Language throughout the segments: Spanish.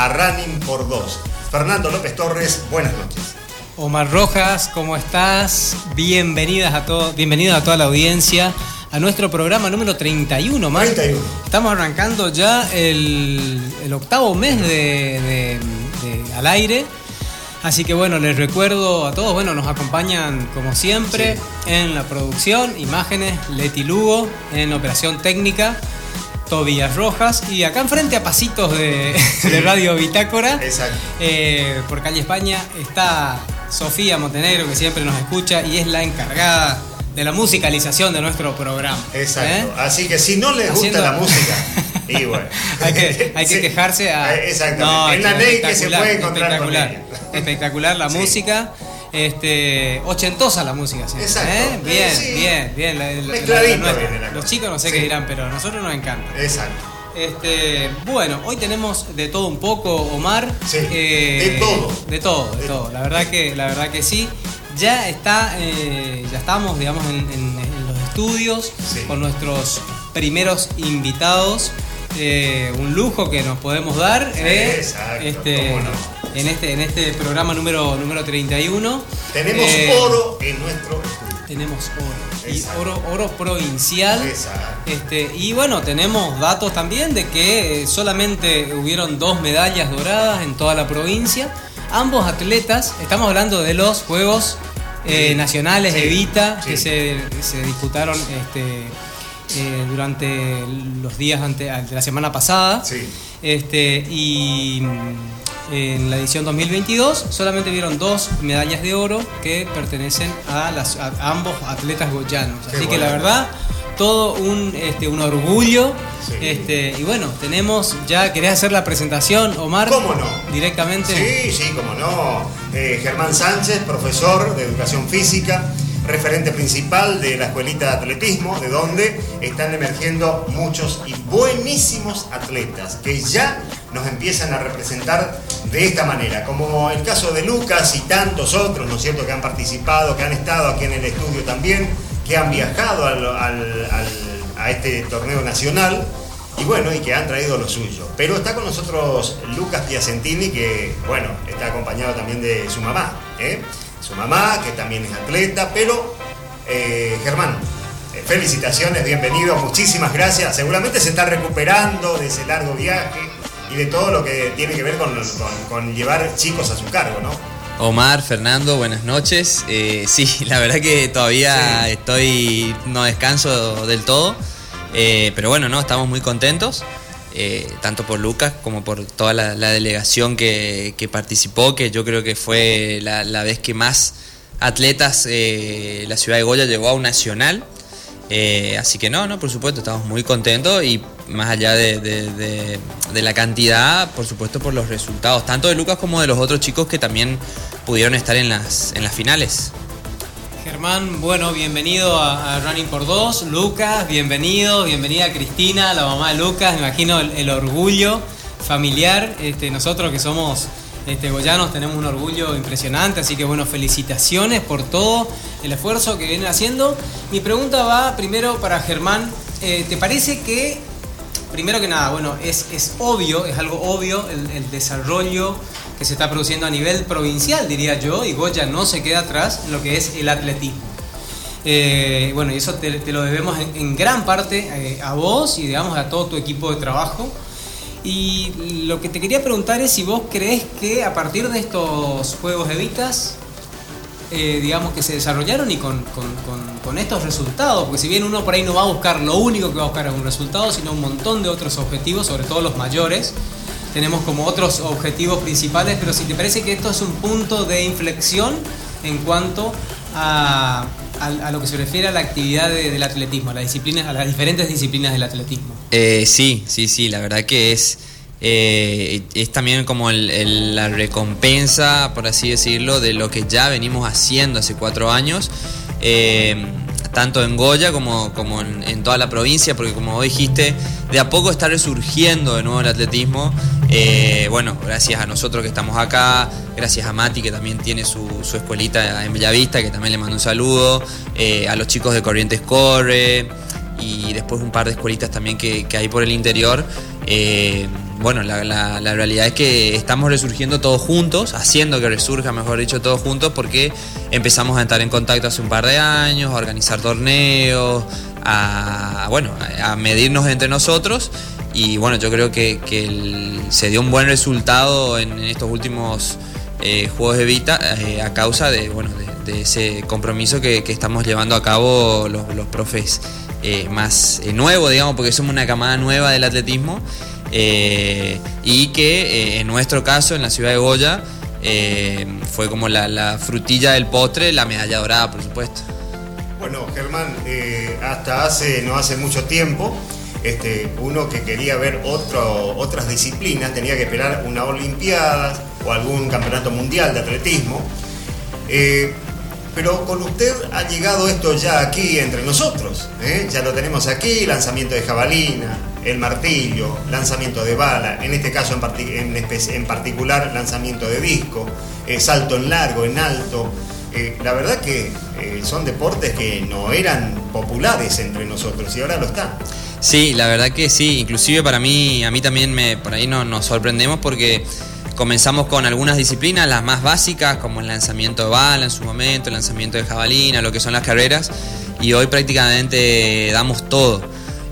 a Running por Dos. Fernando López Torres, buenas noches. Omar Rojas, ¿cómo estás? Bienvenidas a todos, bienvenidos a toda la audiencia a nuestro programa número 31, Omar. 31. Estamos arrancando ya el, el octavo mes de, de- de- al aire. Así que bueno, les recuerdo a todos, bueno, nos acompañan como siempre en la producción, imágenes, Leti Lugo, en operación técnica, Tobías Rojas y acá enfrente a pasitos de, de Radio Bitácora. Exacto. Eh, por calle España está Sofía Montenegro, que siempre nos escucha y es la encargada de la musicalización de nuestro programa. Exacto. ¿Eh? Así que si no les gusta la música, y bueno. hay que, hay que Sí. quejarse a. Eh, Exactamente. No, en la ley que se espectacular, puede encontrar con espectacular. Espectacular la Sí. música. Este, ochentosa la música, sí. Exacto. ¿Eh? Bien, Eh, sí. bien, bien. la Los chicos no sé Sí. qué dirán, pero a nosotros nos encanta. Exacto. Este, bueno, hoy tenemos de todo un poco, Omar. Sí, de todo. De todo, de De- todo. La verdad que, la verdad que sí. Ya está, eh, ya estamos, digamos, en, en- en los estudios Sí. con nuestros primeros invitados. Eh, un lujo que nos podemos dar. eh, Exacto, este, cómo no. En este, en este programa número, número 31. Tenemos Eh, oro en nuestro estudio. Tenemos oro. Y oro, oro provincial. Exacto. Este, y bueno, tenemos datos también de que eh, solamente hubieron dos medallas doradas en toda la provincia. Ambos atletas, estamos hablando de los Juegos eh. Nacionales Sí. de Vita Sí. que se, se disputaron este, eh, durante los días ante, de la semana pasada. Sí. Este, y en la edición 2022 solamente vieron dos medallas de oro que pertenecen a, las, a ambos atletas goyanos. Qué Así que bueno. la verdad, todo un, este, un orgullo. Sí. Este, y bueno, tenemos ya, ¿querés hacer la presentación, Omar? ¿Cómo no? Directamente. Sí, sí, como no. Eh, Germán Sánchez, profesor de educación física, referente principal de la escuelita de atletismo, de donde están emergiendo muchos y buenísimos atletas que ya nos empiezan a representar de esta manera, como el caso de Lucas y tantos otros, ¿no es cierto?, que han participado, que han estado aquí en el estudio también, que han viajado a este torneo nacional y bueno, y que han traído lo suyo. Pero está con nosotros Lucas Piacentini, que bueno, está acompañado también de su mamá, ¿eh? Su mamá, que también es atleta, pero eh, Germán, eh, felicitaciones, bienvenido, muchísimas gracias. Seguramente se está recuperando de ese largo viaje y de todo lo que tiene que ver con, con- con llevar chicos a su cargo, ¿no? Omar, Fernando, buenas noches. Eh, sí, la verdad que todavía Sí. estoy, no descanso del todo, Eh, pero bueno, no, estamos muy contentos, eh, tanto por Lucas como por toda la, delegación que, participó, que yo creo que fue la, vez que más atletas eh, la ciudad de Goya llegó a un nacional. Eh, así que no, no, por supuesto, estamos muy contentos y más allá de- de la cantidad, por supuesto, por los resultados, tanto de Lucas como de los otros chicos que también pudieron estar en las, en las finales. Germán, bueno, bienvenido a, Running por Dos. Lucas, bienvenido. Bienvenida Cristina, la mamá de Lucas. Me imagino el, el orgullo familiar. Este, nosotros que somos este, goyanos tenemos un orgullo impresionante. Así que bueno, felicitaciones por todo el esfuerzo que vienen haciendo. Mi pregunta va primero para Germán. Eh, ¿Te parece que Primero que nada, bueno, es, es obvio, es algo obvio el, el desarrollo que se está produciendo a nivel provincial, diría yo, y Goya no se queda atrás en lo que es el atletismo. Eh, bueno, y eso te, lo debemos en, en gran parte eh, a vos y digamos a todo tu equipo de trabajo. Y lo que te quería preguntar es si vos crees que a partir de estos Juegos Evitas, eh, digamos que se desarrollaron y con, con- con- estos resultados, porque si bien uno por ahí no va a buscar lo único que va a buscar es un resultado, sino un montón de otros objetivos, sobre todo los mayores, tenemos como otros objetivos principales, pero si te parece que esto es un punto de inflexión en cuanto a, a- lo que se refiere a la actividad de- del atletismo, a las, disciplinas, a las diferentes disciplinas del atletismo. Eh, sí, sí, sí, la verdad que es, eh, es también como la recompensa, por así decirlo, de lo que ya venimos haciendo hace cuatro años, eh, tanto en Goya como, como en, toda la provincia, porque como vos dijiste, de a poco está resurgiendo de nuevo el atletismo. Eh, bueno, gracias a nosotros que estamos acá, gracias a Mati que también tiene su, escuelita en Bellavista, que también le mando un saludo, a los chicos de Corrientes Corre y después un par de escuelitas también que hay por el interior. Bueno, la, realidad es que estamos resurgiendo todos juntos, haciendo que resurja, mejor dicho, todos juntos, porque empezamos a estar en contacto hace un par de años, a organizar torneos, a, bueno, a medirnos entre nosotros. Y bueno, yo creo que, se dio un buen resultado en, estos últimos eh, Juegos de Vita eh, a causa de, bueno, de, ese compromiso que, estamos llevando a cabo los, los profes eh, más nuevos, digamos, porque somos una camada nueva del atletismo y que en nuestro caso, en la ciudad de Goya, fue como la, frutilla del postre, la medalla dorada, por supuesto. Bueno, Germán, hasta hace no hace mucho tiempo este, uno que quería ver otras disciplinas tenía que esperar una Olimpiada o algún campeonato mundial de atletismo. Eh, pero con usted ha llegado esto ya aquí entre nosotros. ¿eh? Ya lo tenemos aquí, lanzamiento de jabalina, el martillo, lanzamiento de bala, en este caso en, particular lanzamiento de disco, eh, salto en largo, en alto. la verdad que son deportes que no eran populares entre nosotros y ahora lo están. Sí, la verdad que sí, inclusive para mí, a mí también me, por ahí no, nos sorprendemos porque comenzamos con algunas disciplinas, las más básicas, como el lanzamiento de bala en su momento, el lanzamiento de jabalina, lo que son las carreras, y hoy prácticamente damos todo.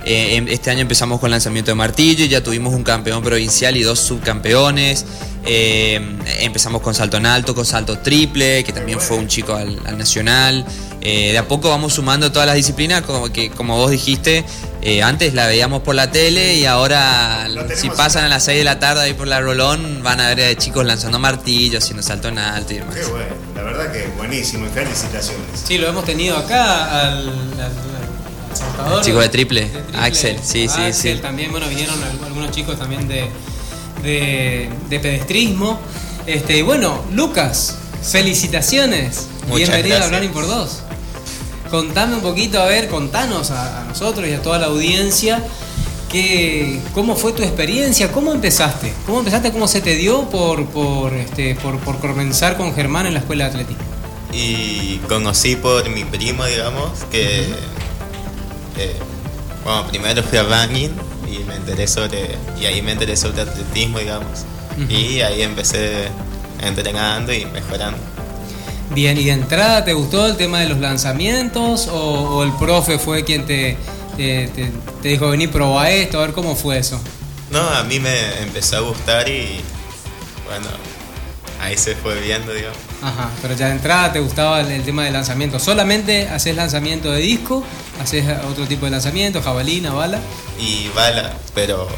Eh, em, este año empezamos con lanzamiento de martillo y ya tuvimos un campeón provincial y dos subcampeones. Eh, empezamos con salto en alto, con salto triple, que también fue un chico al, nacional. Eh, de a poco vamos sumando todas las disciplinas, como que como vos dijiste, eh, antes la veíamos por la tele y ahora si pasan a las 6 de la tarde ahí por la Rolón van a ver a chicos lanzando martillos, haciendo salto en alto y demás. Qué bueno, la verdad que buenísimo y felicitaciones. Sí, lo hemos tenido acá al, al, chico de triple, Axel, sí, sí, sí. También, bueno, vinieron algunos chicos también de, de, pedestrismo. Este, y bueno, Lucas, felicitaciones. Bienvenido a Running por Dos. Contame un poquito, a ver, contanos a, nosotros y a toda la audiencia que, cómo fue tu experiencia, cómo empezaste, cómo empezaste, cómo se te dio por, por, este, por, comenzar con Germán en la escuela de atletismo. Y conocí por mi primo, digamos, que, eh, bueno, primero fui a running y me interesó de, y ahí me interesó de atletismo, digamos, y ahí empecé entrenando y mejorando. Bien, ¿y de entrada te gustó el tema de los lanzamientos o, el profe fue quien te, te, dijo venir probar esto, a ver cómo fue eso? No, a mí me empezó a gustar y bueno, ahí se fue viendo, digamos. Ajá, pero ya de entrada te gustaba el, tema del lanzamiento. ¿Solamente haces lanzamiento de disco? ¿Haces otro tipo de lanzamiento, jabalina, bala? Y bala, pero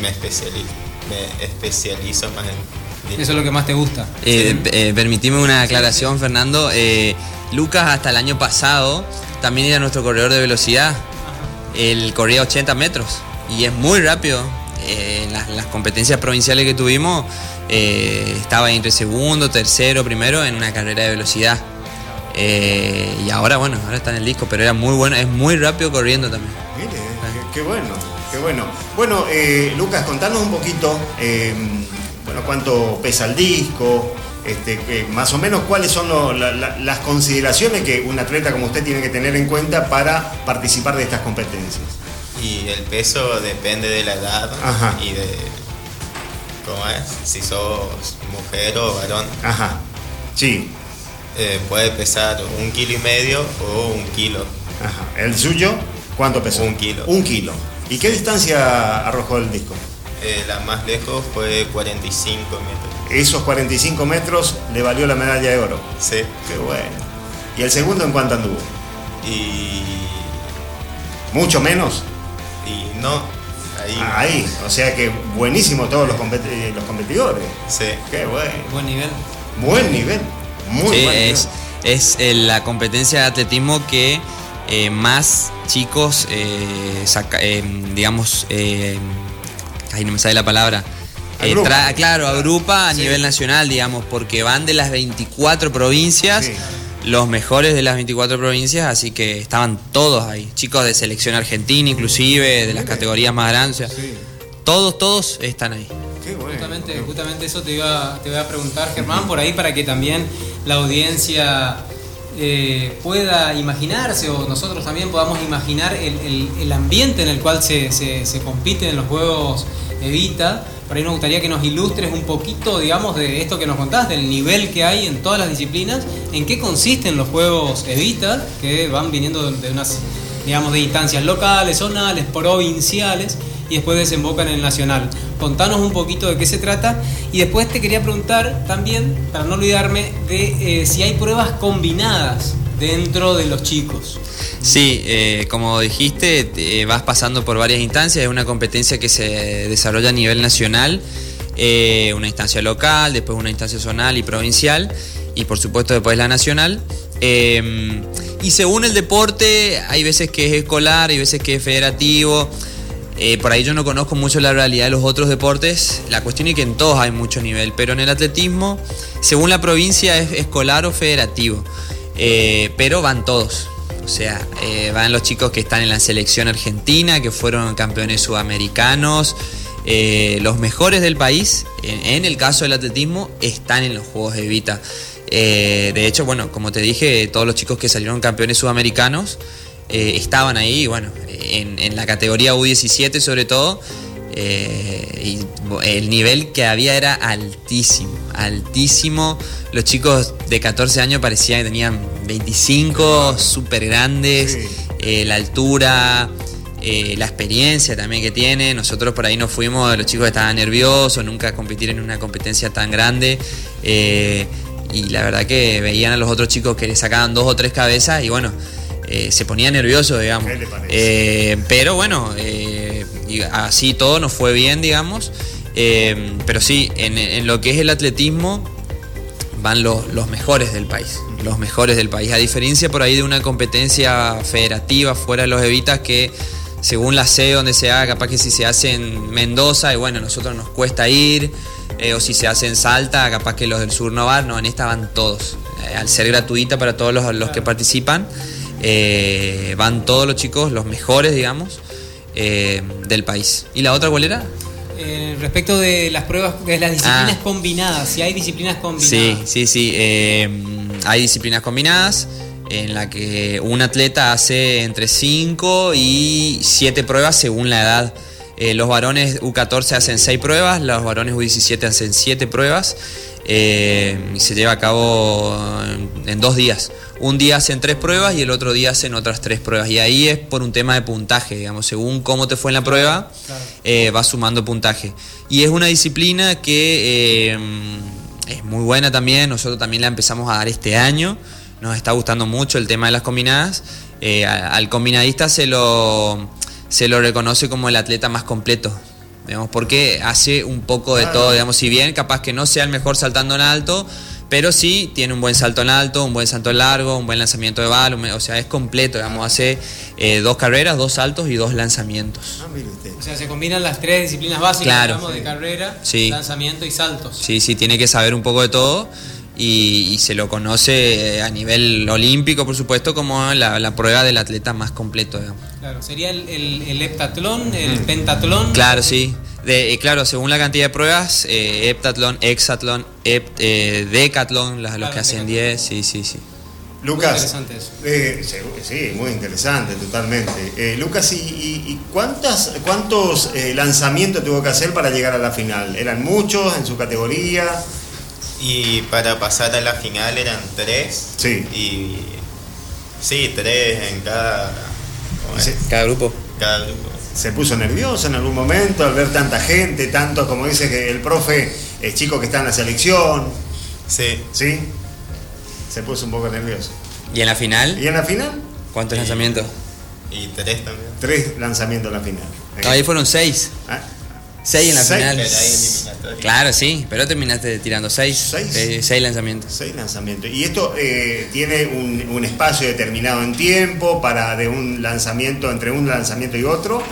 me especializo, me especializo más en eso es lo que más te gusta. Eh, eh, permitime una aclaración, Fernando. Eh, Lucas hasta el año pasado también era nuestro corredor de velocidad. Él corría 80 metros y es muy rápido. En las, competencias provinciales que tuvimos estaba entre segundo, tercero, primero en una carrera de velocidad. y ahora, bueno, ahora está en el disco, pero era muy bueno, es muy rápido corriendo también. Mire, qué, bueno, qué bueno. Bueno, Lucas, contanos un poquito bueno, cuánto pesa el disco, este, más o menos cuáles son las consideraciones que un atleta como usted tiene que tener en cuenta para participar de estas competencias. Y el peso depende de la edad y de cómo es, si sos mujer o varón. Ajá, sí. Eh, puede pesar un kilo y medio o un kilo. Ajá. ¿El suyo cuánto pesó? Un kilo. Un kilo. ¿Y qué distancia arrojó el disco? Eh, la más lejos fue 45 metros. Esos 45 metros le valió la medalla de oro. Sí. Qué bueno. ¿Y el segundo en cuánto anduvo? Y. ¿Mucho menos? Y no. Ahí. ahí. O sea que buenísimo todos los, eh, los competidores. Sí. Qué bueno. Buen nivel. Buen nivel. Muy sí, es, es eh, la competencia de atletismo que más chicos, saca, digamos, ay, no me sale la palabra. Eh, claro, agrupa a nivel nacional, digamos, porque van de las 24 provincias, los mejores de las 24 provincias, así que estaban todos ahí. Chicos de selección argentina, inclusive, de las categorías más grandes. todos, todos están ahí. Justamente, justamente eso te iba, te voy a preguntar, Germán, por ahí para que también la audiencia eh, pueda imaginarse o nosotros también podamos imaginar el, ambiente en el cual se, se, compite en los Juegos Evita, por ahí nos gustaría que nos ilustres un poquito, digamos, de esto que nos contás, del nivel que hay en todas las disciplinas, en qué consisten los Juegos Evita, que van viniendo de unas, digamos, de instancias locales, zonales, provinciales, y después desembocan en el nacional. Contanos un poquito de qué se trata y después te quería preguntar también, para no olvidarme, de eh, si hay pruebas combinadas dentro de los chicos. Sí, eh, como dijiste, eh, vas pasando por varias instancias, es una competencia que se desarrolla a nivel nacional, una instancia local, después una instancia zonal y provincial, y por supuesto después la nacional. y según el deporte, hay veces que es escolar, hay veces que es federativo. Eh, por ahí yo no conozco mucho la realidad de los otros deportes. La cuestión es que en todos hay mucho nivel, pero en el atletismo, según la provincia, es escolar o federativo. Eh, pero van todos. O sea, eh, van los chicos que están en la selección argentina, que fueron campeones sudamericanos. los mejores del país, en, el caso del atletismo, están en los Juegos de Vita. de hecho, bueno, como te dije, todos los chicos que salieron campeones sudamericanos estaban ahí, bueno, en, la categoría U17 sobre todo, eh, y el nivel que había era altísimo, altísimo. Los chicos de 14 años parecían que tenían 25, súper grandes, eh, la altura, eh, la experiencia también que tienen. Nosotros por ahí nos fuimos, los chicos estaban nerviosos, nunca competir en una competencia tan grande. y la verdad que veían a los otros chicos que le sacaban dos o tres cabezas y bueno, se ponía nervioso, digamos. Pero bueno, eh, así todo nos fue bien, digamos. pero sí, en, lo que es el atletismo van los, mejores del país. Los mejores del país. A diferencia por ahí de una competencia federativa fuera de los evitas que según la sede donde se haga, capaz que si se hace en Mendoza, y bueno, a nosotros nos cuesta ir, o si se hace en Salta, capaz que los del sur no van, no, en esta van todos. al ser gratuita para todos los, los que participan, eh, van todos los chicos, los mejores, digamos, eh, del país. ¿Y la otra cuál era? Eh, respecto de las pruebas, de las disciplinas ah. combinadas, si hay disciplinas combinadas. Sí, sí, sí. hay disciplinas combinadas en la que un atleta hace entre 5 y 7 pruebas según la edad. los varones U14 hacen 6 pruebas, los varones U17 hacen 7 pruebas y se lleva a cabo en dos días un día hacen tres pruebas y el otro día hacen otras tres pruebas. Y ahí es por un tema de puntaje, digamos, según cómo te fue en la prueba, eh, vas sumando puntaje. Y es una disciplina que eh, es muy buena también, nosotros también la empezamos a dar este año, nos está gustando mucho el tema de las combinadas. Eh, al combinadista se lo, se lo reconoce como el atleta más completo, digamos, porque hace un poco de todo, digamos, si bien capaz que no sea el mejor saltando en alto, pero sí tiene un buen salto en alto, un buen salto en largo, un buen lanzamiento de bala, o sea, es completo, digamos, hace eh, dos carreras, dos saltos y dos lanzamientos. Ah, mire usted. O sea, se combinan las tres disciplinas básicas, digamos, de carrera, lanzamiento y saltos. Sí, sí, tiene que saber un poco de todo. Y, se lo conoce eh, a nivel olímpico, por supuesto, como la, prueba del atleta más completo. Digamos. Claro, sería el, el heptatlón, el pentatlón. Claro, sí. De, claro, según la cantidad de pruebas, eh, heptatlón, hexatlón, eh, decatlón, los que hacen 10, sí, sí, sí. Lucas, muy eh, sí, muy interesante, totalmente. Eh, Lucas, ¿y, cuántas, cuántos lanzamientos tuvo que hacer para llegar a la final? ¿Eran muchos en su categoría? Y para pasar a la final eran tres. Sí. Y sí, tres en cada, cada grupo. Cada grupo se puso nervioso en algún momento al ver tanta gente, tanto como dice que el profe, el chico que está en la selección. Sí. ¿Sí? Se puso un poco nervioso. ¿Y en la final? ¿Y en la final? ¿Cuántos lanzamientos? Y tres también. Tres lanzamientos en la final. ahí fueron seis. ¿Ah? Seis en la final. Claro, sí, pero terminaste tirando seis. Seis. Eh, seis lanzamientos. Seis lanzamientos. Y esto eh, tiene un, espacio determinado en tiempo para de un lanzamiento, entre un lanzamiento y otro.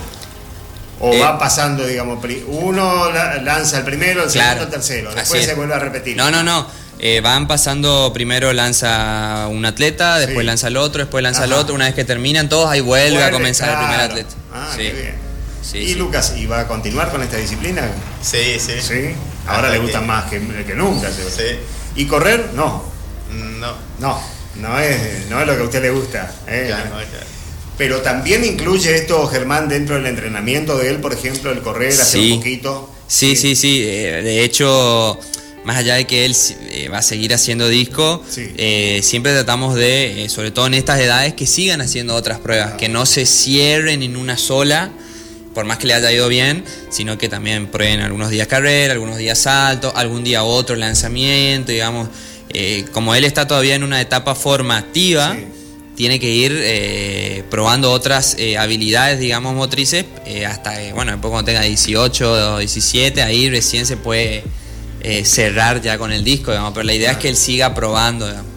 ¿O eh, va pasando, digamos, uno lanza el primero, el segundo, el tercero? Después se vuelve a repetir. No, no, no. van pasando, primero lanza un atleta, después lanza el otro, después lanza el otro. Una vez que terminan todos, ahí vuelve, a comenzar el primer atleta. Ah, sí. bien. ¿Y Lucas, y va a continuar con esta disciplina? Sí, sí. ¿Sí? Ahora le gusta más que, nunca. Sí. ¿Y correr? No. No. No, no es, no es lo que a usted le gusta. ¿eh? Pero también incluye esto, Germán, dentro del entrenamiento de él, por ejemplo, el correr hace un poquito. Sí, sí, sí. eh, de hecho, más allá de que él eh, va a seguir haciendo disco, Sí. eh, siempre tratamos de, eh, sobre todo en estas edades, que sigan haciendo otras pruebas, que no se cierren en una sola, por más que le haya ido bien, sino que también prueben algunos días carrera, algunos días salto, algún día otro lanzamiento, digamos. Eh, como él está todavía en una etapa formativa, Sí. tiene que ir eh, probando otras eh, habilidades, digamos, motrices, hasta que, bueno, después cuando tenga 18 o 17, ahí recién se puede cerrar ya con el disco, digamos, pero la idea es que él siga probando, digamos.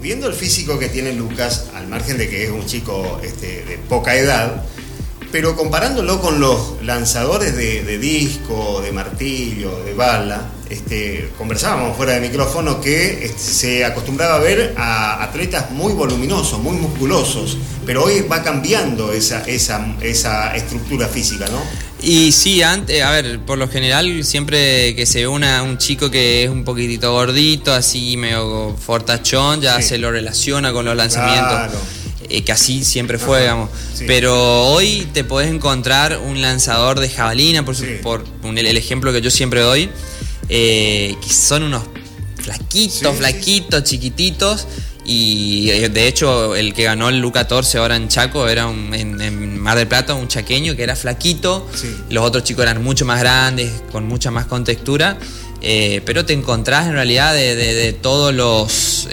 Viendo el físico que tiene Lucas, al margen de que es un chico este, de poca edad, pero comparándolo con los lanzadores de, de disco, de martillo, de bala, este, conversábamos fuera de micrófono que este, se acostumbraba a ver a atletas muy voluminosos, muy musculosos, pero hoy va cambiando esa, esa, esa estructura física, ¿no? Y sí, antes, a ver, por lo general siempre que se ve una, un chico que es un poquitito gordito, así medio fortachón, ya Sí. se lo relaciona con los lanzamientos. Claro. Eh, que así siempre fue, Ajá, digamos. sí. Pero hoy te podés encontrar un lanzador de jabalina, por, su- Sí. por un- el, ejemplo que yo siempre doy, eh, que son unos flaquitos, Sí, flaquitos, chiquititos. Y eh, de hecho, el que ganó el U14 ahora en Chaco era un, en, en Mar del Plata, un chaqueño que era flaquito. Los otros chicos eran mucho más grandes, con mucha más contextura. eh, pero te encontrás en realidad de, de, de todos los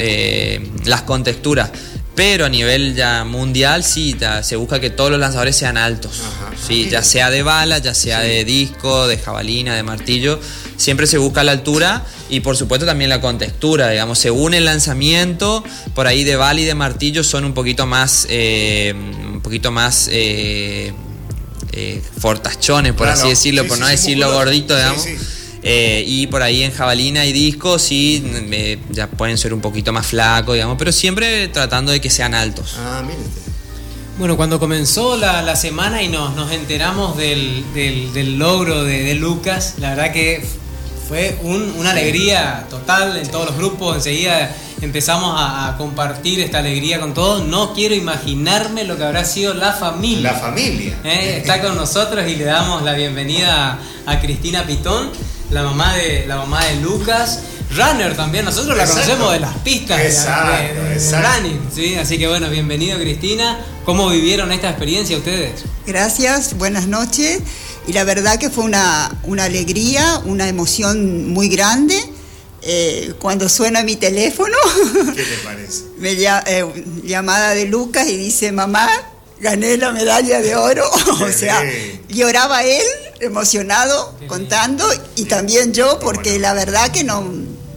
las contexturas. Pero a nivel ya mundial sí ta- se busca que todos los lanzadores sean altos. Ajá. Sí, ya sea de bala, ya sea de disco, de jabalina, de martillo. Siempre se busca la altura y por supuesto también la contextura, digamos, según el lanzamiento, por ahí de bala y de martillo son un poquito más, eh, un poquito más eh, eh, fortachones, por Claro. así decirlo, Sí, por sí, no decirlo gordito, Sí, digamos. Sí. Eh, y por ahí en jabalina y disco sí, eh, ya pueden ser un poquito más flacos, digamos, pero siempre tratando de que sean altos. Ah. Bueno, cuando comenzó la, la semana y nos, nos enteramos del, del- del logro de, de Lucas, la verdad que fue un- una alegría total en todos los grupos. Enseguida empezamos a, a compartir esta alegría con todos. No quiero imaginarme lo que habrá sido la familia. La familia. Eh, Está con nosotros y le damos la bienvenida a, a Cristina Pitón, la mamá de, la mamá de Lucas. Runner también, nosotros la Exacto. conocemos de las pistas de la- Exacto, de- de- running, ¿sí? Así que bueno, bienvenido Cristina. ¿Cómo vivieron esta experiencia ustedes? Gracias, buenas noches. Y la verdad que fue una, una alegría, una emoción muy grande. Eh, cuando suena mi teléfono, ¿Qué te parece? me lla- eh, llamada de Lucas y dice, mamá, gané la medalla de oro. o sea, lloraba él, emocionado, contando, y también yo, porque la verdad que no,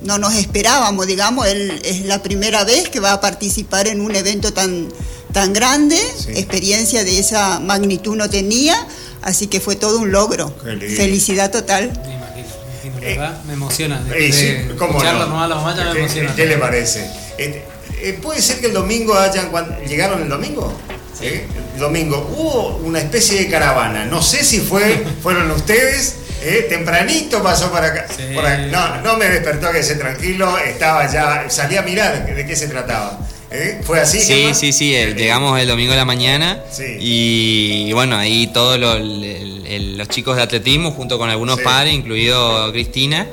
no nos esperábamos, digamos, él es la primera vez que va a participar en un evento tan, tan grande, Sí. experiencia de esa magnitud no tenía, así que fue todo un logro. Felicidad total. Me imagino, me imagino, Eh, ¿verdad? me emociona. De, Eh, sí, de ¿cómo escuchar no? la mamá de la mamá ya me ¿Qué- emociona. ¿Qué le parece? Eh, eh, ¿Puede ser que el domingo hayan... ¿Llegaron el domingo? Sí. El domingo hubo una especie de caravana. No sé si fue, fueron ustedes. eh, tempranito pasó para acá. Sí. por acá. No, no me despertó que se tranquilo. Estaba ya... Salí a mirar de qué se trataba. ¿Eh? ¿Fue así? Sí, sí, sí, llegamos el domingo a la mañana Sí. y, bueno, ahí todos los, chicos de atletismo junto con algunos Sí. padres, incluido Cristina,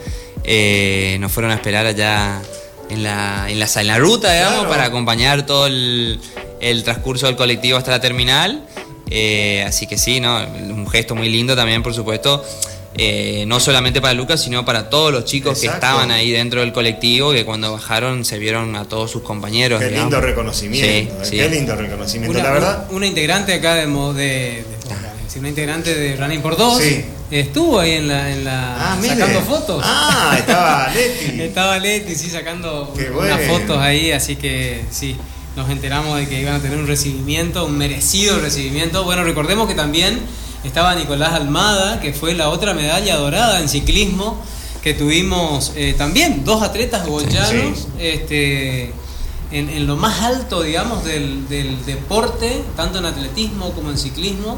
eh, nos fueron a esperar allá en la, en la, en la ruta, digamos, Claro. para acompañar todo el, el transcurso del colectivo hasta la terminal. Eh, así que sí, ¿no? un gesto muy lindo también, por supuesto. eh, no solamente para Lucas, sino para todos los chicos que estaban ahí dentro del colectivo, que cuando bajaron se vieron a todos sus compañeros. Qué digamos. lindo reconocimiento. Sí, eh, sí. Qué lindo reconocimiento. Una, la verdad. una integrante acá de, de, de- sí, una integrante de Running por Dos Sí. estuvo ahí en la, en la Ah, mire. sacando fotos. Ah, estaba Leti. Estaba Leti, sí, sacando Qué unas bueno. fotos ahí, así que sí, nos enteramos de que iban a tener un recibimiento, un merecido recibimiento. Bueno, recordemos que también estaba Nicolás Almada, que fue la otra medalla dorada en ciclismo, que tuvimos eh, también dos atletas goyanos, Sí. este, en, en lo más alto, digamos, del, del deporte, tanto en atletismo como en ciclismo.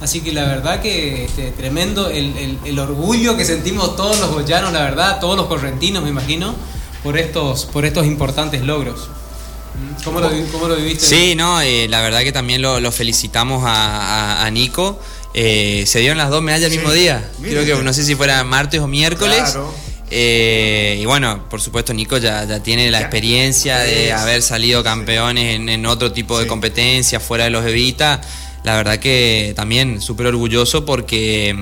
Así que la verdad que este, tremendo el, el- el orgullo que sentimos todos los goyanos, la verdad, todos los correntinos, me imagino, por estos, por estos importantes logros. ¿Cómo lo, vi- cómo lo viviste? Sí, no, eh, la verdad que también lo, lo felicitamos a, a- a Nico. eh, se dieron las dos medallas Sí. el mismo día. Creo que no sé si fuera martes o miércoles. Claro. Eh, y bueno, por supuesto Nico ya, ya tiene la Ya. experiencia de haber salido campeones en, en otro tipo de Sí. competencias fuera de los Evita. La verdad que también súper orgulloso porque,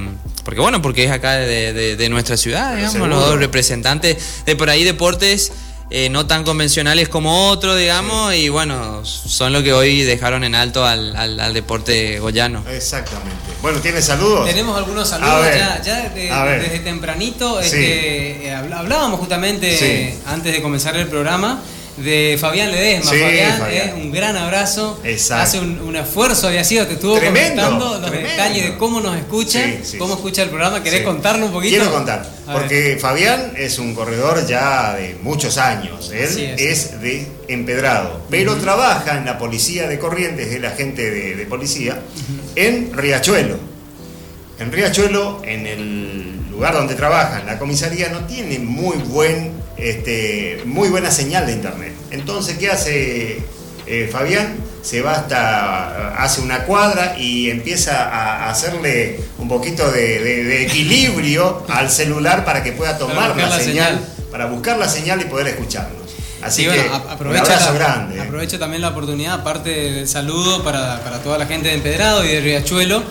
porque bueno, porque es acá de, de- de nuestra ciudad, digamos, seguro. los dos representantes de por ahí deportes eh, no tan convencionales como otros, digamos, y bueno, son lo que hoy dejaron en alto al, al- al deporte goyano. Exactamente. Bueno, ¿tiene saludos? Tenemos algunos saludos ver, ya, ya de- desde tempranito. Sí. este, eh, habl- hablábamos justamente Sí. antes de comenzar el programa de Fabián Ledesma. Sí, Fabián, Fabián. eh, un gran abrazo. Exacto. Hace un, un esfuerzo, había sido, te estuvo Tremendo, comentando los tremendo. detalles de cómo nos escucha, Sí, sí, cómo escucha el programa. ¿Querés Sí. contarnos un poquito? Quiero contar, A ver. porque Fabián es un corredor ya de muchos años. Él es. es. de Empedrado, pero trabaja en la policía de Corrientes, es el agente de, de policía, en Riachuelo. En Riachuelo, en el lugar donde trabaja, en la comisaría, no tiene muy buen, este, muy buena señal de internet. Entonces, ¿qué hace eh, Fabián? Se va hasta, hace una cuadra y empieza a hacerle un poquito de, de- de equilibrio al celular para que pueda tomar la, la señal, señal. para buscar la señal y poder escucharnos. Así Sí, que bueno, un aprovecha, la- grande. aprovecho también la oportunidad, aparte del saludo para, para toda la gente de Empedrado y de Riachuelo,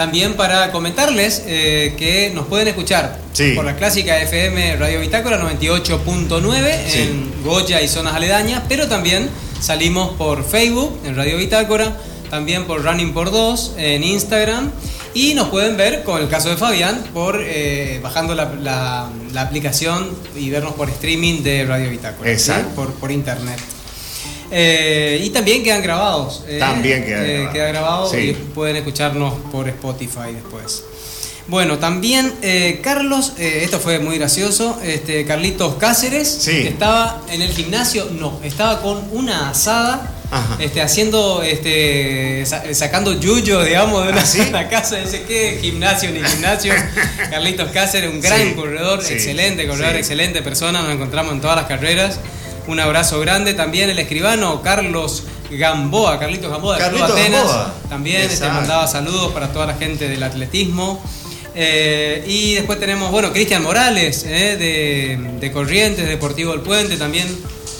también para comentarles eh, que nos pueden escuchar Sí. por la clásica FM Radio Bitácora 98.9 Sí. en Goya y zonas aledañas, pero también salimos por Facebook en Radio Bitácora, también por Running por 2 en Instagram. Y nos pueden ver, con el caso de Fabián, por eh, bajando la, la- la aplicación y vernos por streaming de Radio Bitácora. ¿sí? Exacto. Por, por internet. Eh, y también quedan grabados. eh, También queda eh, grabado. queda grabado Sí. y pueden escucharnos por Spotify después. Bueno, también Carlos, esto fue muy gracioso, este, Carlitos Cáceres Sí. estaba en el gimnasio, no, estaba con una asada, Ajá. este, haciendo, este, sa- sacando yuyo, digamos, de una, ¿Ah, sí? una casa, dice que gimnasio ni gimnasio. Carlitos Cáceres, un gran corredor, excelente corredor, excelente persona, nos encontramos en todas las carreras. Un abrazo grande también el escribano Carlos Gamboa, Carlitos Gamboa de Club Carlitos Atenas. Gamboa. También este, Exacto. mandaba saludos para toda la gente del atletismo. Eh, y después tenemos, bueno, Cristian Morales, eh, de, de Corrientes, Deportivo del Puente, también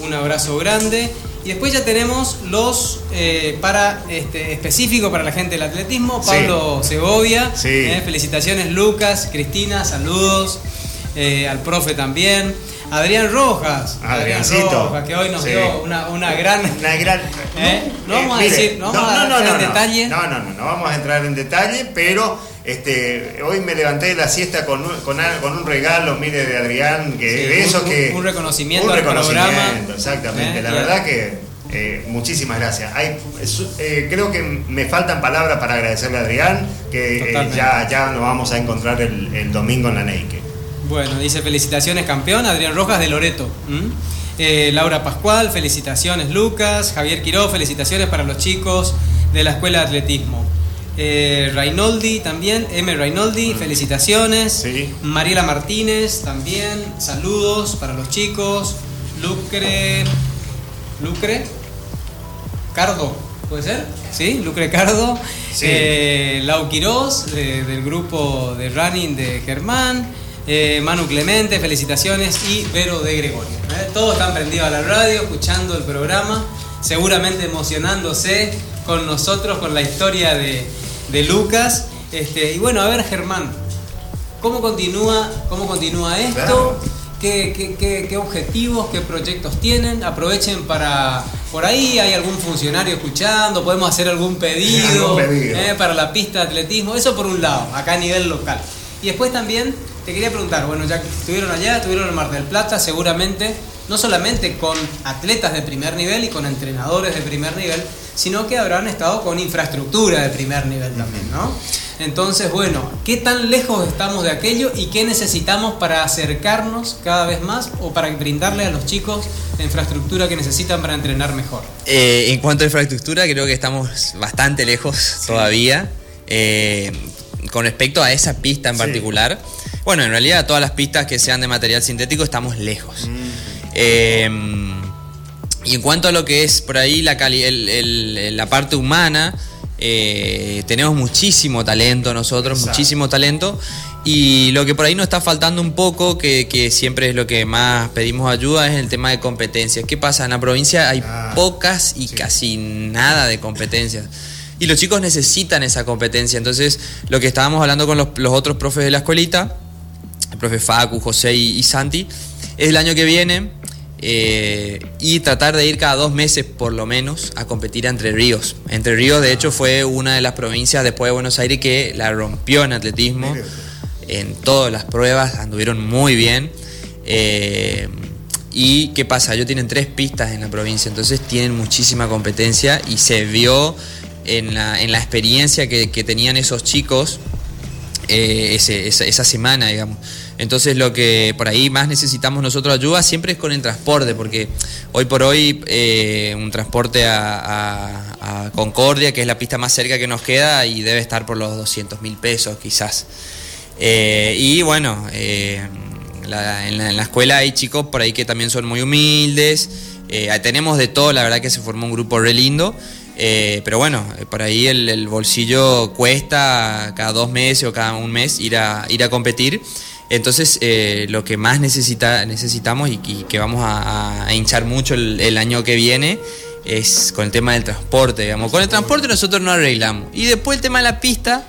un abrazo grande. Y después ya tenemos los eh, para este, específicos para la gente del atletismo, Sí. Pablo Segovia. Sí. felicitaciones Lucas, Cristina, saludos. al profe también. Adrián Rojas. Adrián Adriancito. Rojas, que hoy nos Sí. dio una, una gran Una gran. ¿Eh? No vamos a mire, decir- no vamos a entrar en detalle. No, no, no, no vamos a entrar en detalle, pero este, hoy me levanté de la siesta con un, con, al- con un regalo, mire, de Adrián, que Sí, de eso que. un reconocimiento un al reconocimiento, programa. exactamente. ¿Eh? La Y verdad que eh, muchísimas gracias. Hay, eh, creo que me faltan palabras para agradecerle a Adrián, que eh, ya, ya nos vamos a encontrar el, el domingo en la Neike. Bueno, dice felicitaciones campeón, Adrián Rojas de Loreto. ¿m? Eh, Laura Pascual, felicitaciones Lucas. Javier Quiró, felicitaciones para los chicos de la Escuela de Atletismo. Eh, Rainoldi también, M. Rainoldi, felicitaciones. Sí. Mariela Martínez también, saludos para los chicos. Lucre. Lucre. Cardo, ¿puede ser? Sí, Lucre Cardo. Sí. Eh, Lau Quirós, de- del grupo de running de Germán. Eh, Manu Clemente, felicitaciones. Y Vero de Gregorio. ¿eh? Todos están prendidos a la radio, escuchando el programa, seguramente emocionándose con nosotros, con la historia de, de Lucas. Este, y bueno, a ver, Germán, ¿cómo continúa, cómo continúa esto? Claro. ¿Qué, qué- qué- qué objetivos, qué proyectos tienen? Aprovechen para. Por ahí hay algún funcionario escuchando, podemos hacer algún pedido, Algún pedido. eh, para la pista de atletismo. Eso por un lado, acá a nivel local. Y después también te quería preguntar, bueno, ya que estuvieron allá, estuvieron en Mar del Plata, seguramente, no solamente con atletas de primer nivel y con entrenadores de primer nivel, sino que habrán estado con infraestructura de primer nivel también, ¿no? Entonces, bueno, ¿qué tan lejos estamos de aquello y qué necesitamos para acercarnos cada vez más o para brindarle a los chicos la infraestructura que necesitan para entrenar mejor? Eh, en cuanto a infraestructura, creo que estamos bastante lejos todavía. eh, con respecto a esa pista en Sí. particular. Bueno, en realidad todas las pistas que sean de material sintético estamos lejos. Eh, y en cuanto a lo que es por ahí la, cali- el- el- la parte humana, Eh, tenemos muchísimo talento nosotros, Exacto. muchísimo talento. Y lo que por ahí nos está faltando un poco, que, que siempre es lo que más pedimos ayuda, es el tema de competencias. ¿Qué pasa? En la provincia hay Ah, pocas y sí. casi nada de competencias. Y los chicos necesitan esa competencia. Entonces, lo que estábamos hablando con los, los otros profes de la escuelita, el profe Facu, José y, y Santi, es el año que viene eh, y tratar de ir cada dos meses por lo menos a competir a Entre Ríos. Entre Ríos, de hecho, fue una de las provincias después de Buenos Aires que la rompió en atletismo. En todas las pruebas anduvieron muy bien. Eh, y qué pasa, ellos tienen tres pistas en la provincia, entonces tienen muchísima competencia y se vio en la, en la experiencia que, que tenían esos chicos eh, esa, semana, digamos. Entonces lo que por ahí más necesitamos nosotros ayuda siempre es con el transporte, porque hoy por hoy eh, un transporte a, Concordia, que es la pista más cerca que nos queda, y debe estar por los 200 mil pesos quizás. Eh, y bueno, en, la, escuela hay chicos por ahí que también son muy humildes. tenemos de todo, la verdad que se formó un grupo re lindo. Eh, pero bueno, eh, por ahí el, el bolsillo cuesta cada dos meses o cada un mes ir a, ir a competir. Entonces, eh, lo que más necesita, necesitamos y, y que vamos a, a hinchar mucho el, el año que viene es con el tema del transporte, digamos. Con el transporte nosotros no arreglamos. Y después el tema de la pista,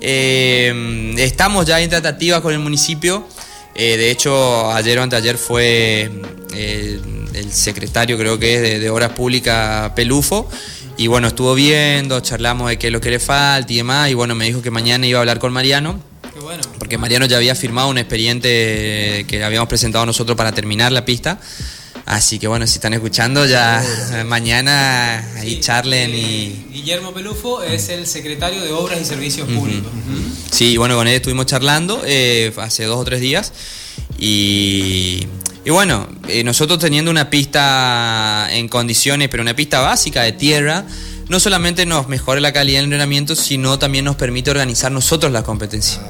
eh, estamos ya en tratativas con el municipio. Eh, de hecho, ayer o anteayer fue el secretario, creo que es, de, de Obras Públicas, Pelufo. Y bueno, estuvo viendo, charlamos de qué es lo que le falta y demás. Y bueno, me dijo que mañana iba a hablar con Mariano. Qué bueno. Porque Mariano ya había firmado un expediente que habíamos presentado nosotros para terminar la pista. Así que bueno, si están escuchando, ya mañana ahí Sí, charlen eh, y, Guillermo Pelufo es el secretario de Obras y Servicios Públicos. Sí, bueno, con él estuvimos charlando eh, hace dos o tres días. Y, y bueno, eh, nosotros teniendo una pista en condiciones, pero una pista básica de tierra, no solamente nos mejora la calidad del entrenamiento, sino también nos permite organizar nosotros la competencia.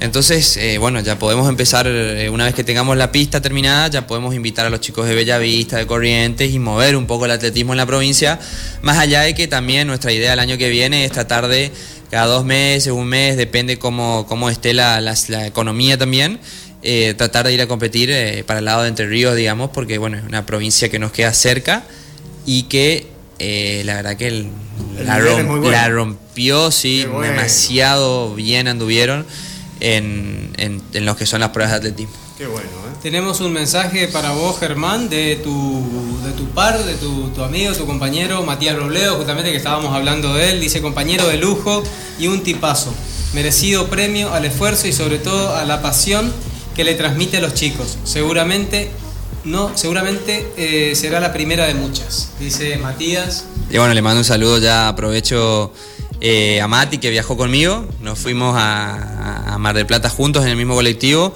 Entonces, eh, bueno, ya podemos empezar, eh, una vez que tengamos la pista terminada, ya podemos invitar a los chicos de Bellavista, de Corrientes y mover un poco el atletismo en la provincia, más allá de que también nuestra idea el año que viene es tratar de cada dos meses, un mes, depende cómo, cómo esté la- la economía también, eh, tratar de ir a competir eh, para el lado de Entre Ríos, digamos, porque bueno, es una provincia que nos queda cerca y que eh, la verdad que el- El la, rom- bueno. rompió, sí, bueno. demasiado bien anduvieron en, en, en lo que son las pruebas de atletismo. Qué bueno, ¿eh? Tenemos un mensaje para vos, Germán, de tu, de tu par, de tu, tu amigo, tu compañero Matías Robledo, justamente que estábamos hablando de él. Dice compañero de lujo y un tipazo. Merecido premio al esfuerzo y sobre todo a la pasión que le transmite a los chicos. Seguramente no, seguramente eh, será la primera de muchas. Dice Matías. Y bueno, le mando un saludo, ya aprovecho eh, a Mati que viajó conmigo, nos fuimos a, a Mar del Plata juntos en el mismo colectivo.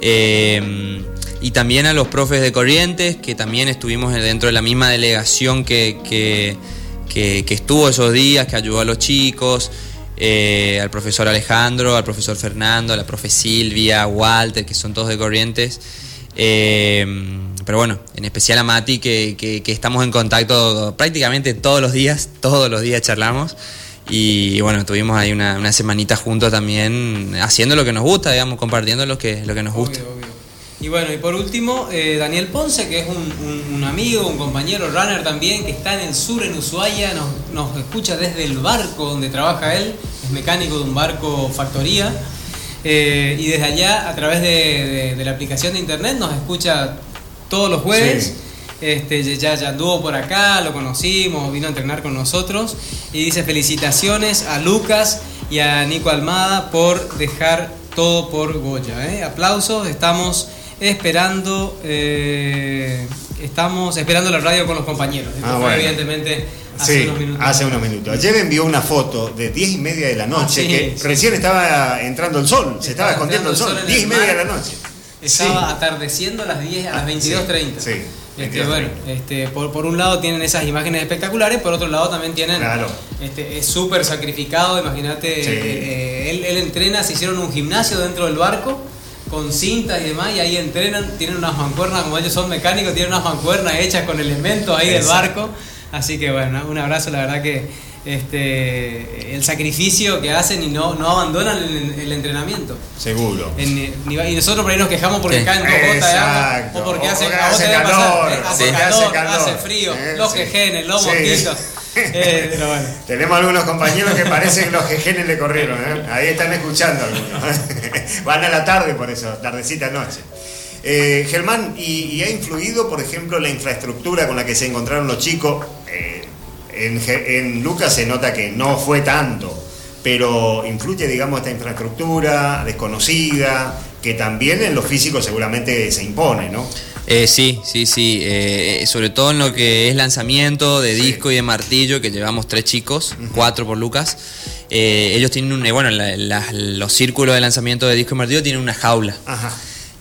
eh, y también a los profes de Corrientes, que también estuvimos dentro de la misma delegación que, que- que- que estuvo esos días, que ayudó a los chicos, eh, al profesor Alejandro, al profesor Fernando, a la profe Silvia, Walter, que son todos de Corrientes. Eh, pero bueno, en especial a Mati, que, que- que estamos en contacto prácticamente todos los días, todos los días charlamos. Y bueno, tuvimos ahí una, una semanita juntos también, haciendo lo que nos gusta, digamos, compartiendo lo que, lo que nos gusta. Obvio. Y bueno, y por último, eh, Daniel Ponce, que es un, un- un amigo, un compañero runner también, que está en el sur, en Ushuaia, nos, nos escucha desde el barco donde trabaja él, es mecánico de un barco factoría, eh, y desde allá, a través de, de- de la aplicación de internet, nos escucha todos los jueves. Sí. Este, ya, ya anduvo por acá, lo conocimos, vino a entrenar con nosotros y dice felicitaciones a Lucas y a Nico Almada por dejar todo por Goya. ¿eh? Aplausos, estamos esperando, eh, estamos esperando la radio con los compañeros. Esto Ah, fue bueno. evidentemente hace Sí, unos minutos. hace unos minutos. Ayer envió una foto de 10 y media de la noche, Ah, sí, que sí. recién estaba entrando el sol, se estaba Estaba escondiendo el sol, el sol en 10 y media de la noche. Estaba atardeciendo a las 10, a las 22.30. Sí, sí, Este, 22:30. bueno, este, por, por un lado tienen esas imágenes espectaculares, por otro lado también tienen. Claro. Este, es súper sacrificado, imagínate. Sí. eh, él, él entrena, se hicieron un gimnasio dentro del barco con cintas y demás, y ahí entrenan, tienen unas mancuernas, como ellos son mecánicos, tienen unas mancuernas hechas con elementos ahí del Exacto. barco. Así que bueno, un abrazo, la verdad que este, el sacrificio que hacen y no, no abandonan el, el entrenamiento. Seguro. En- y nosotros por ahí nos quejamos porque caen dos gotas de agua o porque hace, hace calor. pasar, hace, Sí. calor, Hace calor. hace frío, Eh, los sí. jejenes, los Sí. mosquitos. Tenemos algunos compañeros que parece que los jejenes le corrieron. ¿eh? Ahí están escuchando algunos. Van a la tarde por eso, tardecita noche. Eh, Germán, ¿y, ha influido, por ejemplo, la infraestructura con la que se encontraron los chicos? Eh, en, en Lucas se nota que no fue tanto, pero influye, digamos, esta infraestructura desconocida, que también en lo físico seguramente se impone, ¿no? Eh, sí, sí, sí. eh, sobre todo en lo que es lanzamiento de Sí. disco y de martillo, que llevamos tres chicos, cuatro por Lucas. Eh, ellos tienen un, eh, bueno, la- la- los círculos de lanzamiento de disco y martillo tienen una jaula. Ajá.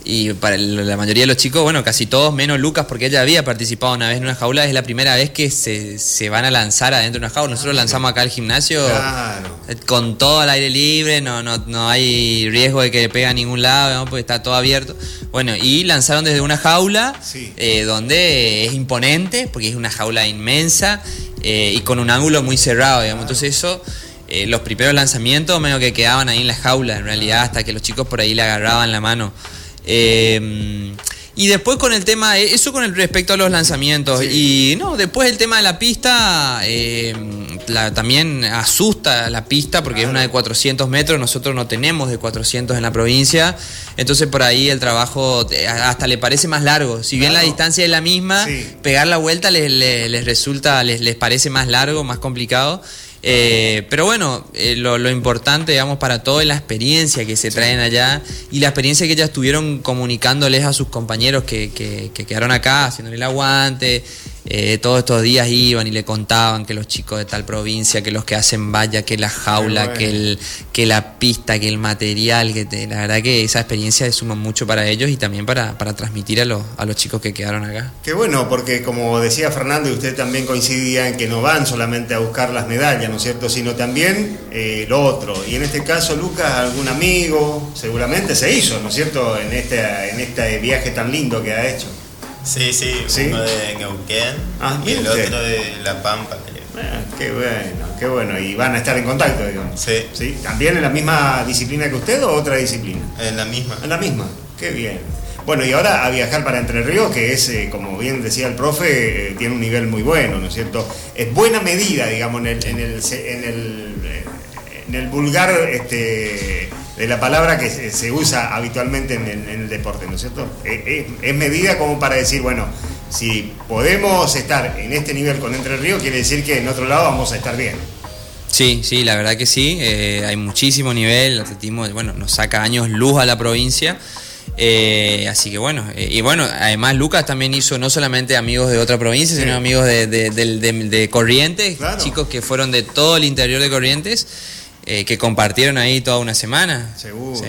Y para la mayoría de los chicos, bueno, casi todos, menos Lucas, porque ella había participado una vez en una jaula, es la primera vez que se, se van a lanzar adentro de una jaula. Nosotros lanzamos acá al gimnasio Claro. eh, con todo al aire libre, no, no, no hay riesgo de que le pegue a ningún lado, ¿no? porque está todo abierto. Bueno, y lanzaron desde una jaula Sí. eh, donde es imponente, porque es una jaula inmensa eh, y con un ángulo muy cerrado, digamos. Entonces eso, eh, los primeros lanzamientos medio que quedaban ahí en la jaula, en realidad, hasta que los chicos por ahí le agarraban la mano. Eh, y después con el tema, eso con el respecto a los lanzamientos. Y no, después el tema de la pista, eh, la- también asusta la pista porque es una de 400 metros, nosotros no tenemos de 400 en la provincia. Entonces por ahí el trabajo eh, hasta le parece más largo. Si bien la distancia es la misma, Sí. pegar la vuelta les, les- les resulta, les, les parece más largo, más complicado. Eh, pero bueno, eh, lo, lo importante, digamos, para todo es la experiencia que se traen allá y la experiencia que ellas tuvieron comunicándoles a sus compañeros que, que- que quedaron acá, haciéndole el aguante. Eh, todos estos días iban y le contaban que los chicos de tal provincia, que los que hacen valla, que la jaula, bueno. que, el, que la pista, que el material, que te- la verdad que esa experiencia suma mucho para ellos y también para, para transmitir a los, a los chicos que quedaron acá. Qué bueno, porque como decía Fernando y usted también coincidía en que no van solamente a buscar las medallas, ¿no es cierto?, sino también eh, lo otro. Y en este caso, Lucas, algún amigo, seguramente se hizo, ¿no es cierto?, en este, en este viaje tan lindo que ha hecho. Sí, sí, ¿Sí? uno de Neuquén Ah, y el otro de La Pampa. Ah, qué bueno, qué bueno. Y van a estar en contacto, digamos. Sí. ¿También en la misma disciplina que usted o otra disciplina? En la misma. En la misma, qué bien. Bueno, y ahora a viajar para Entre Ríos, que es, eh, como bien decía el profe, eh, tiene un nivel muy bueno, ¿no es cierto? Es buena medida, digamos, en el, en el, en el, eh, en el vulgar este, de la palabra que se, usa habitualmente en el, en el deporte, ¿no es cierto? Eh, eh, es medida como para decir, bueno, si podemos estar en este nivel con Entre Ríos, quiere decir que en otro lado vamos a estar bien. Sí, sí, la verdad que sí. eh, hay muchísimo nivel. El atletismo, bueno, nos saca años luz a la provincia. eh, así que bueno, eh, y bueno, además Lucas también hizo no solamente amigos de otra provincia, Sí. sino amigos de, de- del- de- de Corrientes, Claro. chicos que fueron de todo el interior de Corrientes, eh, que compartieron ahí toda una semana. Seguro. Sí.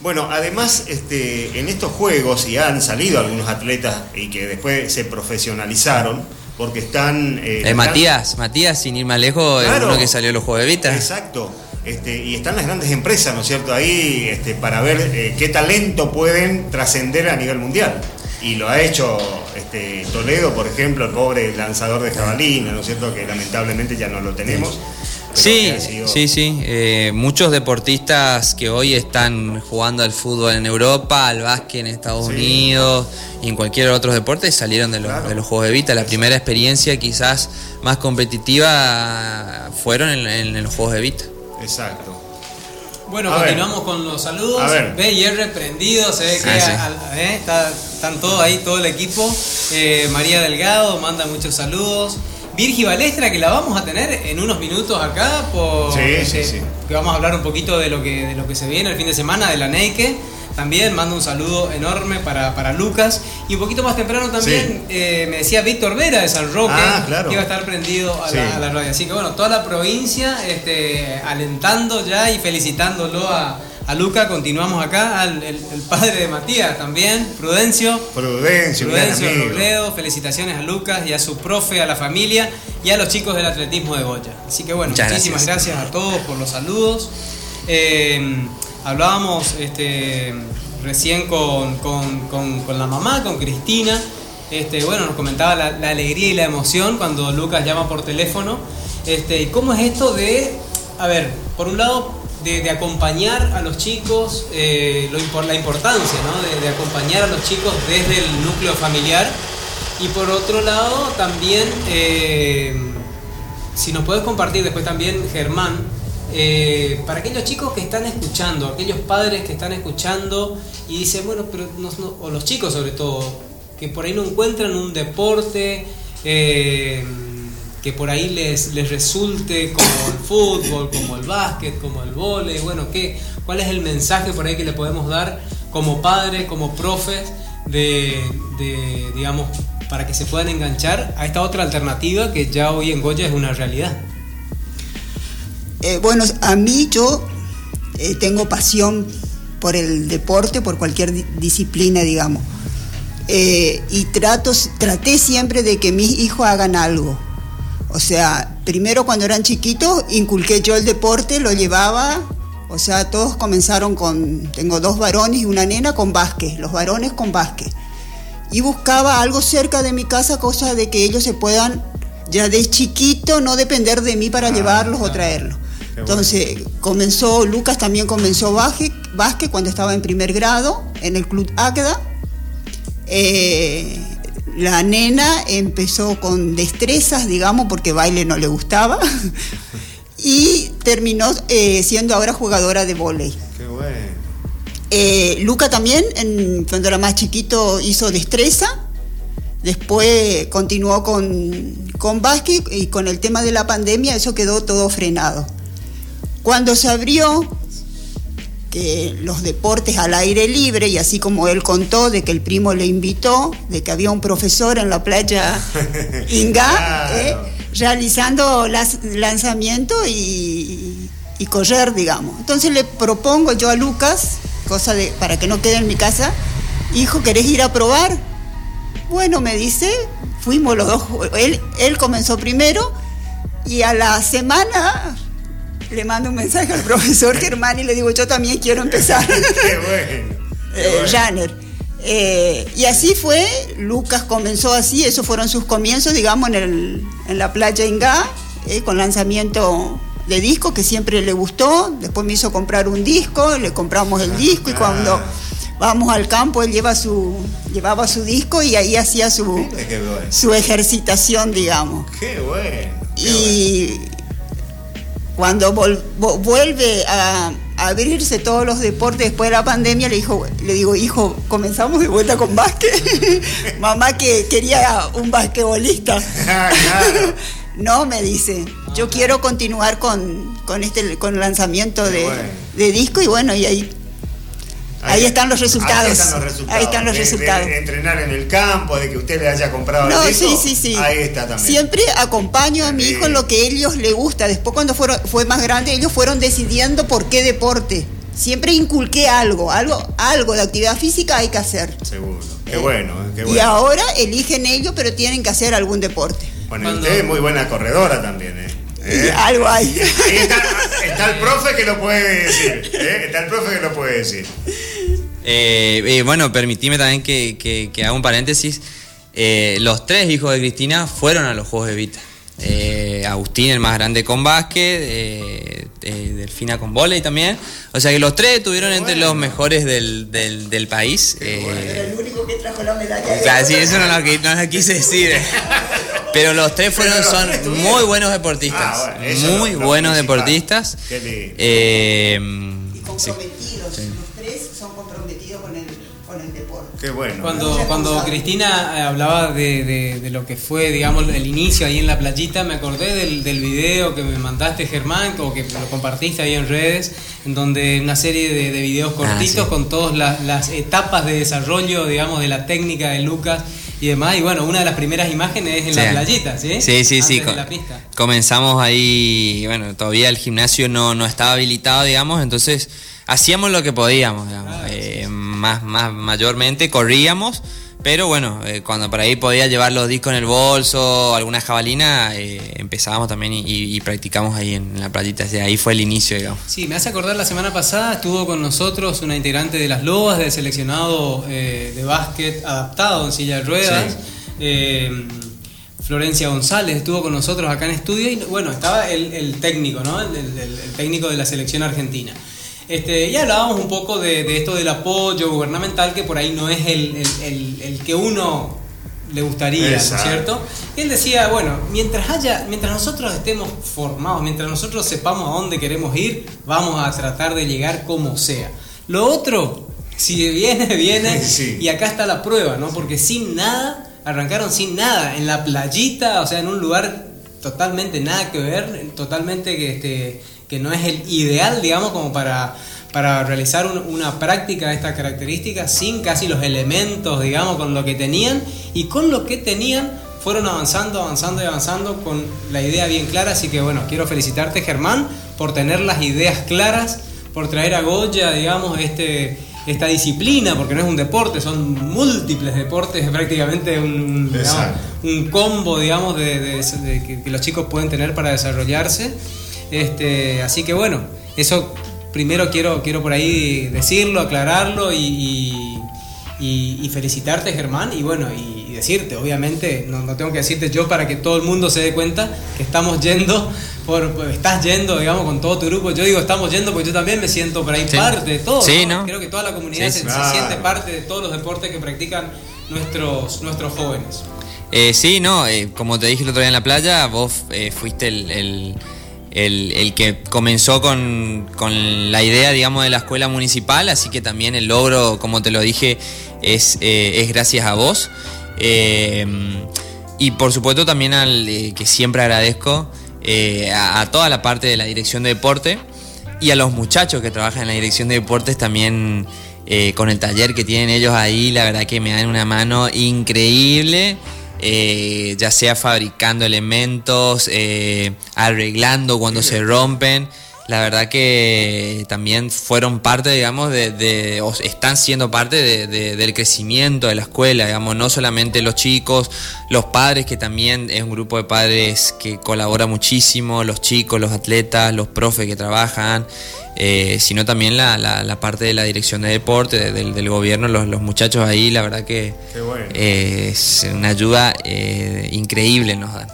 Bueno, además, este, en estos juegos, y han salido algunos atletas y que después se profesionalizaron, porque están... eh, Eh, Matías, Matías, sin ir más lejos, es uno que salió los Juegos de Vita. Exacto. Este, y están las grandes empresas, ¿no es cierto?, ahí este, para ver eh, qué talento pueden trascender a nivel mundial. Y lo ha hecho este, Toledo, por ejemplo, el pobre lanzador de jabalina, ¿no es cierto?, que lamentablemente ya no lo tenemos. Sí, sido- sí, sí. Eh, muchos deportistas que hoy están jugando al fútbol en Europa, al básquet en Estados Sí. Unidos y en cualquier otro deporte salieron de los, Claro. de los Juegos de Vita. La primera experiencia quizás más competitiva fueron en, en los Juegos de Vita. Exacto. Bueno, A ver. continuamos con los saludos. A ver. B y R prendido, se ve que Ah, sí. eh, está- están todos ahí, todo el equipo. Eh, María Delgado manda muchos saludos. Virgi Balestra, que la vamos a tener en unos minutos acá, por, Sí, este, sí, sí. que vamos a hablar un poquito de lo que, de lo que se viene el fin de semana, de la Neike. También mando un saludo enorme para, para Lucas. Y un poquito más temprano también eh, me decía Víctor Vera de San Roque, Ah, claro. que iba a estar prendido a, la, a la radio. Así que bueno, toda la provincia este, alentando ya y felicitándolo a, a Luca. Continuamos acá, al el, el padre de Matías también, Prudencio. Prudencio, Prudencio. Robledo, felicitaciones a Lucas y a su profe, a la familia y a los chicos del atletismo de Goya. Así que bueno, Muchas muchísimas gracias. a todos por los saludos. Eh, hablábamos este, recién con, con- con- con la mamá, con Cristina, Este, bueno, nos comentaba la, la alegría y la emoción cuando Lucas llama por teléfono. Este, ¿Y cómo es esto de, a ver, por un lado, de, acompañar a los chicos, eh, lo la importancia de, acompañar a los chicos desde el núcleo familiar? Y por otro lado, también, eh, si nos puedes compartir después también, Germán, eh, para aquellos chicos que están escuchando, aquellos padres que están escuchando y dicen, bueno, pero no- o los chicos sobre todo, que por ahí no encuentran un deporte eh, por ahí les, les resulte como el fútbol, como el básquet, como el vóley, bueno, ¿qué, ¿cuál es el mensaje por ahí que le podemos dar como padres, como profes, de, digamos, para que se puedan enganchar a esta otra alternativa que ya hoy en Goya es una realidad? Eh, bueno, a mí yo eh, tengo pasión por el deporte, por cualquier di- disciplina, digamos. Eh, y trato, traté siempre de que mis hijos hagan algo. O sea, primero cuando eran chiquitos inculqué yo el deporte, lo llevaba, o sea, todos comenzaron con, tengo dos varones y una nena con básquet, los varones con básquet. Y buscaba algo cerca de mi casa, cosa de que ellos se puedan ya de chiquito no depender de mí para Ah, llevarlos o traerlos. Entonces comenzó, Lucas también comenzó básquet, básquet cuando estaba en primer grado en el Club Águeda. Eh, la nena empezó con destrezas, digamos, porque baile no le gustaba. y terminó eh, siendo ahora jugadora de vóley. Qué bueno. Eh, Luca también, en- cuando era más chiquito, hizo destreza. Después continuó con, con básquet y con el tema de la pandemia eso quedó todo frenado. Cuando se abrió que los deportes al aire libre, y así como él contó de que el primo le invitó, de que había un profesor en la playa Inga, Claro. eh, realizando las, lanzamiento y, y correr, digamos. Entonces le propongo yo a Lucas, cosa de, para que no quede en mi casa, hijo, ¿querés ir a probar? Bueno, me dice, fuimos los dos, él, él comenzó primero y a la semana le mando un mensaje al profesor Germán y le digo, yo también quiero empezar. Qué bueno. Eh, bueno. Janer. Eh, y así fue, Lucas comenzó así, esos fueron sus comienzos, digamos, en, el, en la playa Ingá, eh, con lanzamiento de disco que siempre le gustó, después me hizo comprar un disco, le compramos el disco y cuando vamos al campo él lleva su, llevaba su disco y ahí hacía su, bueno. su ejercitación, digamos. Qué bueno. qué Y cuando vol- vuelve a, a abrirse todos los deportes después de la pandemia, le, dijo, le digo, hijo, comenzamos de vuelta con básquet. Mamá que quería un basquetbolista. no, me dice, yo quiero continuar con, con este con el lanzamiento Qué de, bueno. de disco y bueno, y ahí Ahí están los resultados. Ahí están los resultados. Ahí están los De- de resultados. entrenar en el campo, de que usted le haya comprado No, el disco. sí, sí, sí. Ahí está también. Siempre acompaño a mi hijo en lo que a ellos les gusta. Después cuando fueron, fue más grande, ellos fueron decidiendo por qué deporte. Siempre inculqué algo, algo, algo de actividad física hay que hacer. Seguro. Qué bueno, eh, qué Y bueno. ahora eligen ellos, pero tienen que hacer algún deporte. Bueno, y usted es muy buena corredora también, ¿eh? ¿Eh? algo hay. Ahí está, está el profe que lo puede decir. ¿eh? Está el profe que lo puede decir. Eh, eh, bueno, permitime también que, que- que haga un paréntesis. Eh, los tres hijos de Cristina fueron a los Juegos de Vita. Eh, Agustín, el más grande con básquet, eh, eh, Delfina con vóley también. O sea que los tres estuvieron entre bueno. los mejores del, del- del país. Eh, el único que trajo la medalla. Claro, sí, eso no lo, no lo quise decir. Pero los tres fueron, son muy buenos deportistas. Ah, bueno, muy lo- lo buenos principal. deportistas. Qué lindo. Eh, Y sí. comprometidos. Los tres son comprometidos con el, con el deporte. Qué bueno. Cuando, cuando. Cristina eh, hablaba de, de- de lo que fue, digamos, el inicio ahí en la playita, me acordé del, del video que me mandaste, Germán, o que lo compartiste ahí en redes, en donde una serie de, de videos cortitos sí. con todas las, las etapas de desarrollo, digamos, de la técnica de Lucas y demás. Y bueno, una de las primeras imágenes es en Sí. la playita, ¿sí? Sí, sí, Antes sí. la pista. Comenzamos ahí, bueno, todavía el gimnasio no, no estaba habilitado, digamos, entonces hacíamos lo que podíamos, digamos. Ah, Eh, más, más mayormente corríamos, pero bueno, eh, cuando por ahí podía llevar los discos en el bolso, alguna jabalina, eh, empezábamos también y, y- y practicamos ahí en, la playita. Así, ahí fue el inicio, digamos. Sí, me hace acordar la semana pasada estuvo con nosotros una integrante de las Lobas del seleccionado eh, de básquet adaptado en silla de ruedas. Sí. eh, Florencia González estuvo con nosotros acá en estudio y bueno, estaba el, el técnico, ¿no? El, el- el técnico de la selección argentina. Este, y hablábamos un poco de, de esto del apoyo gubernamental que por ahí no es el, el- el- el que uno le gustaría, ¿no es Exacto. cierto? Y él decía, bueno, mientras haya, mientras nosotros estemos formados, mientras nosotros sepamos a dónde queremos ir, vamos a tratar de llegar como sea. Lo otro, si viene, viene, Sí. y acá está la prueba, ¿no? Porque sin nada, arrancaron sin nada, en la playita, o sea, en un lugar totalmente nada que ver, totalmente que, este, que no es el ideal, digamos, como para, para realizar un- una práctica de estas características, sin casi los elementos, digamos, con lo que tenían, y con lo que tenían fueron avanzando, avanzando y avanzando con la idea bien clara, así que bueno, quiero felicitarte Germán por tener las ideas claras, por traer a Goya, digamos, este, esta disciplina, porque no es un deporte, son múltiples deportes, es prácticamente un, digamos, un combo, digamos, de, de- de que los chicos pueden tener para desarrollarse. Este, así que bueno, eso primero quiero, quiero por ahí decirlo, aclararlo y, y- y- y felicitarte Germán y bueno, y, y decirte, obviamente, no, no tengo que decirte yo para que todo el mundo se dé cuenta que estamos yendo, por, estás yendo, digamos, con todo tu grupo. Yo digo estamos yendo porque yo también me siento por ahí Sí. parte de todo. Sí, ¿no? ¿no? Creo que toda la comunidad Sí, se, siente parte de todos los deportes que practican nuestros, nuestros jóvenes. Eh, sí, no, eh, como te dije el otro día en la playa, vos eh, fuiste el, el- el- el que comenzó con, con la idea, digamos, de la escuela municipal, así que también el logro, como te lo dije, es, eh, es gracias a vos. Eh, y por supuesto también al eh, que siempre agradezco a, toda la parte de la dirección de deporte y a los muchachos que trabajan en la dirección de deportes también con el taller que tienen ellos ahí, la verdad que me dan una mano increíble, eh, ya sea fabricando elementos, eh, arreglando cuando se rompen. La verdad que también fueron parte, digamos, de, de- o están siendo parte de- de- del crecimiento de la escuela, digamos, no solamente los chicos, los padres, que también es un grupo de padres que colabora muchísimo, los chicos, los atletas, los profes que trabajan, eh, sino también la, la- la parte de la dirección de deporte, de- del, del gobierno, los, los muchachos ahí, la verdad que bueno. eh, es una ayuda eh, increíble nos dan.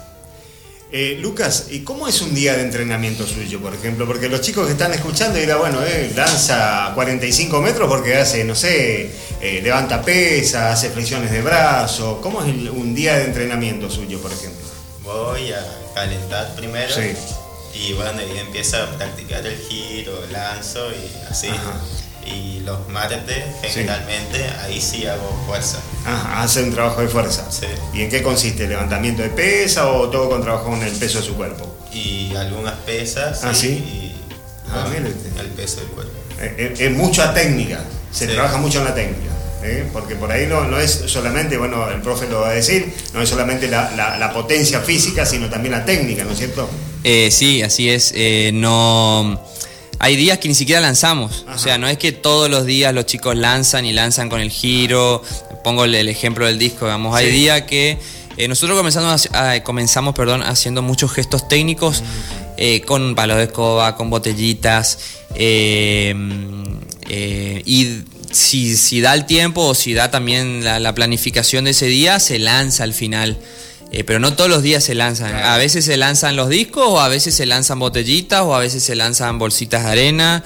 Eh, Lucas, ¿y cómo es un día de entrenamiento suyo, por ejemplo? Porque los chicos que están escuchando dirán, bueno, eh, lanza 45 metros porque hace, no sé, eh, levanta pesa, hace flexiones de brazo. ¿Cómo es el- un día de entrenamiento suyo, por ejemplo? Voy a calentar primero. Sí. Y bueno, empiezo a practicar el giro, lanzo y así. Ajá. Y los martes, generalmente, ahí sí hago fuerza. Ah, hace un trabajo de fuerza. Sí. ¿Y en qué consiste? ¿Levantamiento de pesa o todo con trabajo con el peso de su cuerpo? Y algunas pesas. Ah, ¿sí? Y Ah, bueno, usted. el peso del cuerpo. Eh, Es, es mucha técnica, se Sí. trabaja mucho en la técnica. ¿eh? Porque por ahí no, no es solamente, bueno, el profe lo va a decir, no es solamente la, la- la potencia física, sino también la técnica, ¿no es cierto? Eh, sí, así es. eh, no. Hay días que ni siquiera lanzamos. Ajá. O sea, no es que todos los días los chicos lanzan y lanzan con el giro. Pongo el, el ejemplo del disco, digamos. Hay días que eh, nosotros comenzamos, a- comenzamos perdón, haciendo muchos gestos técnicos eh, con palos de escoba, con botellitas. eh, eh, y si, si da el tiempo o si da también la, la planificación de ese día, se lanza al final. Eh, pero no todos los días se lanzan. A veces se lanzan los discos, o a veces se lanzan botellitas, o a veces se lanzan bolsitas de arena.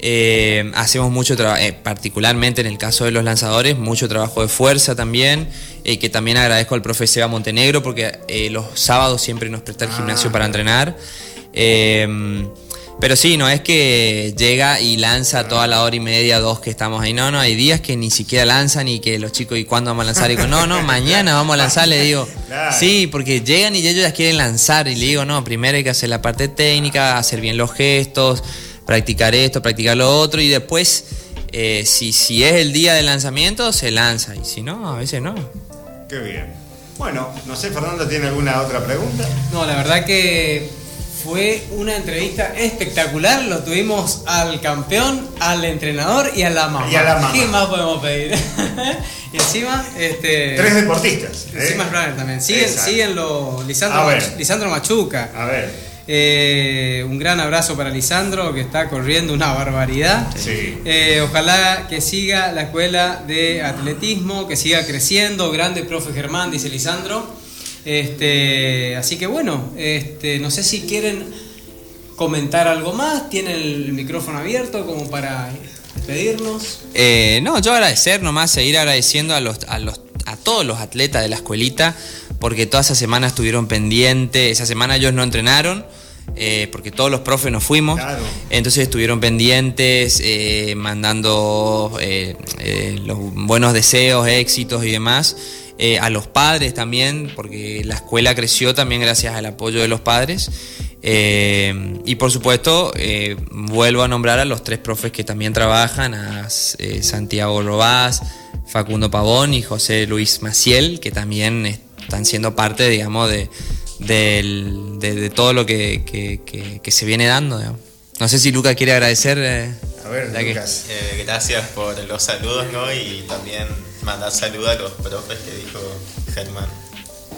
Eh, hacemos mucho trabajo, particularmente en el caso de los lanzadores, mucho trabajo de fuerza también, eh, que también agradezco al profe Seba Montenegro porque eh, los sábados siempre nos presta el Ah, gimnasio para entrenar. Pero sí, no es que llega y lanza toda la hora y media, dos que estamos ahí. No, no, hay días que ni siquiera lanzan y que los chicos, ¿y cuándo vamos a lanzar? Y digo, no, no, mañana vamos a lanzar, le digo. Claro. Sí, porque llegan y ellos ya quieren lanzar. Y le digo, no, primero hay que hacer la parte técnica, hacer bien los gestos, practicar esto, practicar lo otro. Y después, eh, si, si es el día de lanzamiento, se lanza. Y si no, a veces no. Qué bien. Bueno, no sé, Fernando, ¿tiene alguna otra pregunta? No, la verdad que fue una entrevista espectacular. Lo tuvimos al campeón, al entrenador y a la mamá. Y a la mamá. ¿Qué más podemos pedir? y encima, este. Tres deportistas. ¿eh? Encima es también. Siguen, siguen los A Lisandro, ver. Mach- Lisandro Machuca. A ver. Eh, un gran abrazo para Lisandro, que está corriendo una barbaridad. Sí. Eh, ojalá que siga la escuela de atletismo, que siga creciendo. Grande profe Germán, dice Lisandro. Este, así que bueno, este, no sé si quieren comentar algo más. Tienen el micrófono abierto como para despedirnos. Eh, no, yo agradecer nomás, seguir agradeciendo a los, a los a todos los atletas de la escuelita, porque toda esa semana estuvieron pendientes, esa semana ellos no entrenaron, eh, porque todos los profes nos fuimos, Claro. entonces estuvieron pendientes, eh, mandando eh, eh, los buenos deseos, éxitos y demás. Eh, a los padres también, porque la escuela creció también gracias al apoyo de los padres. Eh, y por supuesto, eh, vuelvo a nombrar a los tres profes que también trabajan, a Santiago Robás, Facundo Pavón y José Luis Maciel, que también están siendo parte, digamos, de, de, todo lo que, que- se viene dando. No sé si Luca quiere agradecer. eh, A ver, ya que- Lucas. Eh, gracias por los saludos, ¿no? Y también mandar saludos a los profes que dijo Germán.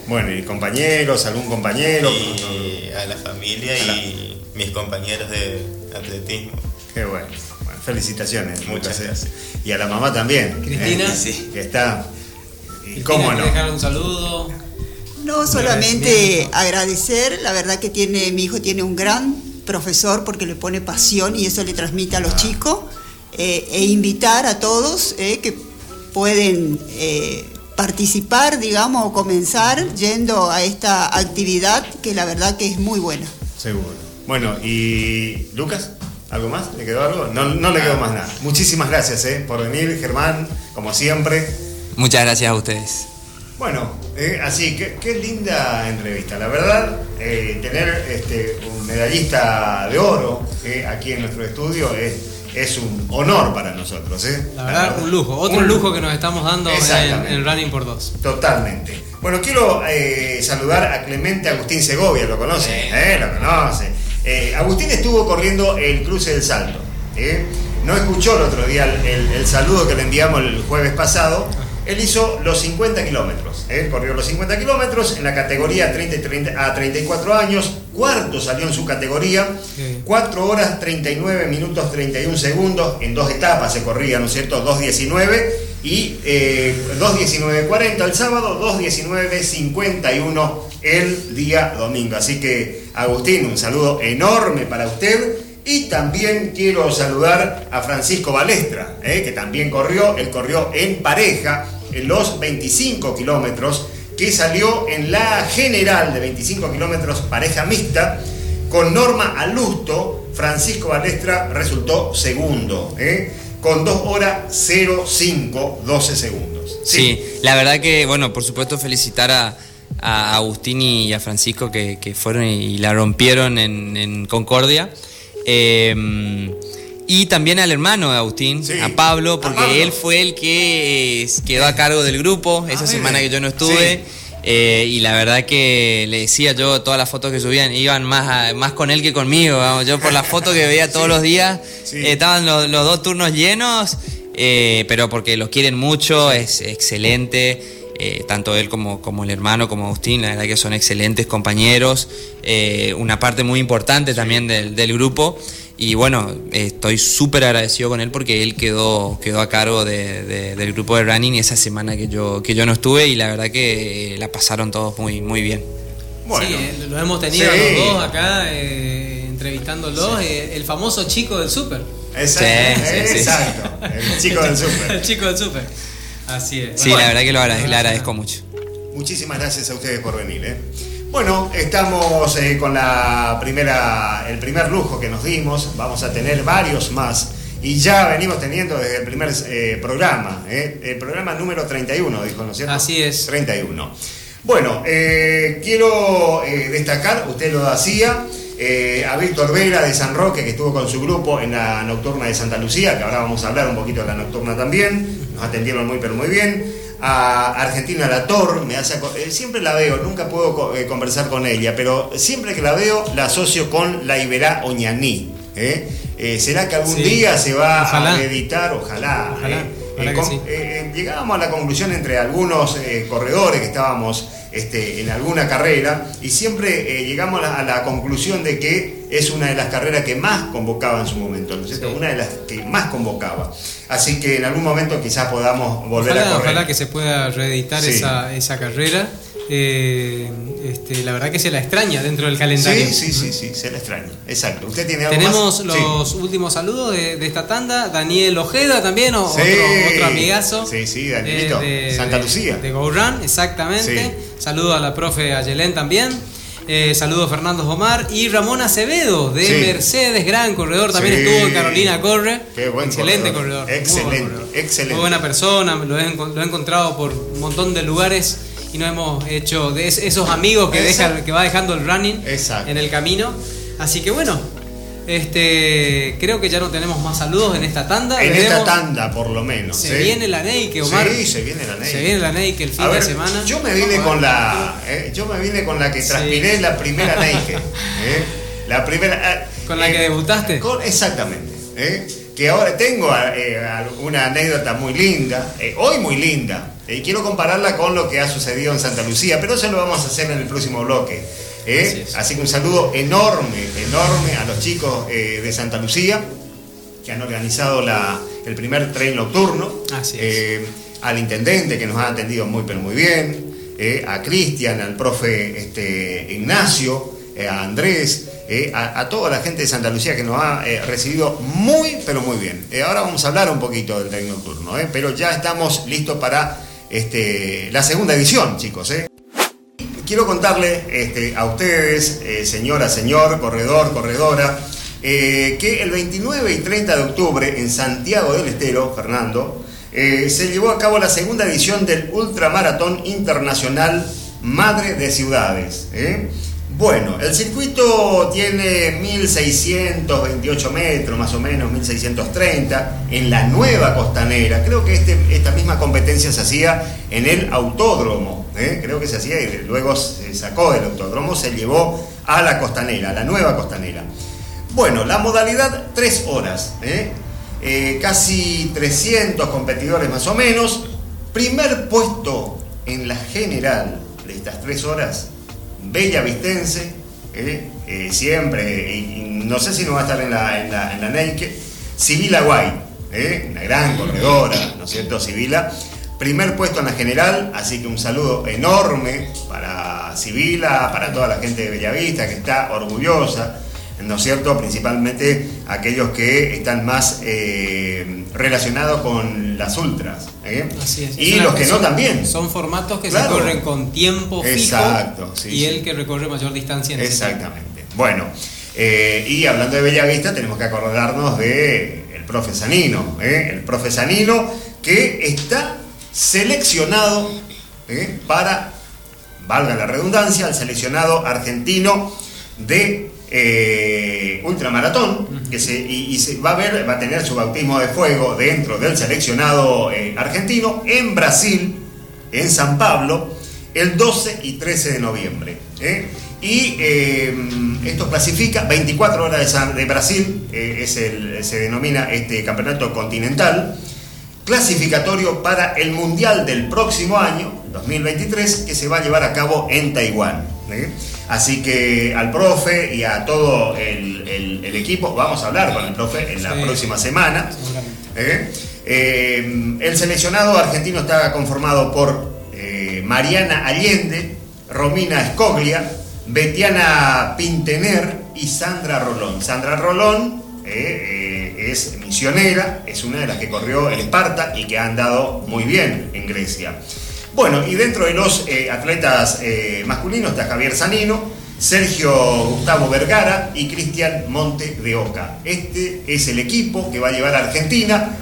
Bueno, y compañeros, algún compañero. Y a la familia y mis compañeros de atletismo. Qué bueno. Bueno, felicitaciones. Muchas Lucas, ¿eh? gracias. Y a la mamá también. Cristina. ¿eh? Sí. Que está. Y cómo no. ¿querés dejar un saludo? No, solamente agradecer, la verdad que tiene, mi hijo tiene un gran profesor porque le pone pasión y eso le transmite a los chicos, eh, e invitar a todos eh, que pueden eh, participar, digamos, o comenzar yendo a esta actividad que la verdad que es muy buena. Seguro. Bueno, y Lucas, ¿algo más? ¿Le quedó algo? No, no le quedó más nada. Muchísimas gracias eh, por venir, Germán, como siempre. Muchas gracias a ustedes. Bueno, eh, así que qué linda entrevista. La verdad, eh, tener este, un medallista de oro eh, aquí en nuestro estudio es, es un honor para nosotros. eh. La verdad, un lujo. Otro Un lujo que nos estamos dando en, en Running por Dos. Totalmente. Bueno, quiero eh, saludar a Clemente Agustín Segovia, ¿lo conoce? Sí. ¿Eh? Lo conoce. Eh, Agustín estuvo corriendo el cruce del Salto. ¿eh? No escuchó el otro día el, el- el saludo que le enviamos el jueves pasado. Él hizo los 50 kilómetros. ¿eh? Corrió los 50 kilómetros en la categoría 30, y 30 a 34 años. Cuarto salió en su categoría. Sí. 4 horas 39 minutos 31 segundos. En dos etapas se corría, ¿no es cierto? 2.19 y eh, 2.19.40 el sábado, 2.19.51 el día domingo. Así que, Agustín, un saludo enorme para usted. Y también quiero saludar a Francisco Balestra, eh, que también corrió, él corrió en pareja en los 25 kilómetros, que salió en la general de 25 kilómetros pareja mixta, con Norma Alusto, Francisco Balestra resultó segundo, ¿eh? con 2 horas 05, 12 segundos. Sí. la verdad que, bueno, por supuesto felicitar a, Agustín y a Francisco que, que fueron y la rompieron en Concordia. Eh, y también al hermano de Agustín, Sí, a Pablo, a porque Pablo. él fue el que eh, quedó a cargo del grupo esa Ah, semana que yo no estuve. Sí. Eh, y la verdad que le decía yo, todas las fotos que subían iban más, a- más con él que conmigo. vamos. Yo por las fotos que veía todos los días, eh, estaban los, los dos turnos llenos, eh, pero porque los quieren mucho, es excelente. Eh, tanto él como, como el hermano, como Agustín, la verdad que son excelentes compañeros, eh, una parte muy importante también del, del grupo. Y bueno, eh, estoy súper agradecido con él porque él quedó, quedó a cargo de- de- del grupo de running esa semana que yo, que yo no estuve y la verdad que eh, la pasaron todos muy, muy bien. Bueno, Sí, los hemos tenido Sí. los dos acá eh, entrevistándolos. eh, el famoso chico del súper. exacto, Sí, sí, sí. exacto, el chico del el súper. chico del súper. Así es. Sí, Bueno. la verdad que lo le agradezco mucho. Muchísimas gracias a ustedes por venir. ¿eh? Bueno, estamos eh, con la primera, el primer lujo que nos dimos. Vamos a tener varios más. Y ya venimos teniendo desde el primer eh, programa, ¿eh? el programa número 31, dijo, ¿no es cierto? Así es. 31. Bueno, eh, quiero eh, destacar, usted lo hacía, eh, a Víctor Vera de San Roque, que estuvo con su grupo en la nocturna de Santa Lucía, que ahora vamos a hablar un poquito de la nocturna también, nos atendieron muy pero muy bien. A Argentina Lator, me hace, eh, siempre la veo, nunca puedo co- eh, conversar con ella, pero siempre que la veo la asocio con la Iberá Oñaní. ¿eh? ¿Será que algún Sí. día se va Ojalá. a editar? Ojalá. Ojalá, ojalá que con- sí. llegábamos a la conclusión entre algunos corredores que estábamos este, en alguna carrera y siempre eh, llegamos a la, conclusión de que es una de las carreras que más convocaba en su momento, ¿no es cierto? Una de las que más convocaba. Así que en algún momento quizás podamos volver a correr. Ojalá que se pueda reeditar esa, esa carrera. Eh, este, la verdad que se la extraña dentro del calendario. Sí, sí, sí, sí, se la extraña. Exacto. ¿Usted tiene algo Tenemos los últimos saludos de, esta tanda. Daniel Ojeda también, otro, amigazo. Sí, sí, Danielito. de, Santa Lucía. De, Go Run, exactamente. Saludo a la profe Ayelén también. Eh, saludos Fernando Omar y Ramón Acevedo de Mercedes, gran corredor, también estuvo en Carolina Corre. Qué buen excelente corredor. Excelente, excelente. Muy buena persona, lo he, lo he encontrado por un montón de lugares y no hemos hecho de esos amigos que, que va dejando el running en el camino. Así que bueno, este, creo que ya no tenemos más saludos en esta tanda. En esta tanda, por lo menos. Se viene la Neike, Omar. Sí, se viene la Neike. Se viene la Neike el fin de semana. Yo me vine con la, eh, yo me vine con la que transpiré la primera Neike. Eh, la primera. Eh, ¿Con la que debutaste? exactamente. Que ahora tengo una anécdota muy linda, hoy muy linda, y quiero compararla con lo que ha sucedido en Santa Lucía, pero eso lo vamos a hacer en el próximo bloque. ¿eh? Así, que un saludo enorme, enorme a los chicos eh, de Santa Lucía que han organizado el primer tren nocturno, eh, al intendente que nos ha atendido muy pero muy bien, a Cristian, al profe este, Ignacio, a Andrés, a, a, toda la gente de Santa Lucía que nos ha recibido muy pero muy bien. ahora vamos a hablar un poquito del tren nocturno, pero ya estamos listos para este, la segunda edición, chicos quiero contarle este, a ustedes, eh, señora, señor, corredor, corredora, eh, que el 29 y 30 de octubre en Santiago del Estero, Fernando, eh, se llevó a cabo la segunda edición del Ultramaratón Internacional Madre de Ciudades. Bueno, el circuito tiene 1628 metros, más o menos, 1630, en la nueva costanera. Creo que este, esta misma competencia se hacía en el autódromo, ¿eh? creo que se hacía y luego se sacó del autódromo, se llevó a la costanera, a la nueva costanera. Bueno, la modalidad 3 horas, ¿eh? Eh, casi 300 competidores más o menos. Primer puesto en la general de estas 3 horas Bella Vistense, eh, eh, siempre, no sé si no va a estar en la, en la, en la Sibila Guay, eh, una gran corredora, ¿no es cierto? Sibila. Primer puesto en la general, así que un saludo enorme para Sibila, para toda la gente de Bellavista que está orgullosa ¿no es cierto? Principalmente aquellos que están más eh, relacionados con las ultras. ¿eh? Y los que no también. Son formatos que se corren con tiempo fijo y el que recorre mayor distancia. En Exactamente. bueno, eh, y hablando de Bellavista, tenemos que acordarnos de el profe Sanino, el profe Sanino que está seleccionado para, valga la redundancia, el seleccionado argentino de eh, ultramaratón, que se, y, se va a ver, va a tener su bautismo de fuego dentro del seleccionado eh, argentino en Brasil, en San Pablo, el 12 y 13 de noviembre. ¿eh? Y esto clasifica 24 horas de, Brasil, es el, se denomina este campeonato continental, clasificatorio para el Mundial del próximo año, 2023, que se va a llevar a cabo en Taiwán. Así que al profe y a todo el, equipo, vamos a hablar con el profe en la próxima semana. ¿eh? Eh, el seleccionado argentino está conformado por eh, Mariana Allende, Romina Escoglia, Betiana Pintener y Sandra Rolón. Sandra Rolón es misionera, es una de las que corrió el Esparta y que ha andado muy bien en Grecia. Bueno, y dentro de los eh, atletas eh, masculinos está Javier Sanino, Sergio Gustavo Vergara y Cristian Monte de Oca. Este es el equipo que va a llevar a Argentina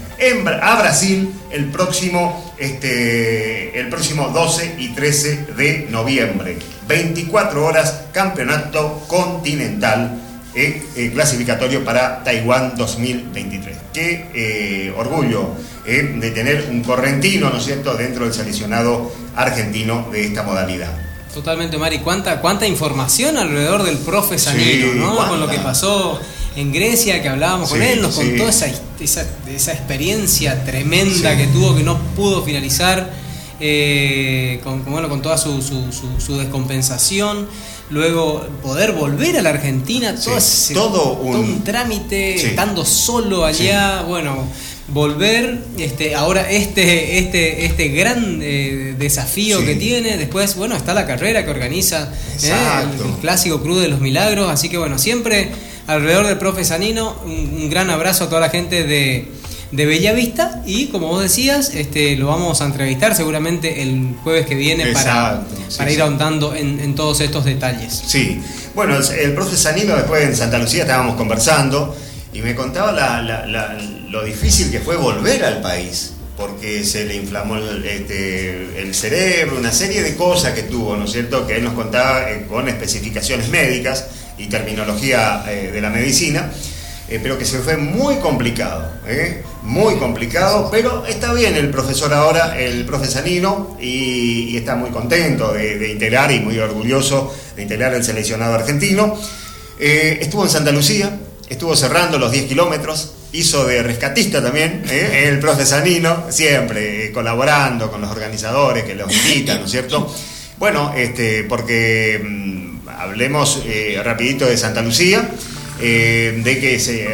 a Brasil el próximo, este, el próximo 12 y 13 de noviembre. 24 horas, campeonato continental eh, clasificatorio para Taiwán 2023. Qué orgullo eh, de tener un correntino, ¿no es cierto?, dentro del seleccionado argentino de esta modalidad. Totalmente, Mari. ¿Cuánta, cuánta información alrededor del profe Sanino, ¿no? Con lo que pasó en Grecia, que hablábamos con él, nos contó esa, esa, esa, experiencia tremenda que tuvo, que no pudo finalizar. eh, con, con, bueno, con toda su, su, su- su descompensación, luego poder volver a la Argentina, todo, Sí, ese- todo un- trámite, Sí. estando solo allá, bueno, volver, este, ahora este, este, este gran eh, desafío que tiene, después, bueno, está la carrera que organiza, ¿eh? El, el clásico Cruz de los Milagros, así que bueno, siempre alrededor del profe Sanino, un, un gran abrazo a toda la gente de, de Bellavista y como vos decías, este, lo vamos a entrevistar seguramente el jueves que viene para, sí, para ir ahondando en, en todos estos detalles. Sí, bueno, el, profe Sanino después en Santa Lucía estábamos conversando y me contaba la- la- la- lo difícil que fue volver al país, porque se le inflamó el, este, el cerebro, una serie de cosas que tuvo, ¿no es cierto? Que él nos contaba eh, con especificaciones médicas y terminología eh, de la medicina. eh, pero que se fue muy complicado, ¿eh? Muy complicado, pero está bien el profesor ahora, el profe Sanino, y, y está muy contento de, integrar y muy orgulloso de integrar el seleccionado argentino. Eh, estuvo en Santa Lucía, estuvo cerrando los 10 kilómetros, hizo de rescatista también, ¿eh? el profe Sanino, siempre eh, colaborando con los organizadores que los invitan, ¿no es cierto? Bueno, este, porque mm, hablemos eh, rapidito de Santa Lucía, eh, de que se,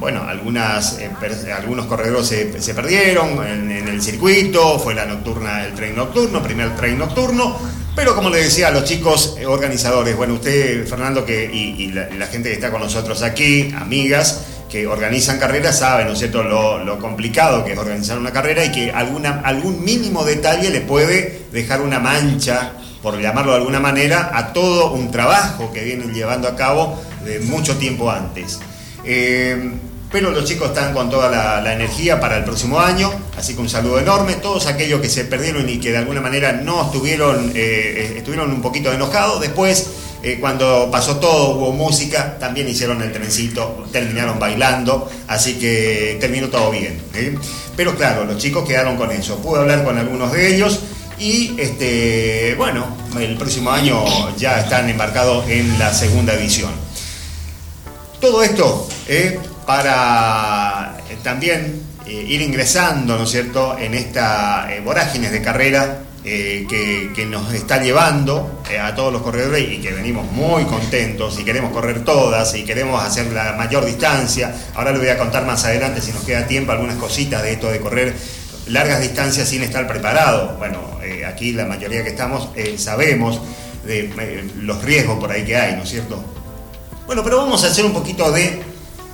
bueno, eh, algunos corredores se, perdieron en, el circuito, fue la nocturna, el tren nocturno, primer tren nocturno, pero como le decía a los chicos eh, organizadores, bueno, usted, Fernando, que, y, la, gente que está con nosotros aquí, amigas, que organizan carreras, saben, ¿no es cierto?, lo, lo complicado que es organizar una carrera y que alguna, algún mínimo detalle le puede dejar una mancha, por llamarlo de alguna manera, a todo un trabajo que vienen llevando a cabo de mucho tiempo antes. Eh, pero los chicos están con toda la, energía para el próximo año, así que un saludo enorme. Todos aquellos que se perdieron y que de alguna manera no estuvieron, eh, estuvieron un poquito enojados, después, eh, cuando pasó todo, hubo música, también hicieron el trencito, terminaron bailando, así que terminó todo bien. ¿eh? Pero claro, los chicos quedaron con eso. Pude hablar con algunos de ellos y este, bueno, el próximo año ya están embarcados en la segunda edición. Todo esto eh, para eh, también eh, ir ingresando, ¿no es cierto?, en esta eh, vorágines de carrera eh, que, nos está llevando a todos los corredores y que venimos muy contentos y queremos correr todas y queremos hacer la mayor distancia. Ahora le voy a contar más adelante, si nos queda tiempo, algunas cositas de esto de correr largas distancias sin estar preparado. Bueno, aquí la mayoría que estamos sabemos de los riesgos por ahí que hay, ¿no es cierto? Bueno, pero vamos a hacer un poquito de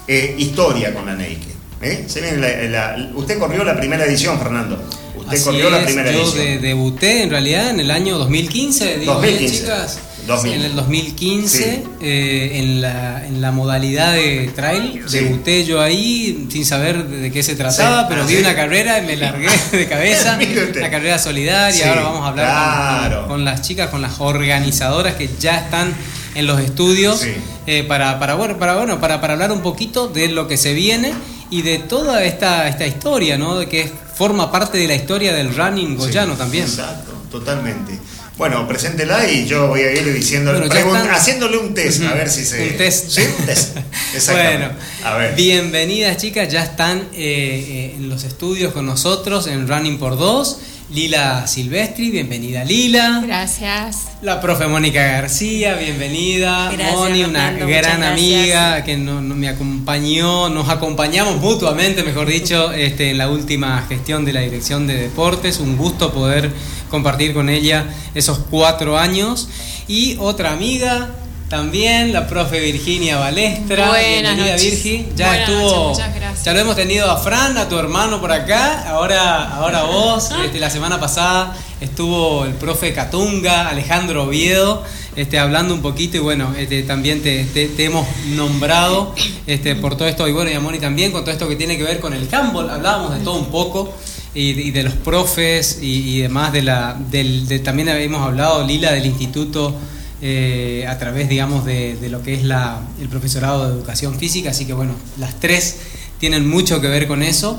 eh, historia con la Naked. ¿eh? Se viene la- la- usted corrió la primera edición, Fernando. Usted Así corrió la primera yo edición. de- debuté en realidad en el año 2015, digo 2015. bien, chicas. 2000. En el 2015, Sí. eh, en, la, en la modalidad de trail, Sí. debuté yo ahí sin saber de, qué se trataba, Sí. pero Ah, vi una carrera y me largué de cabeza, la carrera solidaria, ahora vamos a hablar con- claro. con, con las chicas, con las organizadoras que ya están en los estudios Sí. eh, para, para, bueno, para, bueno, para, para hablar un poquito de lo que se viene y de toda esta, esta historia, ¿no? De que forma parte de la historia del running goyano Sí, también. Exacto, totalmente. Bueno, preséntela y yo voy a ir diciéndole, Bueno, están. haciéndole un test, a ver si se. un test. Sí, un test. Bueno, a ver. bienvenidas chicas, ya están eh, eh, en los estudios con nosotros en Running por Dos. Lila Silvestri, bienvenida Lila. Gracias. La profe Mónica García, bienvenida. Gracias, Moni, una Fernando, gran amiga que no, no me acompañó, nos acompañamos mutuamente, mejor dicho, este, en la última gestión de la Dirección de Deportes. Un gusto poder compartir con ella esos cuatro años. Y otra amiga también, la profe Virginia Balestra. Buenas bienvenida noches. Virgi. Ya Buenas estuvo, noches, muchas gracias. ya lo hemos tenido a Fran, a tu hermano por acá, ahora, ahora vos. Este, la semana pasada estuvo el profe Catunga, Alejandro Oviedo, este, hablando un poquito y bueno, este, también te, te- te hemos nombrado este, por todo esto, y bueno, y a Moni también, con todo esto que tiene que ver con el handball, hablábamos de todo un poco. Y, y de los profes y, y demás de la del, de- también habíamos hablado Lila del instituto eh, a través digamos de, de lo que es la, el profesorado de educación física así que bueno las tres tienen mucho que ver con eso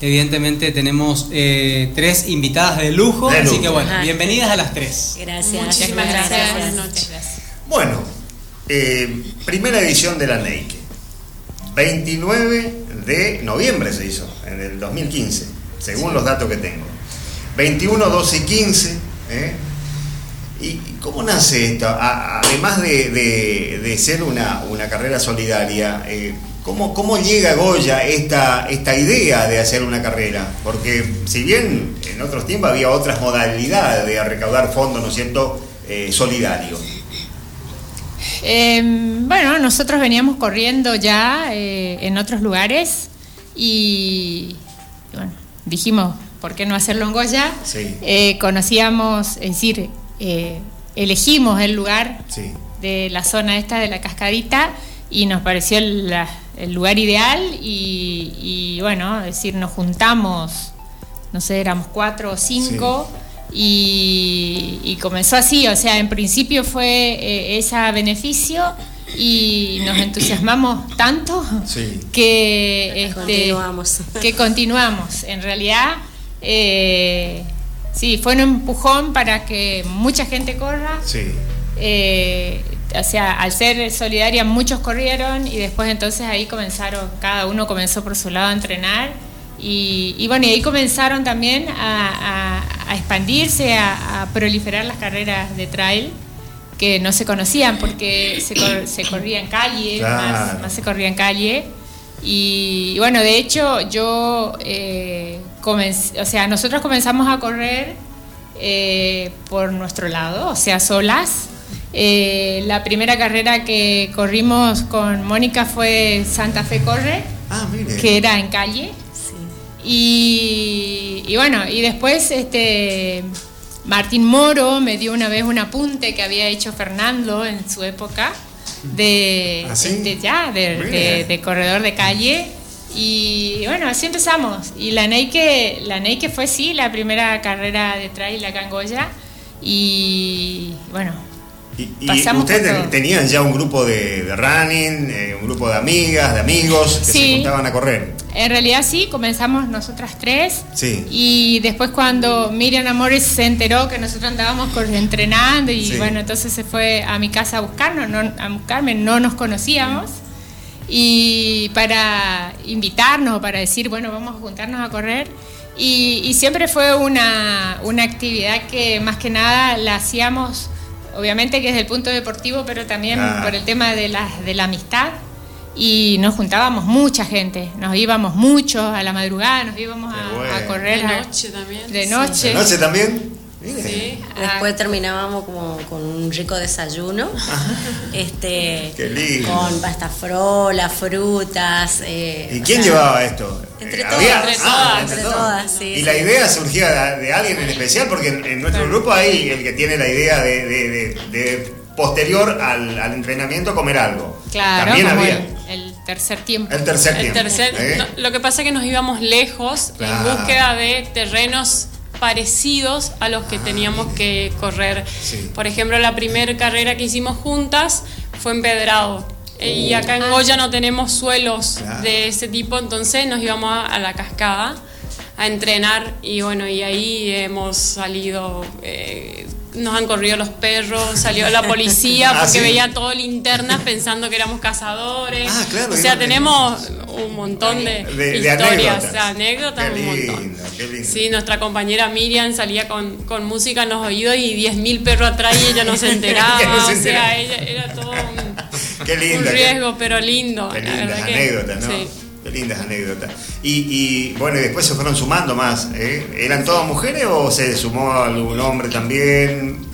evidentemente tenemos eh, tres invitadas de lujo De así que bueno Ajá. bienvenidas a las tres Gracias. Muchísimas muchas gracias. Buenas noches. Bueno, eh, primera edición de la Naked. 29 de noviembre se hizo, en el 2015, según los datos que tengo. 21, 12 y 15. ¿eh? ¿Y cómo nace esto? Además de, de- ser una, una carrera solidaria, eh, ¿cómo, ¿cómo llega a Goya esta, esta idea de hacer una carrera? Porque si bien en otros tiempos había otras modalidades de recaudar fondos, ¿no es cierto?, eh. Eh, bueno, nosotros veníamos corriendo ya eh, en otros lugares y, dijimos, ¿por qué no hacerlo en Goya? Sí. Eh, conocíamos, es decir, eh, elegimos el lugar Sí. de la zona esta de la cascadita y nos pareció el, lugar ideal y, y, bueno, es decir, nos juntamos, no sé, éramos cuatro o cinco y, y comenzó así, o sea, en principio fue eh, ese beneficio y nos entusiasmamos tanto Sí. que, este, Continuamos. que continuamos. En realidad, eh, sí, fue un empujón para que mucha gente corra. Sí. Eh, o sea, al ser solidaria muchos corrieron y después entonces ahí comenzaron, cada uno comenzó por su lado a entrenar y, y bueno, y ahí comenzaron también a, a- a expandirse, a, a proliferar las carreras de trail que no se conocían porque se, cor- se corría en calle, Claro. más, más se corría en calle. Y, y bueno, de hecho yo, eh, comencé- o sea, nosotros comenzamos a correr eh, por nuestro lado, o sea, solas. Eh, la primera carrera que corrimos con Mónica fue Santa Fe Corre, Ah, mire. que era en calle. Y, y bueno, y después este Martín Moro me dio una vez un apunte que había hecho Fernando en su época de, ¿Ah, sí? ya, de, Mire. de- de corredor de calle. Y bueno, así empezamos. Y la Neike, la Neike fue sí la primera carrera de trail acá en Goya. Y bueno, Y, y ustedes tenían ya un grupo de, de running, eh, un grupo de amigas, de amigos que se Sí. juntaban a correr. en realidad sí, comenzamos nosotras tres. Sí. Y después cuando Miriam Amores se enteró que nosotros andábamos entrenando y Sí. bueno, entonces se fue a mi casa a buscarnos, no, a buscarme, no nos conocíamos. Y para invitarnos, para decir, bueno, vamos a juntarnos a correr. Y, y siempre fue una, una actividad que más que nada la hacíamos, obviamente que desde el punto deportivo, pero también por el tema de la, de la amistad. Y nos juntábamos mucha gente, nos íbamos muchos a la madrugada, nos íbamos a, bueno. a correr. De noche también. De sí. noche. ¿De noche también? Sí. Después terminábamos como con un rico desayuno. este Qué lindo. Con pasta frola, frutas. eh, ¿Y quién sea, llevaba esto? Entre Eh, todas. había- Entre ah, todas. entre Entre todas. todas, sí, Y sí. la idea surgía de, de alguien en especial, porque en, en nuestro grupo hay el que tiene la idea de, de- de- de posterior al, al entrenamiento comer algo. Claro, También había. el, el tercer tiempo. El tercer El tiempo. tercer, ¿eh? no, lo que pasa es que nos íbamos lejos Claro. en búsqueda de terrenos parecidos a los que teníamos que correr. Ah, Sí. Por ejemplo, la primera carrera que hicimos juntas fue empedrado. Eh, Y acá en Goya no tenemos suelos. Claro. de ese tipo, entonces nos íbamos a, a la cascada a entrenar y bueno, y ahí hemos salido, eh, nos han corrido los perros, salió la policía Ah, porque ¿sí? veía todo linternas pensando que éramos cazadores. Ah, claro, o sea, tenemos un montón de, De- de historias, anécdotas. de anécdotas, Qué un montón. lindo, qué lindo. Sí, nuestra compañera Miriam salía con, con música en los oídos y 10.000 perros atrás y ella no se enteraba. No se o sea, ella era todo un, Qué lindo. un qué- riesgo, pero lindo. Qué lindas anécdotas, ¿no? sí. Qué lindas anécdotas. Y, y, bueno, y después se fueron sumando más. ¿eh? ¿Eran todas mujeres o se sumó algún hombre también?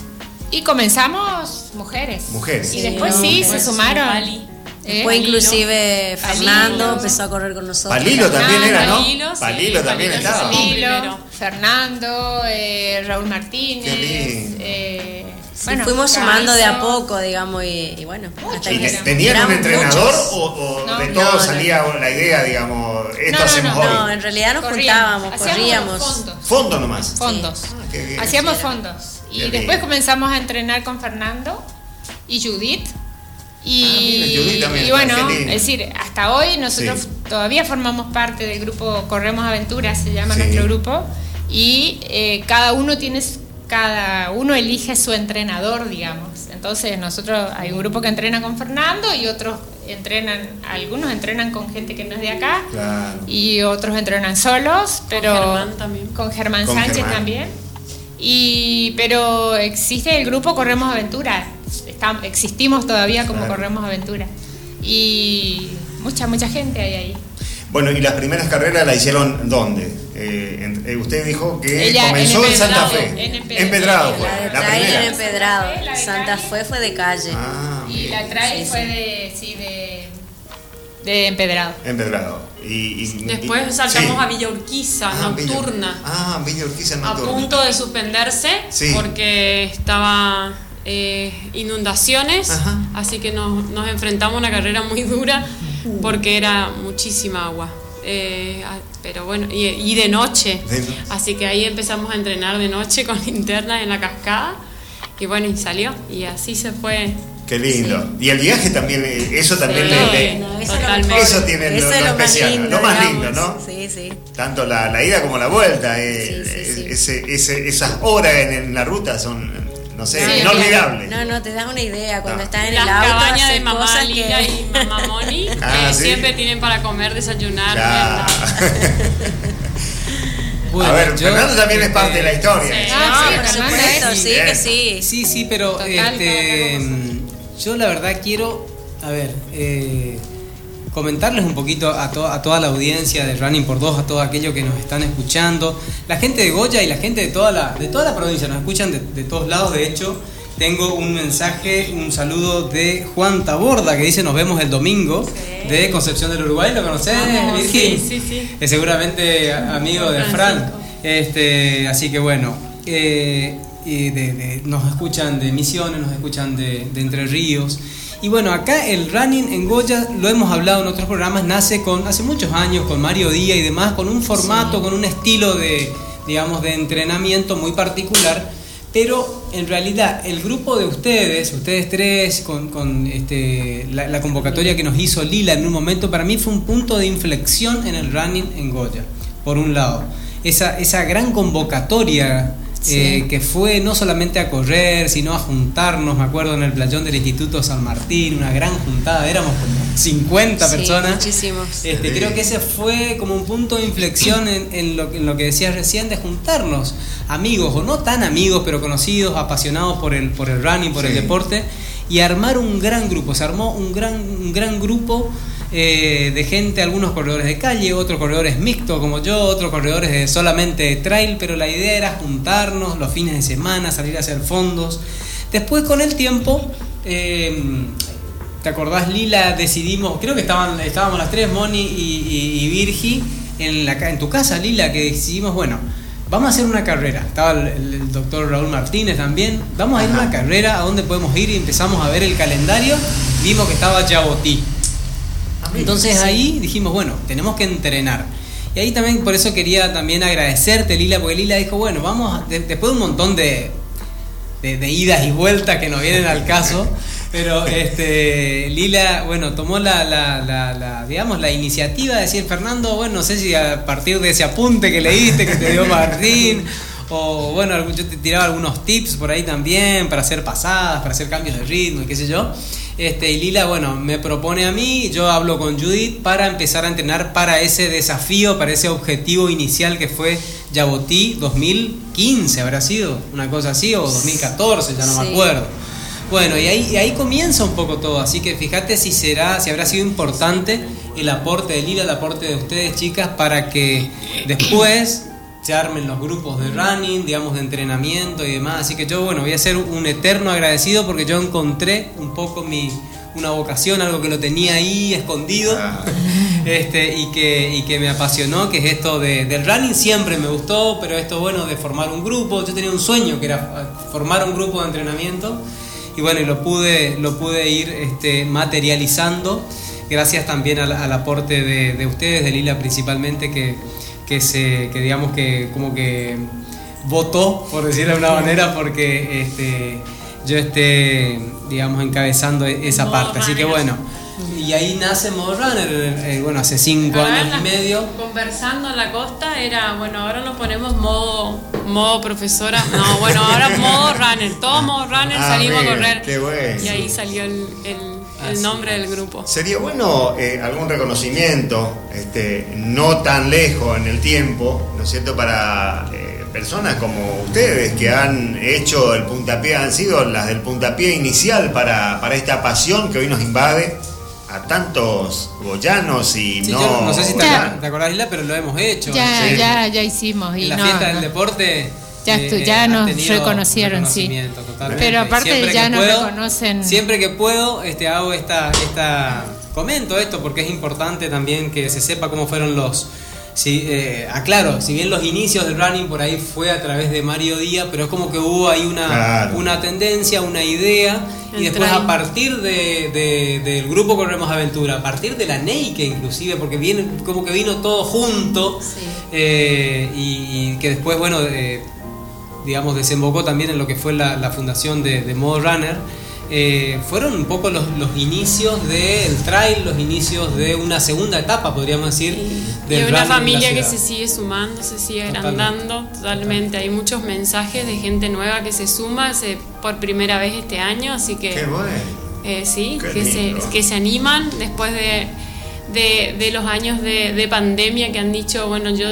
Y comenzamos mujeres. Mujeres. Y después sí, se sumaron. Pali. ¿eh? Después inclusive Palilo. Fernando empezó a correr con nosotros. Palilo también era, ¿no? Palilo, sí, Palilo también Palilo estaba. sí. Lilo, primero. Fernando, eh, Raúl Martínez. Sí, bueno, fuimos sumando de a poco, digamos, y, y bueno, hasta ¿Y que te- ¿Tenían un entrenador muchos. o, o No, de no, todo no. salía la idea, digamos, esto No, no, hacemos no, hoy? No, en realidad nos Corríamos, juntábamos, hacíamos corríamos. fondos. Fondo nomás. Fondos. Ah, qué bien. Hacíamos fondos. Y Qué después bien. comenzamos a entrenar con Fernando y Judith. Y, Ah, mira, también, y bueno, es decir, hasta hoy nosotros Sí. todavía formamos parte del grupo Corremos Aventuras, se llama Sí. nuestro grupo, y eh, cada uno tiene, su- cada uno elige su entrenador, digamos. Entonces nosotros hay un grupo que entrena con Fernando y otros entrenan, algunos entrenan con gente que no es de acá Claro. y otros entrenan solos, pero Germán también. con Germán Con Sánchez Germán. también. Y pero existe el grupo Corremos Aventura. Está- existimos todavía como Claro. Corremos Aventura. Y mucha mucha gente hay ahí. Bueno, y las primeras carreras la hicieron ¿dónde? Eh, en- eh, usted dijo que Ella comenzó en, Santa Fe. en Empedrado. Empedrado fue, La la trail en primera. empedrado. Santa. Fe fue de calle. Ah, Y la trail Sí, fue sí. de sí de de empedrado. Empedrado. Y, y- Después y- saltamos sí. a Villa Urquiza, Ah, Villa- nocturna. ah, Villa Urquiza a punto de suspenderse Sí. porque estaba eh, inundaciones, Ajá. así que nos, nos enfrentamos a una carrera muy dura porque era muchísima agua. Eh, pero bueno, y, y de noche. Así que ahí empezamos a entrenar de noche con linternas en la cascada. Y bueno, y salió. Y así se fue. Qué lindo. Y el viaje también, eh, eso también Sí. le, le- No, eso tiene lo- Eso lo es lo más especial, lindo. lo más digamos. lindo, ¿no? Sí, sí. tanto la, la ida como la vuelta, eh, Sí, sí, sí. Ese, ese- esas horas en, en la ruta son, no sé, Sí, inolvidables. No, no, te das una idea. Cuando Ah. estás en Las el auto, cabañas de mamá Lila que... y mamá Moni, que Ah, ¿sí? siempre tienen para comer, desayunar. Ya. Bueno, a ver, yo, Fernando también es este, parte de la historia. Sí. Ah, No, por sí, supuesto, sí. sí, que sí. Sí, sí, pero Total, este, yo la verdad quiero, a ver, eh, comentarles un poquito a, to- a toda la audiencia de Running por Dos, a todos aquellos que nos están escuchando, la gente de Goya y la gente de toda la, de toda la provincia, nos escuchan de, de todos lados, de hecho. Tengo un mensaje, un saludo de Juan Taborda que dice nos vemos el domingo de Concepción del Uruguay. ¿Lo conoces, Virgil? sí, sí, sí. Es seguramente amigo de Fran. Francisco. Este, así que bueno, eh, de- de- nos escuchan de Misiones, nos escuchan de, de Entre Ríos. Y bueno, acá el running en Goya, lo hemos hablado en otros programas, nace con hace muchos años con Mario Díaz y demás, con un formato, con un estilo de, digamos, de entrenamiento muy particular. Pero en realidad el grupo de ustedes, ustedes tres, con, con, este, la, la convocatoria que nos hizo Lila en un momento, para mí fue un punto de inflexión en el running en Goya, por un lado. Esa, esa gran convocatoria Sí. eh, que fue no solamente a correr, sino a juntarnos, me acuerdo en el playón del Instituto San Martín, una gran juntada, éramos como 50 Sí, personas. muchísimos. Este, Sí. creo que ese fue como un punto de inflexión en, en lo, en lo que decías recién de juntarnos, amigos o no tan amigos, pero conocidos, apasionados por el, por el running, por el deporte, y armar un gran grupo. Se armó un gran, un gran grupo eh, de gente, algunos corredores de calle, otros corredores mixtos como yo, otros corredores de solamente de trail, pero la idea era juntarnos los fines de semana, salir a hacer fondos. Después con el tiempo... eh, ¿Te acordás, Lila? Decidimos, creo que estaban, estábamos las tres, Moni y, y- y Virgi, en, la, en tu casa, Lila, que decidimos, bueno, vamos a hacer una carrera. Estaba el, el- doctor Raúl Martínez también. Vamos a ir a una carrera, ¿a dónde podemos ir? Y empezamos a ver el calendario. Vimos que estaba Yabotí. Entonces ahí dijimos, bueno, tenemos que entrenar. Y ahí también por eso quería también agradecerte, Lila, porque Lila dijo, bueno, vamos, de- después de un montón de, de, de idas y vueltas que no vienen al caso, pero este, Lila, bueno, tomó la, la, la, la, digamos, la iniciativa de decir, Fernando, bueno, no sé si a partir de ese apunte que leíste, que te dio Martín, o bueno, yo te tiraba algunos tips por ahí también para hacer pasadas, para hacer cambios de ritmo y qué sé yo. Este, y Lila, bueno, me propone a mí, yo hablo con Judith para empezar a entrenar para ese desafío, para ese objetivo inicial que fue Yabotí 2015, habrá sido una cosa así, o 2014, ya no me acuerdo. Bueno, y ahí, y ahí comienza un poco todo, así que fíjate si será, si habrá sido importante el aporte de Lila, el aporte de ustedes, chicas, para que después se armen los grupos de running, digamos, de entrenamiento y demás. Así que yo, bueno, voy a ser un eterno agradecido porque yo encontré un poco mi una vocación, algo que lo tenía ahí escondido Ah. este, y, que, y que me apasionó, que es esto de, del running siempre me gustó, pero esto bueno de formar un grupo, yo tenía un sueño que era formar un grupo de entrenamiento y bueno, y lo pude, lo pude ir este, materializando gracias también al, al aporte de, de ustedes, de Lila principalmente, que, que, se, que digamos que como que votó, por decirlo de una manera, porque este, yo esté, digamos, encabezando esa Modo parte. Así que bueno, y ahí nace Modo Runner, eh, bueno, hace cinco años y medio. Conversando en la costa era, bueno, ahora nos ponemos modo, modo profesora. No, bueno, ahora modo runner. Todos modo runner Ah, salimos a correr. qué bueno. Y ahí salió el, el- el nombre del grupo. Sería bueno eh, algún reconocimiento, este, no tan lejos en el tiempo, ¿no es cierto?, para eh, personas como ustedes que han hecho el puntapié, han sido las del puntapié inicial para, para esta pasión que hoy nos invade a tantos goyanos y Sí, no... yo no sé si te, acordás- te acordás, Isla, pero lo hemos hecho. Ya, Sí. ya, ya hicimos. Y en la no, fiesta no. del deporte. Ya eh, ya nos reconocieron, sí. totalmente. Pero aparte Siempre ya nos puedo- reconocen. Siempre que puedo, este, hago esta, esta. Comento esto porque es importante también que se sepa cómo fueron los. Sí, eh, aclaro, si bien los inicios del running por ahí fue a través de Mario Díaz, pero es como que hubo ahí una, Claro. una tendencia, una idea, y después a partir de, de- del grupo Corremos Aventura, a partir de la Neike inclusive, porque viene, como que vino todo junto, Sí. eh, y, y que después, bueno, eh, digamos, desembocó también en lo que fue la, la fundación de, de Modo Runner. eh, fueron un poco los, los inicios del trail, los inicios de una segunda etapa, podríamos decir. Y del una familia que se sigue sumando, se sigue Totalmente. agrandando totalmente. Hay muchos mensajes de gente nueva que se suma se- por primera vez este año, así que Qué bueno. eh, sí, Qué que se, que se animan después de, de, de los años de, de pandemia que han dicho, bueno, yo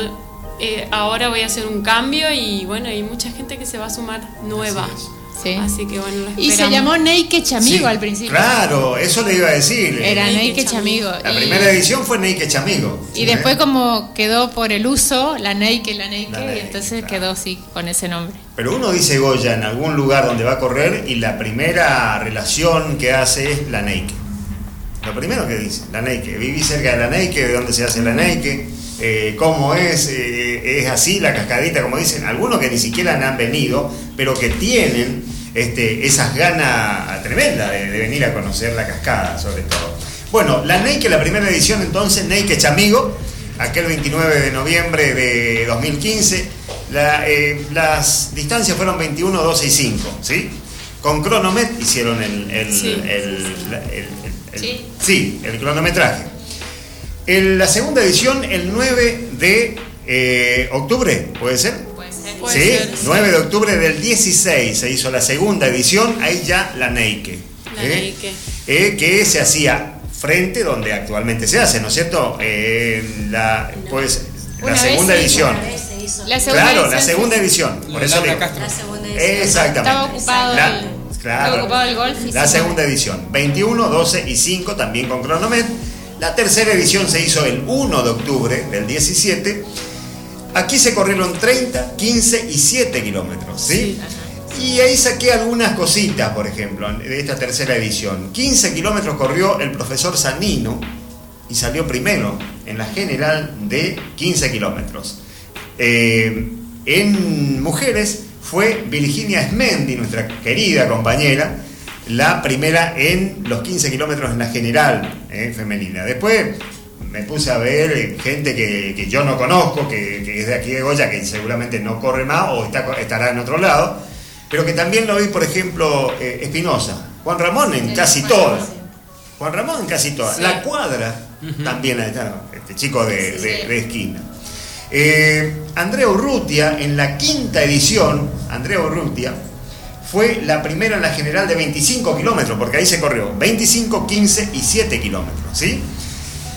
eh, ahora voy a hacer un cambio y bueno, hay mucha gente que se va a sumar nueva. Así Sí. Así que bueno, lo Y se llamó Neike Chamigo Sí, al principio. Claro, eso le iba a decir. Era Neike Chamigo. La y, primera edición fue Neike Chamigo. y después como quedó por el uso, la Neike, la Neike, La Neike, y entonces claro. quedó así, con ese nombre. Pero uno dice Goya en algún lugar donde va a correr y la primera relación que hace es la Neike. Lo primero que dice, la Neike. Viví cerca de la Neike, de dónde se hace la Neike, eh, cómo es, eh, es así la cascadita, como dicen. Algunos que ni siquiera han venido, pero que tienen este, esas ganas tremendas de, de venir a conocer la cascada, sobre todo. Bueno, la Neike, la primera edición entonces, Neike Chamigo, aquel 29 de noviembre de 2015. La, eh, las distancias fueron 21, 12 y 5, ¿sí? Con cronomet hicieron el, el- Sí. el- el- el- el- Sí. sí, el cronometraje. En la segunda edición, el 9 de eh, octubre, ¿puede ser? Puede ser. Puede sí, ser, sí. 9 de octubre del 16 se hizo la segunda edición, ahí ya la Neike. La ¿eh? Neike. Eh, que se hacía frente donde actualmente se hace, ¿no es cierto? Eh, la, pues, la vez segunda edición. Se hizo. La segunda Claro, la edición segunda se- edición. Por eso digo. La segunda edición. Exactamente. Estaba ocupado La- el- claro. estaba ocupado el golf La se- segunda edición, 21, 12 y 5, también con cronomet. La tercera edición se hizo el 1 de octubre del 17. Aquí se corrieron 30, 15 y 7 kilómetros, ¿sí? Y ahí saqué algunas cositas, por ejemplo, de esta tercera edición. 15 kilómetros corrió el profesor Sanino y salió primero en la general de 15 kilómetros. Eh, en mujeres fue Virginia Smendi, nuestra querida compañera, la primera en los 15 kilómetros en la general eh, femenina. Después me puse a ver gente que, que yo no conozco, que, que es de aquí de Goya, que seguramente no corre más o está, estará en otro lado, pero que también lo vi, por ejemplo, eh, Espinosa, Juan Ramón en casi todas. Juan Ramón en casi todas. Sí. La cuadra también está, este chico de, de- de esquina. Eh, Andrea Urrutia, en la quinta edición, Andrea Urrutia fue la primera en la general de 25 kilómetros, porque ahí se corrió 25, 15 y 7 kilómetros, ¿sí?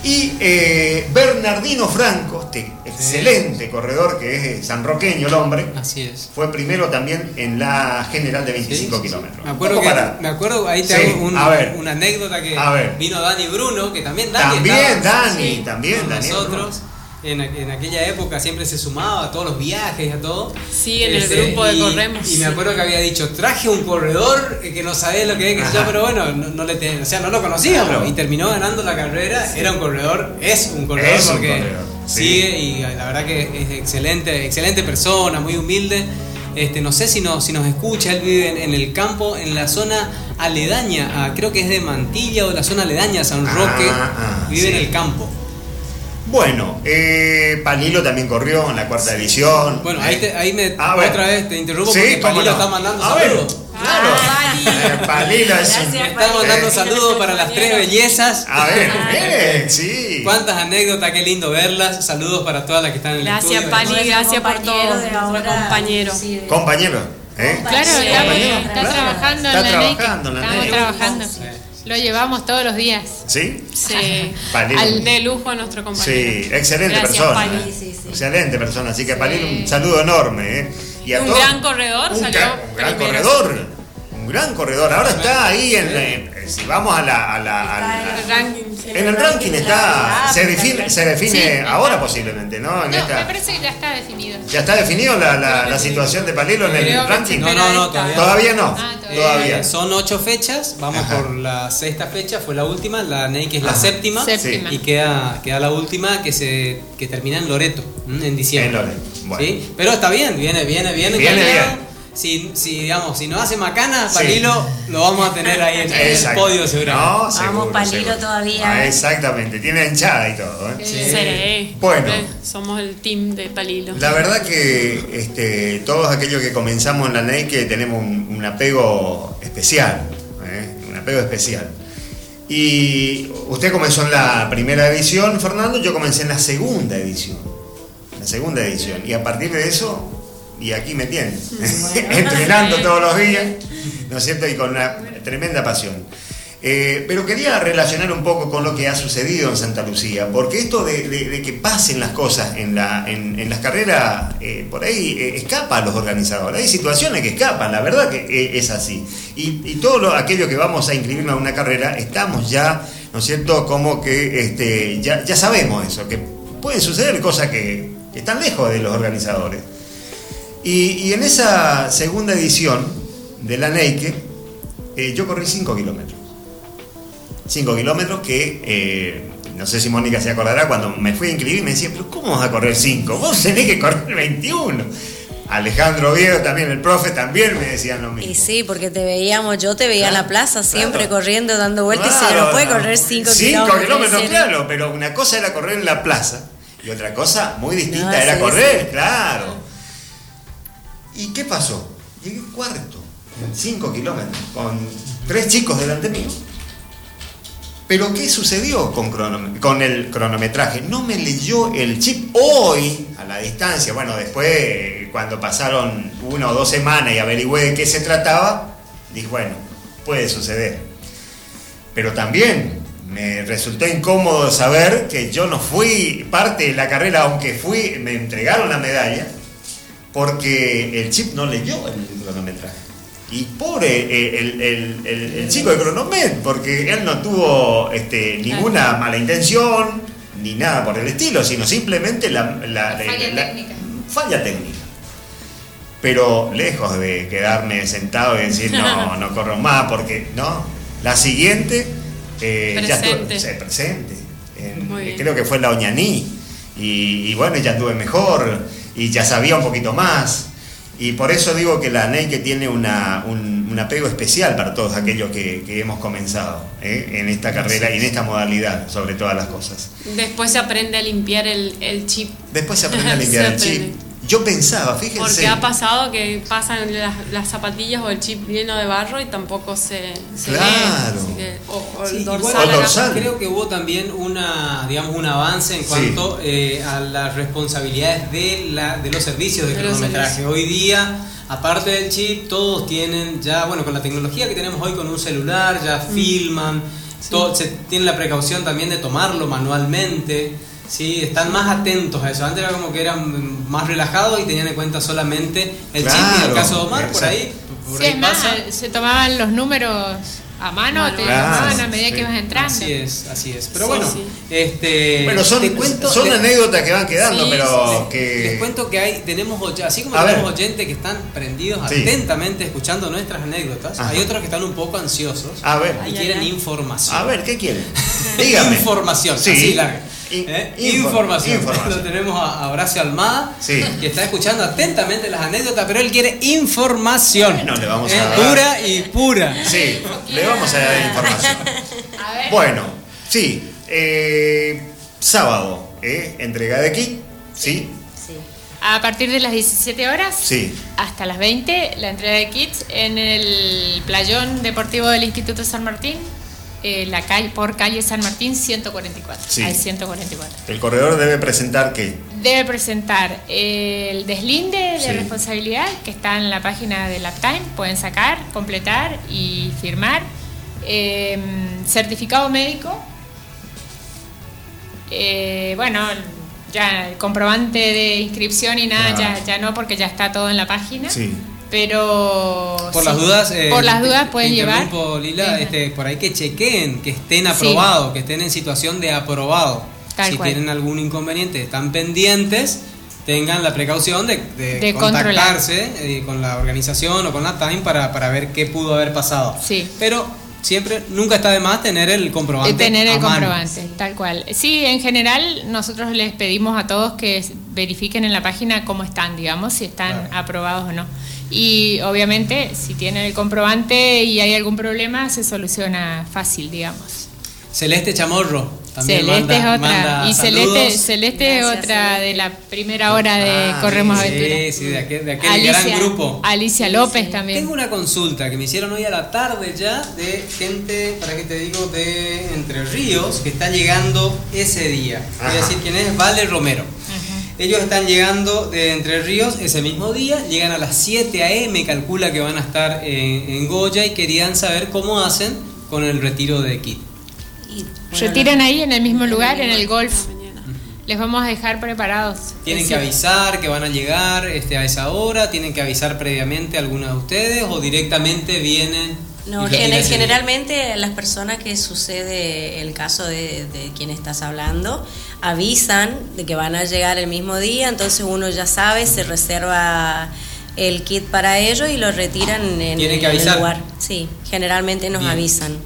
Y eh, Bernardino Franco, este excelente corredor que es eh, sanroqueño el hombre, Así es. fue primero también en la general de 25 Sí, sí, kilómetros. Me acuerdo, que, me acuerdo, ahí te hago un- una anécdota que A ver. vino Dani Bruno, que también Dani También estaba, Dani, también Daniel nosotros. En, aqu- en aquella época siempre se sumaba a todos los viajes y a todo. Sí, en el grupo de y- Corremos. Y me acuerdo que había dicho, traje un corredor que no sabés lo que es, que yo, pero bueno, no, no le te- o sea, no lo conocíamos. Claro. Y terminó ganando la carrera. Era un corredor, es un corredor Es un porque corredor, sí. sigue y la verdad que es excelente, excelente persona, muy humilde. Este, no sé si, no, si nos escucha, él vive en, en el campo, en la zona aledaña, a- creo que es de Mantilla o de la zona aledaña a San Roque, Ah, ah, vive en el campo. Bueno, eh, Palilo también corrió en la cuarta edición. Bueno, Eh, ahí, te- ahí me, a ver. otra vez te interrumpo Sí, porque Palilo no. está mandando A ver, saludos. Claro. Eh, Palilo es un-. Está mandando Eh. saludos para las tres bellezas. A ver, miren, sí. Cuántas anécdotas, qué lindo verlas. Saludos para todas las que están en el Gracias, estudio. Pali, gracias por compañero todo. compañero. sí, Compañero, ¿eh? Claro, Sí, está, compañero, está claro. trabajando Está en la Neike. trabajando en la Estamos Neike. trabajando. Lo llevamos todos los días. ¿Sí? Sí. Al de lujo a nuestro compañero. Sí, excelente Gracias, persona. ¿eh? Sí. Excelente persona. Así que Sí. Un saludo enorme. ¿eh? Y a Un todos- gran corredor, un, salió gran- un gran primero. corredor. Un gran corredor. Ahora está ahí en, en- si vamos a la, a la- El ranking, en el ranking está se define se define Sí, ahora está. posiblemente, ¿no? En No, esta- me parece que ya está definido. ya está definido la, la- la situación de Palilo en el ranking. No, no, no, todavía. Todavía no. Ah, todavía. todavía. Eh, son ocho fechas, vamos Ajá. por la sexta fecha, fue la última, la NEI es la Ajá. séptima, Séptima. y queda, queda la última que se que termina en Loreto, en diciembre. En Loreto, bueno. ¿Sí? Pero está bien, viene, viene, viene. Viene bien. Si, si, digamos, si no hace macana, Sí. Palilo lo vamos a tener ahí en, en el podio seguramente. No, seguro, Palilo seguro. todavía. Ah, exactamente, tiene hinchada y todo. ¿eh? Sí. Sí. Bueno. Somos el team de Palilo. La verdad que este, todos aquellos que comenzamos en la NEI que tenemos un, un apego especial, ¿eh? un apego especial. Y usted comenzó en la primera edición, Fernando, yo comencé en la segunda edición. La segunda edición. Y a partir de eso, y aquí me tienen, entrenando todos los días, ¿no es cierto? Y con una tremenda pasión. Eh, pero quería relacionar un poco con lo que ha sucedido en Santa Lucía, porque esto de, de- de que pasen las cosas en, la, en, en las carreras, eh, por ahí eh, escapa a los organizadores. Hay situaciones que escapan, la verdad que es así. Y, y todo lo- aquello que vamos a inscribirnos a una carrera, estamos ya, ¿no es cierto?, como que este, ya, ya sabemos eso, que pueden suceder cosas que, que están lejos de los organizadores. Y, y en esa segunda edición de la Neike, eh, yo corrí 5 kilómetros. 5 kilómetros que, eh, no sé si Mónica se acordará, cuando me fui a inscribir me decía, pero ¿cómo vas a correr 5? Vos tenés que correr 21. Alejandro Viejo también, el profe también me decían lo mismo. Y sí, porque te veíamos, yo te veía en la plaza siempre Claro. corriendo, dando vueltas y se no puede correr 5 Cinco kilómetros. kilómetros, en serio. claro, pero una cosa era correr en la plaza y otra cosa muy distinta No, era sí, correr, sí. claro. ¿Y qué pasó? Llegué cuarto, en 5 kilómetros, con tres chicos delante mío. Pero ¿qué sucedió con, el cronometraje? No me leyó el chip hoy, a la distancia. Bueno, después, cuando pasaron una o dos semanas y averigüé de qué se trataba, dije, bueno, puede suceder. Pero también me resultó incómodo saber que yo no fui parte de la carrera, aunque fui, me entregaron la medalla, porque el chip no leyó el cronometraje. Y pobre eh, el, el- el- el chico de Cronomet, porque él no tuvo este, ninguna mala intención, ni nada por el estilo, sino simplemente la, la- Falla la- técnica. falla técnica. Pero lejos de quedarme sentado y decir, no, no corro más, porque no. La siguiente, eh, ya estuve- Presente. En- bien. creo que fue la Oñaní. Y, y bueno, ya estuve mejor y ya sabía un poquito más. Y por eso digo que la NEI que tiene una, un, un apego especial para todos aquellos que, que hemos comenzado ¿eh? en esta carrera y en esta modalidad, sobre todas las cosas. Después se aprende a limpiar el, el chip. Después se aprende a limpiar Se el chip. Yo pensaba, fíjense. Porque ha pasado que pasan las, las zapatillas o el chip lleno de barro y tampoco se, se Claro. lee. Así que- o, o Sí, el igual dorsal. O el acá. dorsal. Creo que hubo también una, digamos, un avance en Sí. cuanto eh, a las responsabilidades de, la, de los servicios de cronometraje. Hoy día, aparte del chip, todos tienen ya, bueno, con la tecnología que tenemos hoy con un celular, ya Mm. filman, todo, se tiene la precaución también de tomarlo manualmente. Sí, están más atentos a eso. Antes era como que eran más relajados y tenían en cuenta solamente el chip. Y en el caso de Omar, por ahí, por Sí, ahí es más, pasa. se tomaban los números a mano, te los Claro, tomaban a medida sí. que ibas entrando. Así es, así es. Pero Sí, bueno, sí. este. Bueno, son, te cuento, son anécdotas que van quedando, Sí, pero les, que. les cuento que hay, tenemos, así como A tenemos ver. oyentes que están prendidos Sí. atentamente escuchando nuestras anécdotas, Ajá. hay otros que están un poco ansiosos A ver. y Ay, quieren ay, ay. información. A ver, ¿qué quieren? Dígame. Información, Sí. así larga. ¿Eh? infor- información. información. Lo tenemos a, a Horacio Almada, Sí. que está escuchando atentamente las anécdotas, pero él quiere información. Bueno, le vamos a ¿Eh? dar. Pura y pura. Sí, le vamos a dar información. A ver. Bueno, sí. eh, sábado, ¿eh? entrega de kit. Sí, Sí. A partir de las 17 horas sí. hasta las 20, la entrega de kits en el playón deportivo del Instituto San Martín, eh, la calle, por calle San Martín 144. Sí. Hay 144. El corredor debe presentar qué. Debe presentar el deslinde de Sí. responsabilidad que está en la página de Laptime. Pueden sacar, completar y firmar. Eh, certificado médico. Eh, bueno, ya el comprobante de inscripción y nada, Claro. ya, ya no, porque ya está todo en la página. Sí. Pero. Por sí, las dudas, eh, por las dudas pueden llevar. Lila, este, por ahí que chequeen, que estén aprobados, que estén en situación de aprobado. Tal si cual. tienen algún inconveniente, están pendientes, tengan la precaución de, de De contactarse eh, con la organización o con la Time para, para ver qué pudo haber pasado. Sí. Pero siempre, nunca está de más tener el comprobante. Eh, tener a el mano. comprobante, tal cual. Sí, en general nosotros les pedimos a todos que verifiquen en la página cómo están, digamos, si están Claro. aprobados o no. Y obviamente, si tienen el comprobante y hay algún problema, se soluciona fácil, digamos. Celeste Chamorro. También Celeste manda- es otra. manda Y saludos. Celeste, Celeste es otra Celeste. de la primera hora de Ah, Corremos sí, Aventura. Sí, sí, de aquel, de aquel gran grupo. Alicia López sí. también. Tengo una consulta que me hicieron hoy a la tarde ya de gente, para que te digo, de Entre Ríos, que está llegando ese día. Voy a decir quién es, Vale Romero. Ellos están llegando de Entre Ríos ese mismo día, llegan a las 7 a.m., calcula que van a estar en, en Goya y querían saber cómo hacen con el retiro de kit. Y, Retiran ahí en el mismo lugar, en el golf. Les vamos a dejar preparados. Tienen que avisar que van a llegar este, a esa hora, tienen que avisar previamente a alguno de ustedes o directamente vienen. No, generalmente las personas que sucede el caso de, de quien estás hablando avisan de que van a llegar el mismo día, entonces uno ya sabe, se reserva el kit para ellos y lo retiran en, Tienen que en el avisar. lugar. Sí, generalmente nos Bien. avisan.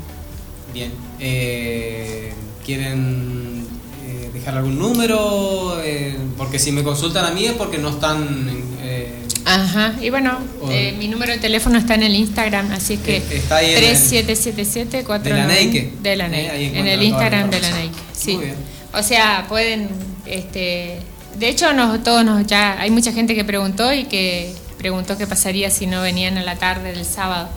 Bien. Eh, ¿Quieren eh, dejar algún número? Eh, porque si me consultan a mí es porque no están... en- Ajá, y bueno, eh, mi número de teléfono está en el Instagram, así es que Eh, está ahí en el- 3777 de la Neike. de la Eh, Neike, ahí en el Instagram de la. Neike, sí. Muy bien. O sea, pueden, este, de hecho nos, todos nos ya, hay mucha gente que preguntó y que preguntó qué pasaría si no venían a la tarde del sábado.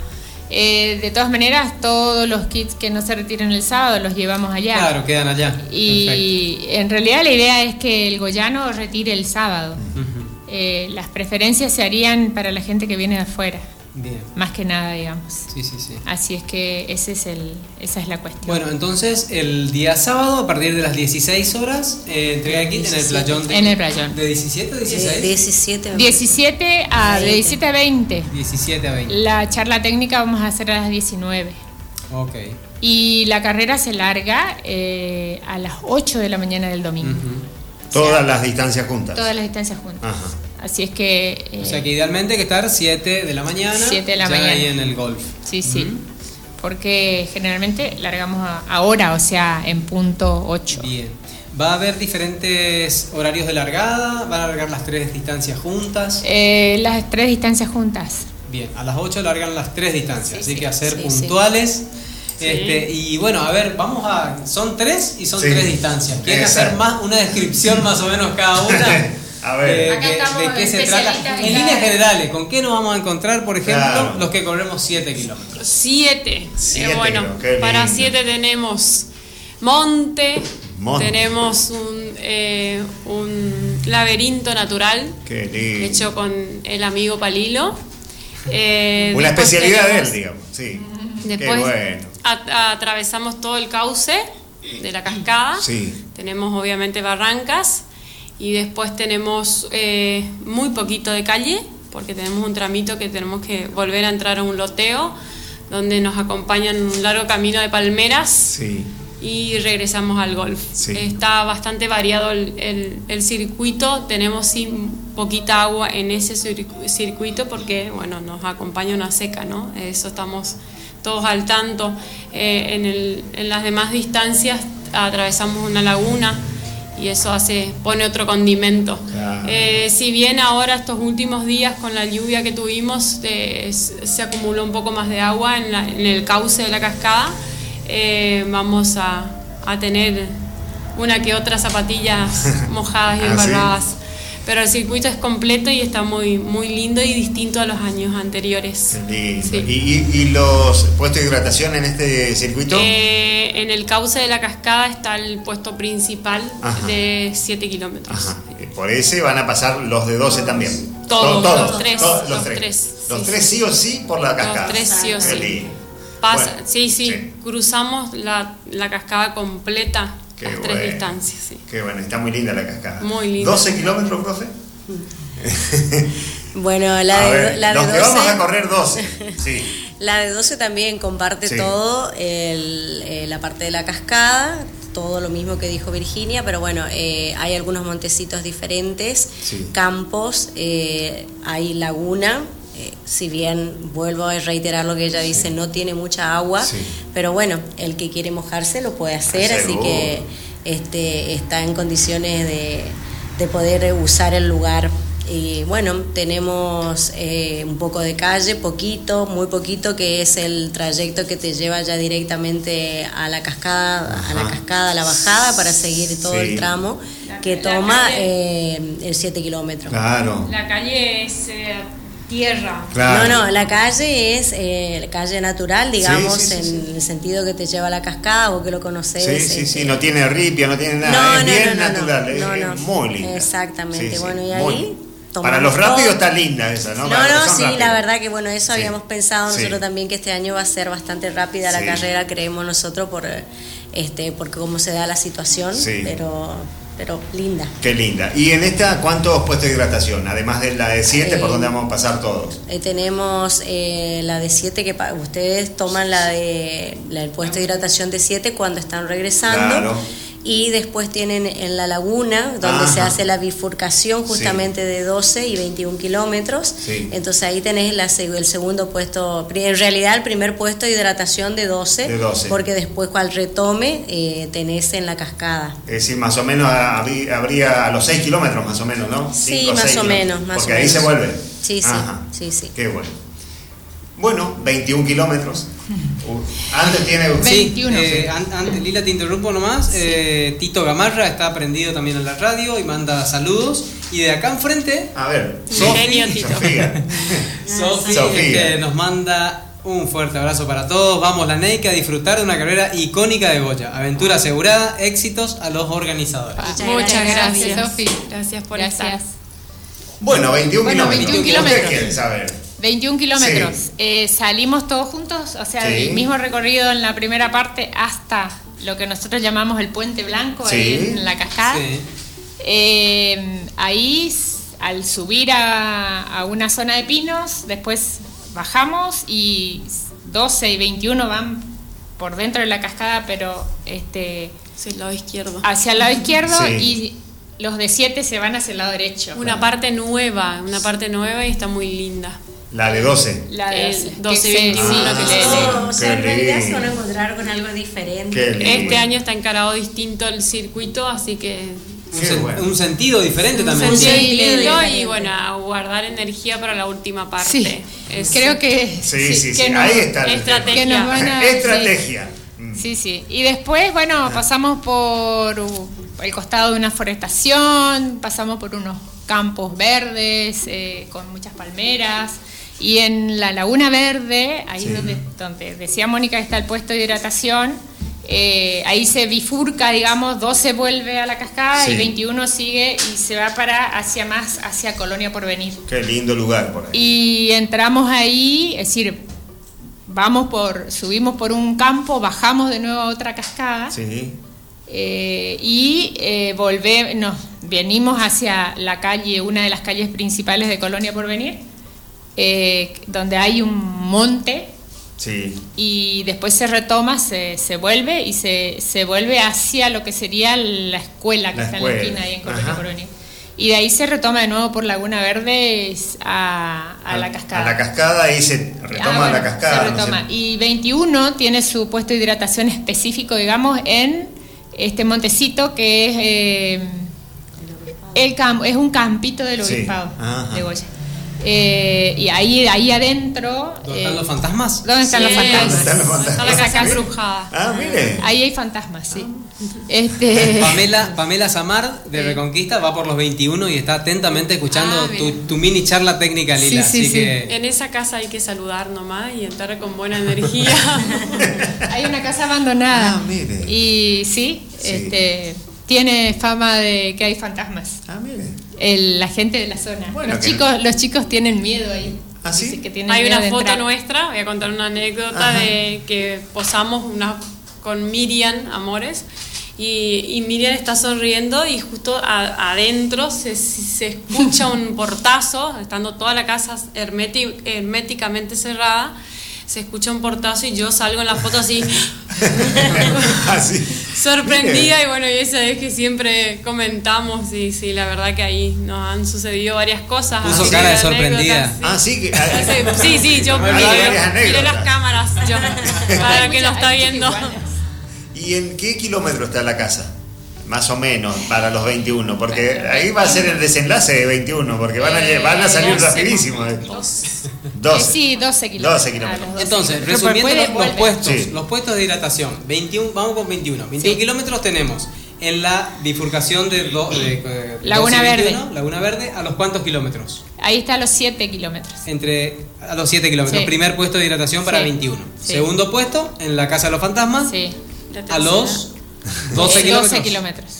Eh, de todas maneras, todos los kits que no se retiren el sábado los llevamos allá. Claro, quedan allá. Y en realidad la idea es que el Goyano retire el sábado. Ujú. Eh, las preferencias se harían para la gente que viene de afuera, Bien. más que nada, digamos. Sí, sí, sí. Así es que ese es el, esa es la cuestión. Bueno, entonces el día sábado a partir de las 16 horas eh, entrega de kit en el 17. playón. De, En el playón. ¿De 17 o 16? 17. me 17 a de 20. 17 a 20. 17 a 20. La charla técnica vamos a hacer a las 19. Ok. Y la carrera se larga eh, a las 8 de la mañana del domingo. Ujú. Todas las distancias juntas. Todas las distancias juntas. Ajá. Así es que... eh, O sea que idealmente hay que estar 7 de la mañana. 7 de la ya mañana. ahí en el golf. Sí, sí. Porque generalmente largamos a- ahora, o sea, en punto 8. Bien. ¿Va a haber diferentes horarios de largada? ¿Van a largar las tres distancias juntas? Eh, las tres distancias juntas. Bien, a las 8 largan las tres distancias, Sí, así sí, que a ser sí, sí. Este, y bueno, a ver, vamos a. Son tres y son Sí. tres distancias. ¿Quieren hacer Exacto. más una descripción más o menos cada una? A ver. Eh, de, estamos de qué se trata. en líneas generales, ¿con qué nos vamos a encontrar, por ejemplo, Claro. los que corremos 7 kilómetros? Siete. Siete, Eh, bueno, para lindo. siete tenemos monte, Monte. tenemos un, eh, un laberinto natural Qué lindo. hecho con el amigo Palilo. Eh, Una especialidad de él, digamos. Sí. Después Qué bueno. Atravesamos todo el cauce de la cascada. Sí. Tenemos obviamente barrancas y después tenemos eh, muy poquito de calle porque tenemos un tramito que tenemos que volver a entrar a un loteo donde nos acompañan un largo camino de palmeras Sí. y regresamos al golf. Sí. Está bastante variado el, el- el circuito, tenemos sí poquita agua en ese circu- circuito porque bueno, nos acompaña una seca, ¿no? Eso estamos todos al tanto. Eh, en, el- en las demás distancias atravesamos una laguna y eso hace, pone otro condimento. Claro. Eh, si bien ahora estos últimos días con la lluvia que tuvimos eh, se acumuló un poco más de agua en, la- en el cauce de la cascada, vamos a, a tener una que otra zapatillas mojadas y Ah, ¿sí? Pero el circuito es completo y está muy, muy lindo y distinto a los años anteriores. Lindo. Sí. ¿Y, y- los puestos de hidratación en este circuito? Eh, en el cauce de la cascada está el puesto principal Ajá. de 7 kilómetros. Ajá. Por ese van a pasar los de 12 también. Todos, Todos, los tres, todos, los tres. tres, Los sí, tres sí o sí por la cascada. tres sí o sí. Pasa, Bueno, sí, sí, sí. cruzamos la, la cascada completa, Qué las bueno. tres distancias, sí. Qué bueno, está muy linda la cascada. Muy linda. 12 kilómetros, profe. Bueno, la A de, ver, la de los 12. que vamos a correr 12. Sí. La de 12 también comparte Sí. todo, el- eh, la parte de la cascada, todo lo mismo que dijo Virginia, pero bueno, eh, hay algunos montecitos diferentes, Sí. campos, eh, hay laguna. Eh, si bien vuelvo a reiterar lo que ella dice, no tiene mucha agua, Sí. pero bueno, el que quiere mojarse lo puede hacer, así que este, está en condiciones de, de poder usar el lugar. Y bueno, tenemos eh, un poco de calle, poquito, muy poquito, que es el trayecto que te lleva ya directamente a la cascada, a la Ajá. cascada, a la bajada, para seguir todo Sí. el tramo La- que la toma calle- eh, el 7 kilómetros. Claro. La calle es eh, tierra. Claro. No, no, la calle es eh, calle natural, digamos, Sí, sí, sí, en sí. el sentido que te lleva a la cascada o que lo conoces. Sí, sí, este, sí, no tiene ripia, no tiene nada, No, es no, bien no, no, natural, no, es, no, es no. muy linda. Exactamente, Sí, sí, bueno, y ahí Para los rápidos todo. está linda esa, ¿no? No, Para no, sí, rápidos. la verdad que bueno, eso Sí. habíamos pensado Sí. nosotros también que este año va a ser bastante rápida la Sí. carrera, creemos nosotros por este porque cómo se da la situación, Sí. pero pero linda. Qué linda. ¿Y en esta cuántos puestos de hidratación? Además de la de 7, por Eh, donde vamos a pasar todos. Eh, tenemos eh, la de 7 que ustedes toman la de la del puesto de hidratación de 7 cuando están regresando. Claro. Y después tienen en la laguna, donde se hace la bifurcación justamente de 12 y 21 kilómetros. Sí. Entonces ahí tenés la el segundo puesto, en realidad el primer puesto de hidratación de 12, De 12. porque después cual retome eh, tenés en la cascada. Es decir, más o menos habría, a los 6 kilómetros, más o menos, ¿no? Sí, Cinco, más o menos, más Porque o ahí menos. se vuelve. Sí, sí, Ajá. sí, sí. Qué bueno. Bueno, 21 kilómetros. Antes tiene. Sí, 21. eh, an- Lila, te interrumpo nomás. Eh, Tito Gamarra está prendido también en la radio y manda saludos. Y de acá enfrente, A ver. Sofía. Sofi Sofía. este, nos manda un fuerte abrazo para todos. Vamos, la NEIC, a disfrutar de una carrera icónica de Goya. Aventura asegurada, éxitos a los organizadores. Muchas Muchas gracias, gracias, Sofi. Gracias por Gracias. estar. Bueno, 21 Bueno, kilómetros. 21 ¿Ustedes kilómetros. quieren saber? 21 kilómetros. Sí. Eh, salimos todos juntos, o sea, Sí. el mismo recorrido en la primera parte hasta lo que nosotros llamamos el Puente Blanco, Sí. ahí en la cascada. Sí. Eh, ahí, al subir a, a una zona de pinos, después bajamos y 12 y 21 van por dentro de la cascada, pero este Hacia el lado izquierdo. hacia el lado izquierdo Sí. y los de 7 se van hacia el lado derecho. Una parte nueva, una parte nueva y está muy linda. La de 12. La de El 12, 12, 21 sí, que sí, se- sí. Ah, o sea, en realidad se van a encontrar con algo diferente. Este año está encarado distinto el circuito, así que Un, sen- bueno. un sentido diferente un también. sentido Sí, y bueno, a guardar energía para la última parte. Sí, Es- creo que Sí, sí, sí. que nos- Ahí está. estrategia. que nos van a- Estrategia. Mm. Sí, sí. Y después, bueno, pasamos por uh, el costado de una forestación, pasamos por unos campos verdes eh, con muchas palmeras. Y en la Laguna Verde, ahí Sí. donde, donde decía Mónica está el puesto de hidratación, eh, ahí se bifurca, digamos, 12 vuelve a la cascada Sí. y 21 sigue y se va para hacia más, hacia Colonia Porvenir. Qué lindo lugar por ahí. Y entramos ahí, es decir, vamos por, subimos por un campo, bajamos de nuevo a otra cascada Sí. eh, y eh, volve- nos venimos hacia la calle, una de las calles principales de Colonia Porvenir, eh, donde hay un monte Sí. y después se retoma, se, se vuelve y se, se vuelve hacia lo que sería la escuela que La está escuela, en la esquina ahí en. Porvenir. Y de ahí se retoma de nuevo por Laguna Verde a, a la cascada. A la cascada ahí se retoma Ah, bueno, la cascada. se no retoma. sé. Y 21 tiene su puesto de hidratación específico, digamos, en este montecito que es eh, el campo, es un campito del Sí, obispado ajá. de Goya. Eh, y ahí, ahí adentro. ¿Dónde eh, están los fantasmas? ¿Dónde están los fantasmas? ¿Dónde están los fantasmas? Está la casa embrujada. Ah, mire. Ahí hay fantasmas, sí. Este, Pamela, Pamela Samar de Reconquista va por los 21 y está atentamente escuchando Ah, tu, mini charla técnica, Lila. Sí, sí, así sí. que En esa casa hay que saludar nomás y entrar con buena energía. hay una casa abandonada. Ah, mire. Y sí, Sí. Este, tiene fama de que hay fantasmas. Ah, mire. El- la gente de la zona. Bueno, los, que- chicos, los chicos tienen miedo ahí. ¿Ah, sí? Que Hay miedo una foto entrar. nuestra, voy a contar una anécdota Ajá. de que posamos una, con Miriam Amores y, y Miriam está sonriendo y justo a- adentro se, se escucha un portazo, estando toda la casa hermeti- herméticamente cerrada, se escucha un portazo y yo salgo en la foto así Así. Sorprendida y bueno, y esa es que siempre comentamos y sí, la verdad que ahí nos han sucedido varias cosas. Puso así cara de sorprendida. sí. Ah, sí, que. Sí, sí, yo miré, las cámaras yo, para que nos está viendo. ¿Y en qué kilómetro está la casa? Más o menos, para los 21, porque ahí va a ser el desenlace de 21, porque van a, lle- van a salir Eh, doce, rapidísimo. Eh, 12. sí, 12 kilómetros. 12 kilómetros. A los 12 Entonces, kilómetros. resumiendo los, los puestos, Sí. los puestos de hidratación, 21, vamos con 21. 21 Sí. kilómetros tenemos en la bifurcación de, do- de, eh, Laguna 12 y Verde. 21, Laguna Verde, ¿a los cuántos kilómetros? Ahí está a los 7 kilómetros. Entre a los 7 kilómetros. Sí. Primer puesto de hidratación para Sí. 21. Sí. Segundo puesto en la Casa de los Fantasmas Sí. a los 12 Eh, kilómetros. 12 kilómetros.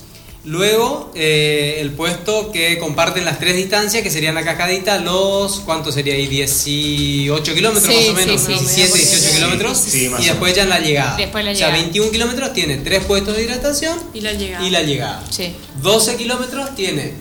Luego, eh, el puesto que comparten las tres distancias, que serían la cascadita, los, ¿cuánto sería ahí? 18 kilómetros Sí, más o menos, sí, sí. 17, 18 kilómetros, y después ya en la llegada. Después la o sea, llegada. 21 kilómetros tiene tres puestos de hidratación Y la llegada. y la llegada. Sí. 12 kilómetros tiene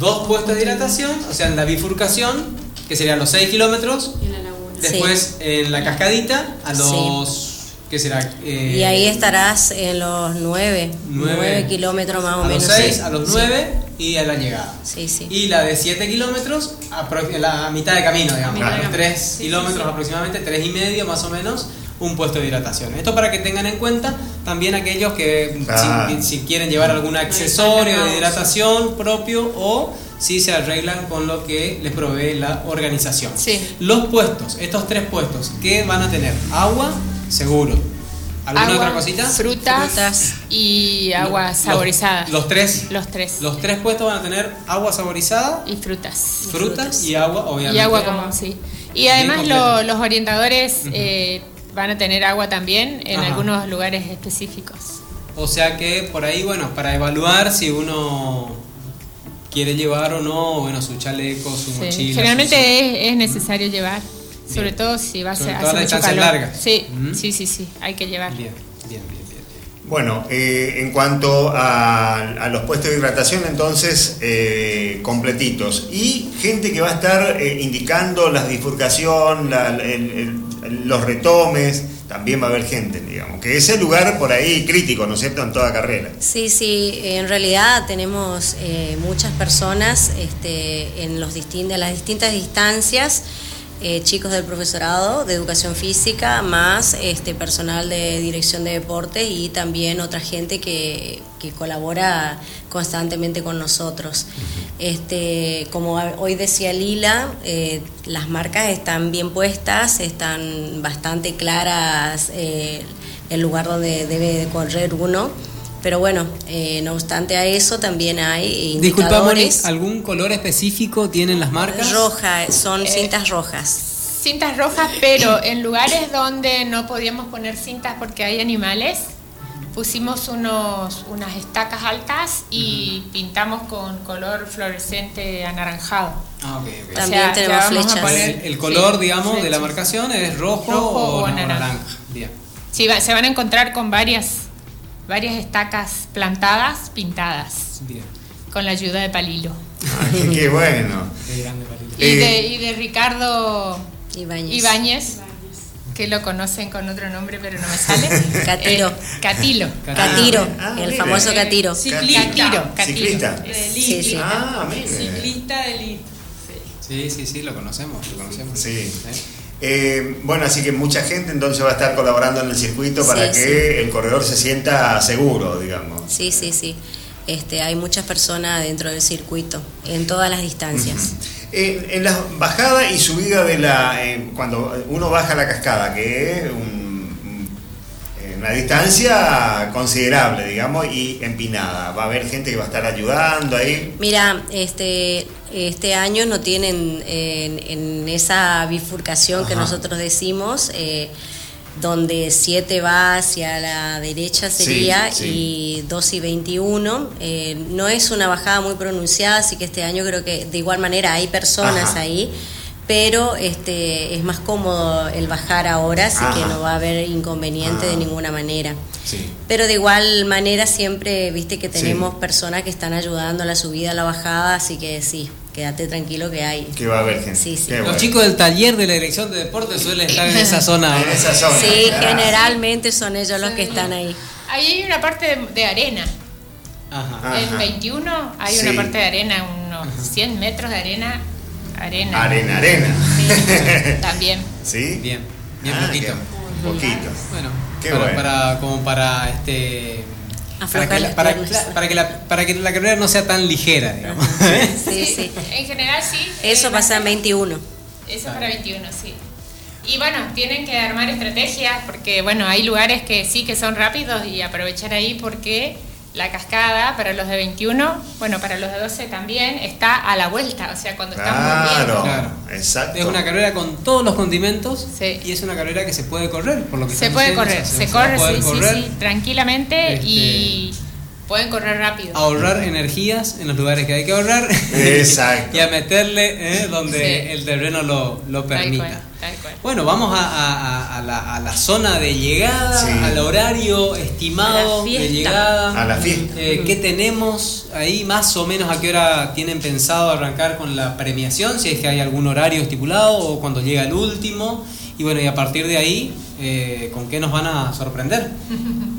dos puestos de hidratación, o sea, en la bifurcación, que serían los 6 kilómetros, Y en la laguna. después en la cascadita, a Sí. los, ¿qué será? Eh, Y ahí estarás en los 9, Nueve. 9 kilómetros más o a menos. los 6, sí. a los Sí. 9 y a la llegada. Sí, sí. Y la de 7 kilómetros, apro- la mitad de camino, digamos. camino. 3 Sí, sí, kilómetros sí. aproximadamente, 3 y medio más o menos, un puesto de hidratación. Esto para que tengan en cuenta también aquellos que Ah. si, si quieren llevar algún accesorio de hidratación propio o si se arreglan con lo que les provee la organización. Sí. Los puestos, estos tres puestos, ¿qué van a tener? Agua, seguro. ¿Alguna Agua, otra cosita? Frutas, Frutas. y agua Los- saborizada. Los, tres. Los tres. Los tres puestos van a tener agua saborizada, y frutas. frutas y agua, obviamente. Y agua común, sí. Y además lo- los orientadores eh, van a tener agua también en Ajá. algunos lugares específicos. O sea que por ahí, bueno, para evaluar si uno quiere llevar o no, bueno, su chaleco, su Sí. mochila. Generalmente su- es, es necesario llevar, sobre todo si va a Sobre ser todo hace las mucho calor. largas. Sí, Ujú. sí, sí, sí, hay que llevar. Bien, bien, bien. Bueno, eh, en cuanto a, a los puestos de hidratación, entonces, eh, completitos. Y gente que va a estar eh, indicando la bifurcación, la- el- el- los retomes, también va a haber gente, digamos. Que es el lugar por ahí crítico, ¿no es cierto?, en toda carrera. Sí, sí, en realidad tenemos eh, muchas personas este, en los distin- las distintas distancias, eh, chicos del profesorado de educación física, más este, personal de dirección de deportes y también otra gente que, que colabora constantemente con nosotros. Este, como hoy decía Lila, eh, las marcas están bien puestas, están bastante claras eh, el lugar donde debe de correr uno. Pero bueno, eh, no obstante a eso, también hay Disculpa, Moni, indicadores. ¿algún color específico tienen las marcas? Roja, son Eh, cintas rojas. Cintas rojas, pero en lugares donde no podíamos poner cintas porque hay animales, pusimos unos, unas estacas altas y pintamos con color fluorescente anaranjado. Ah, ok, ok. También ya tenemos vamos a flechas. poner- El, color, sí, digamos, de la flechas. marcación es rojo, Rojo o, o naranja. naranja. Bien. Sí, va- se van a encontrar con varias, varias estacas plantadas, pintadas, Bien. con la ayuda de Palilo. Ay, qué bueno. Qué grande palito. Y, Eh, de, y de Ricardo Ibáñez. Ibáñez, que lo conocen con otro nombre, pero no me sale. Catiro. Eh, Catilo. Catiro, Ah, el famoso Catiro. Ciclista. Catiro, Catiro. Ciclista. Sí, sí. Ah, mire. Ciclista de elite. Sí, sí, sí, lo conocemos, lo conocemos. Sí. Eh, bueno, así que mucha gente entonces va a estar colaborando en el circuito para Sí, que el corredor se sienta seguro, digamos. Sí, sí, sí. Este, hay muchas personas dentro del circuito, en todas las distancias. En, en la bajada y subida de la. eh, cuando uno baja la cascada, que es un- un- eh, una distancia considerable, digamos, y empinada. Va a haber gente que va a estar ayudando ahí. Mira, este, este año no tienen en, en esa bifurcación que nosotros decimos, eh, donde 7 va hacia la derecha Sí, sería sí. y 2 y 21. eh, no es una bajada muy pronunciada, así que este año creo que de igual manera hay personas Ajá. ahí, pero este es más cómodo el bajar ahora, así que no va a haber inconveniente Ah. de ninguna manera. Sí. Pero de igual manera siempre, viste que Sí. tenemos personas que están ayudando a la subida, a la bajada, así que sí, quédate tranquilo que hay. Que va a haber gente. Sí, sí. Los bueno. chicos del taller de la dirección de deportes suelen estar en esa zona. En esa zona. Sí, generalmente son ellos los que están ahí. Ahí hay una parte de, de arena. Ajá. Ajá. En 21 hay Sí. una parte de arena, unos 100 metros de arena. Arena. Arena, arena. Sí, también. ¿Sí? Bien, bien Ah, poquito. qué Poquito. Bueno, Qué para, bueno. para- como para este para que, la, para, que la para que la carrera no sea tan ligera, digamos. Sí, sí. En general sí. Eso pasa en 21. Eso para 21, sí. Y bueno, tienen que armar estrategias porque, bueno, hay lugares que sí que son rápidos y aprovechar ahí porque la cascada para los de 21, bueno, para los de 12 también, está a la vuelta, o sea, cuando están volviendo. Claro, Claro. exacto. Es una carrera con todos los condimentos Sí. y es una carrera que se puede correr, por lo que Se puede diciendo, correr, o sea, se va a corre, sí, sí, sí, tranquilamente Este- y pueden correr rápido. ahorrar energías en los lugares que hay que ahorrar Exacto. y a meterle eh, donde Sí. el terreno lo, lo Tal permita. cual, tal cual. Bueno, vamos a, a- a- a la, a la zona de llegada, Sí. al horario estimado de llegada. A la fiesta. Eh, ¿Qué tenemos ahí? Más o menos a qué hora tienen pensado arrancar con la premiación, si es que hay algún horario estipulado o cuando llega el último. Y bueno, y a partir de ahí, eh, ¿con qué nos van a sorprender?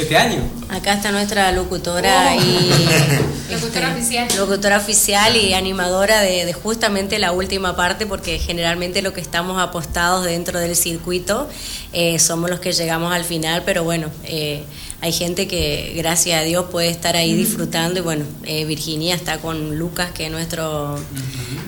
este año. Acá está nuestra locutora Oh. y Locutora oficial. locutora oficial y animadora de, de justamente la última parte, porque generalmente lo que estamos apostados dentro del circuito eh, somos los que llegamos al final, pero bueno, eh, hay gente que gracias a Dios puede estar ahí disfrutando y bueno, eh, Virginia está con Lucas, que es nuestro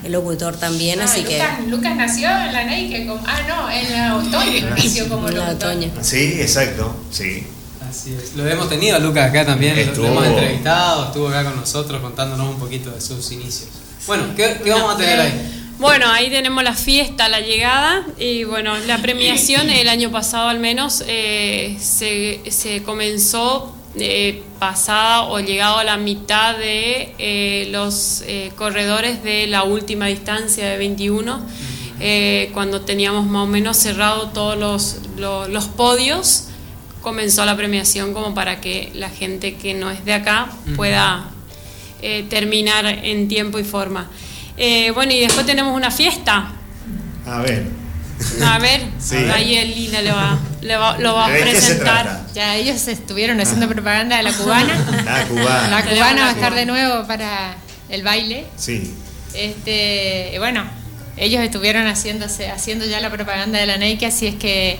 locutor también, Ah, así Lucas, Lucas nació en la Nike, como, ah no, en la otoño nació como que... La locutor. otoño. Sí, exacto. Sí. Así es. Lo hemos tenido a Lucas acá también, lo- Estuvo. lo hemos entrevistado, estuvo acá con nosotros contándonos un poquito de sus inicios. Bueno, ¿qué, qué vamos a tener ahí? Bueno, ahí tenemos la fiesta, la llegada y bueno, la premiación el año pasado al menos eh, se, se comenzó eh, pasada o llegado a la mitad de eh, los eh, corredores de la última distancia de 21, eh, cuando teníamos más o menos cerrado todos los, los, los podios, comenzó la premiación como para que la gente que no es de acá pueda eh, terminar en tiempo y forma. Eh, bueno, y después tenemos una fiesta. A ver. A ver, Sí. ahí el Lina le va, le va- lo va a ¿De qué se presentar. Ya ellos estuvieron haciendo propaganda de la cubana. La cubana. La cubana va a estar de nuevo para el baile. Sí. Este, y bueno, ellos estuvieron haciéndose, haciendo ya la propaganda de la Nike, así es que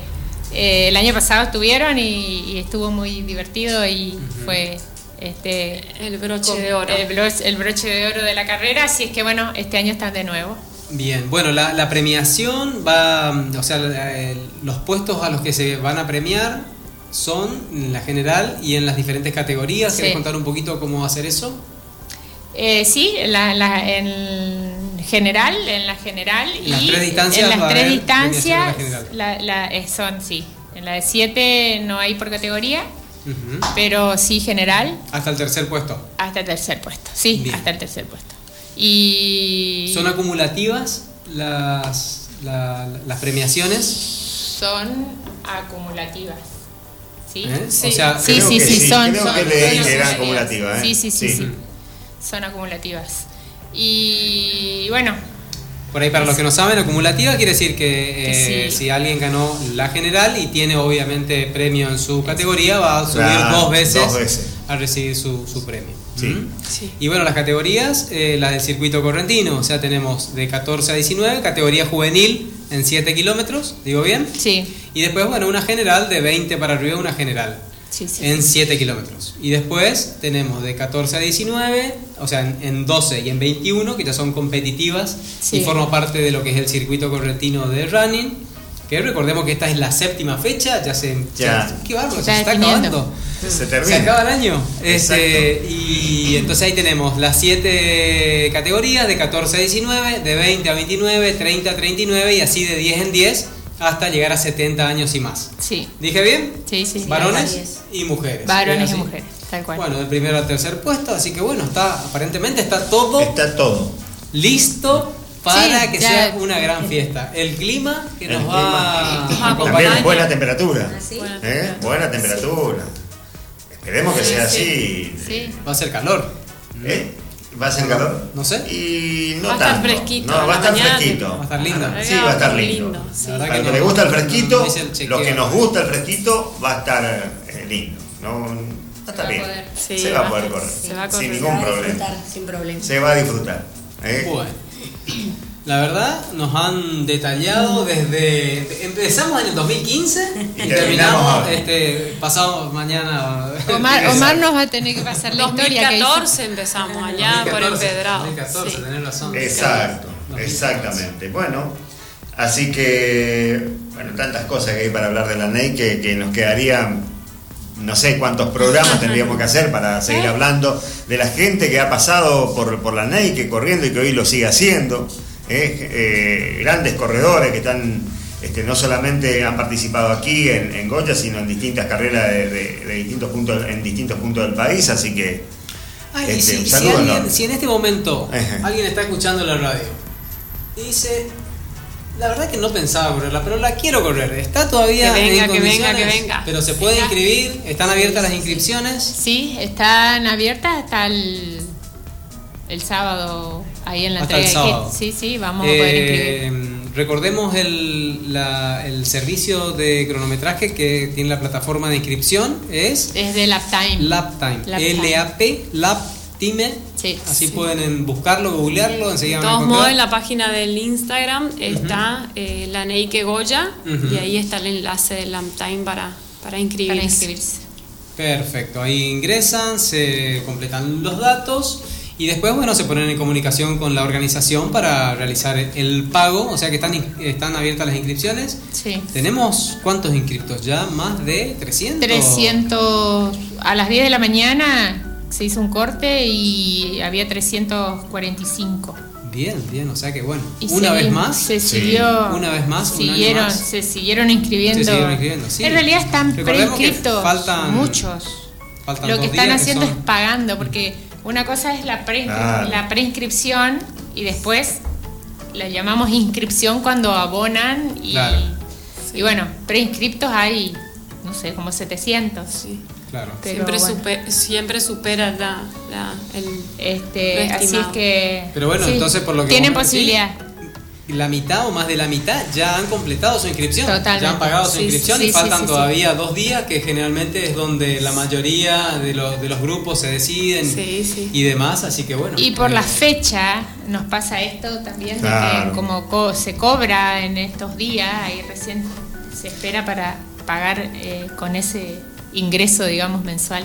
eh, el año pasado estuvieron y, y estuvo muy divertido y fue este El broche con- de oro. El broche, el broche de oro de la carrera, así es que bueno, este año están de nuevo. Bien, bueno, la, la premiación va, o sea, el- los puestos a los que se van a premiar son en la general y en las diferentes categorías. ¿Quieres Sí. contar un poquito cómo va a ser eso? Eh, sí, en la, la- en general, en la general En y las tres distancias en las tres haber distancias la, la- eh, son sí. En la de 7 no hay por categoría, pero sí general Hasta el tercer puesto. hasta el tercer puesto. Sí, Bien. hasta el tercer puesto. Y ¿Son acumulativas las, la- las premiaciones? son acumulativas. ¿Sí? ¿Eh? Sí. O sea, Sí, Creo sí, que sí, sí, son, creo son, que leí son que eran acumulativas. acumulativas, ¿eh? Sí, sí, Sí. sí. Son acumulativas. Y bueno, Por ahí, para los que no saben, acumulativa quiere decir que, Que eh, sí. si alguien ganó la general y tiene obviamente premio en su categoría, va a subir Claro, dos, veces dos veces. a recibir su, su premio. Sí. ¿Mm? Sí. Y bueno, las categorías, eh, las del circuito correntino, o sea, tenemos de 14 a 19, categoría juvenil en 7 kilómetros, digo bien. sí, Y después, bueno, una general de 20 para arriba, una general sí, sí. en 7 kilómetros. Y después tenemos de 14 a 19, o sea, en, en 12 y en 21, que ya son competitivas Sí. y forman parte de lo que es el circuito correntino de running. Que recordemos que esta es la séptima fecha, ya se. Ya. qué bárbaro, Se se, está definiendo. acabando. Se Se termina. acaba el año. Este, y entonces ahí tenemos las 7 categorías de 14 a 19, de 20 a 29, 30 a 39 y así de 10 en 10 hasta llegar a 70 años y más. Sí, ¿Dije bien? sí, sí. Varones y mujeres. Varones ¿Es y mujeres, tal cual. Bueno, del primero al tercer puesto, así que bueno, está aparentemente está todo Está todo. listo para Sí, que ya. sea una gran fiesta. El clima que El nos clima. va a Nos acompañar. También buena temperatura. ¿eh? Buena temperatura. Esperemos que Sí, sea sí. así. Sí. Va a ser calor. ¿Eh? ¿Va a ser calor? No sé. Y no Va a estar tanto. fresquito, No, va a estar mañana fresquito. Va a estar lindo. Sí, va a estar lindo. lindo, sí. Para que no- le gusta el no fresquito, chequeo. lo que nos gusta el fresquito va a estar eh, lindo. No, va a estar va a bien. Sí, se va a poder correr. se va a Sin correr. ningún Se va a problema. disfrutar sin problema. Se va a disfrutar. ¿eh? Bueno. La verdad, nos han detallado desde. Empezamos en el 2015 y, Y terminamos este, pasado mañana. Omar. Omar nos va a tener que pasar la historia que hizo. 2014 empezamos allá por 2014, Empedrado. 2014, Sí. tenés razón. Exacto, 2014. exactamente. Bueno, así que, bueno, tantas cosas que hay para hablar de la NEI que, que nos quedarían, no sé cuántos programas tendríamos que hacer para seguir hablando de la gente que ha pasado por, por la NEI, que corriendo y que hoy lo sigue haciendo. ¿Eh? Eh, grandes corredores que están, este, no solamente han participado aquí en, en Goya, sino en distintas carreras de, de- de distintos puntos, en distintos puntos del país, así que... Ay, Este, si, un si saludo alguien- si en este momento alguien está escuchando la radio y dice, la verdad que no pensaba correrla, pero la quiero correr, está todavía Que venga, en que venga, que venga. pero se puede Venga. inscribir, están abiertas las inscripciones. Sí, están abiertas hasta el, el sábado ahí en la Hasta el de sábado. Sí, sí, vamos a poder inscribir. Eh, recordemos el, la- el servicio de cronometraje que tiene la plataforma de inscripción, es Es de Laptime. LapTime, Laptime. L-A-P, LapTime. Sí. Así Sí. pueden buscarlo, googlearlo, enseguida De todos modos, en la página del Instagram está eh, la Neike Goya y ahí está el enlace de Lamtime para, para inscribirse. para inscribirse. Perfecto, ahí ingresan, se completan los datos y después, bueno, se ponen en comunicación con la organización para realizar el pago, o sea que están, in- están abiertas las inscripciones. Sí. ¿Tenemos cuántos inscriptos ya? ¿Más de 300? 300. A las 10 de la mañana se hizo un corte y había 345. Bien, bien, o sea que bueno, Y una vez más. Se siguió. Una vez más, un año Siguieron, más. Se siguieron inscribiendo. Se siguieron inscribiendo, sí. En realidad están faltan- muchos. faltan Lo dos que están días que haciendo son- es pagando, porque una cosa es la, pre- Claro. la preinscripción y después la llamamos inscripción cuando abonan y, Claro. y bueno, preinscriptos hay, no sé, como 700. Sí. Claro. Pero siempre, bueno. supe- siempre supera la, la- el, Este, así es que. Pero bueno, sí, entonces por lo que Tienen decís, posibilidad. La mitad o más de la mitad ya han completado su inscripción. Totalmente. Ya han pagado su Sí, inscripción sí, y sí, faltan sí, sí. todavía dos días, que generalmente es donde la mayoría de los, de los grupos se deciden Sí, sí. y demás. Así que bueno. Y por eh, la fecha nos pasa esto también, de Claro. que como co- se cobra en estos días, ahí recién se espera para pagar eh, con ese ingreso, digamos, mensual.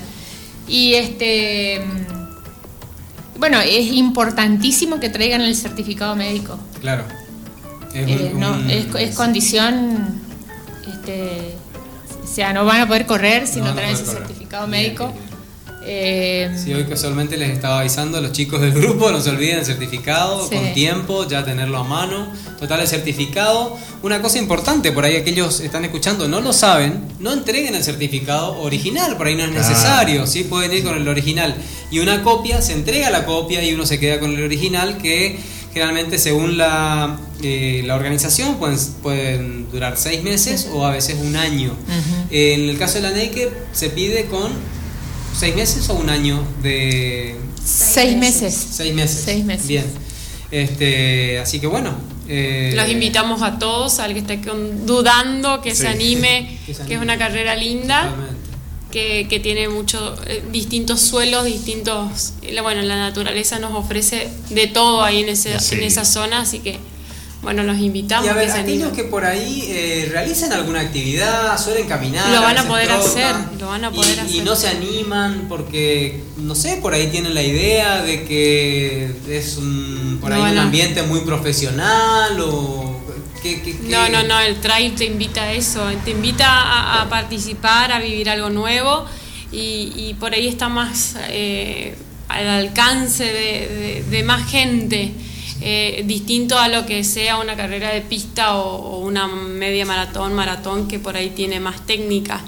Y este. mm, Bueno, es importantísimo que traigan el certificado médico. Claro. Es, Eh, un- no, es, es condición. Este, o sea, no van a poder correr si No traen correr. certificado médico. bien, bien. Eh, Sí, hoy casualmente les estaba avisando a los chicos del grupo, no se olviden el certificado, Sí. con tiempo, ya tenerlo a mano. Total, el certificado. Una cosa importante, por ahí aquellos están escuchando, no lo saben, no entreguen el certificado original, por ahí no es Claro. necesario, ¿sí? pueden ir con el original. Y una copia, se entrega la copia y uno se queda con el original que generalmente según la, eh, la organización pueden, pueden durar seis meses o a veces un año. En el caso de la NEICE se pide con seis meses o un año de seis meses. seis meses. Seis meses. Bien. Este, así que bueno. eh, Los invitamos a todos, al que esté dudando, que Sí. se anime, Que se que anime. es una carrera linda, totalmente. Que, que tiene muchos distintos suelos, distintos... y la- Bueno, la naturaleza nos ofrece de todo ahí en, ese, Sí. en esa zona, así que, bueno, los invitamos Y a ver, que aquellos que por ahí eh, realizan alguna actividad, suelen caminar. Lo van a poder trotan, hacer, lo van a y- poder y, hacer. no se animan porque, no sé, por ahí tienen la idea de que es un, por No ahí un ambiente muy profesional o... No, no, no, el trail te invita a eso, te invita a, participar, a vivir algo nuevo y, por ahí está más eh, al alcance de más gente, eh, distinto a lo que sea una carrera de pista o, o una media maratón, maratón que por ahí tiene más técnica.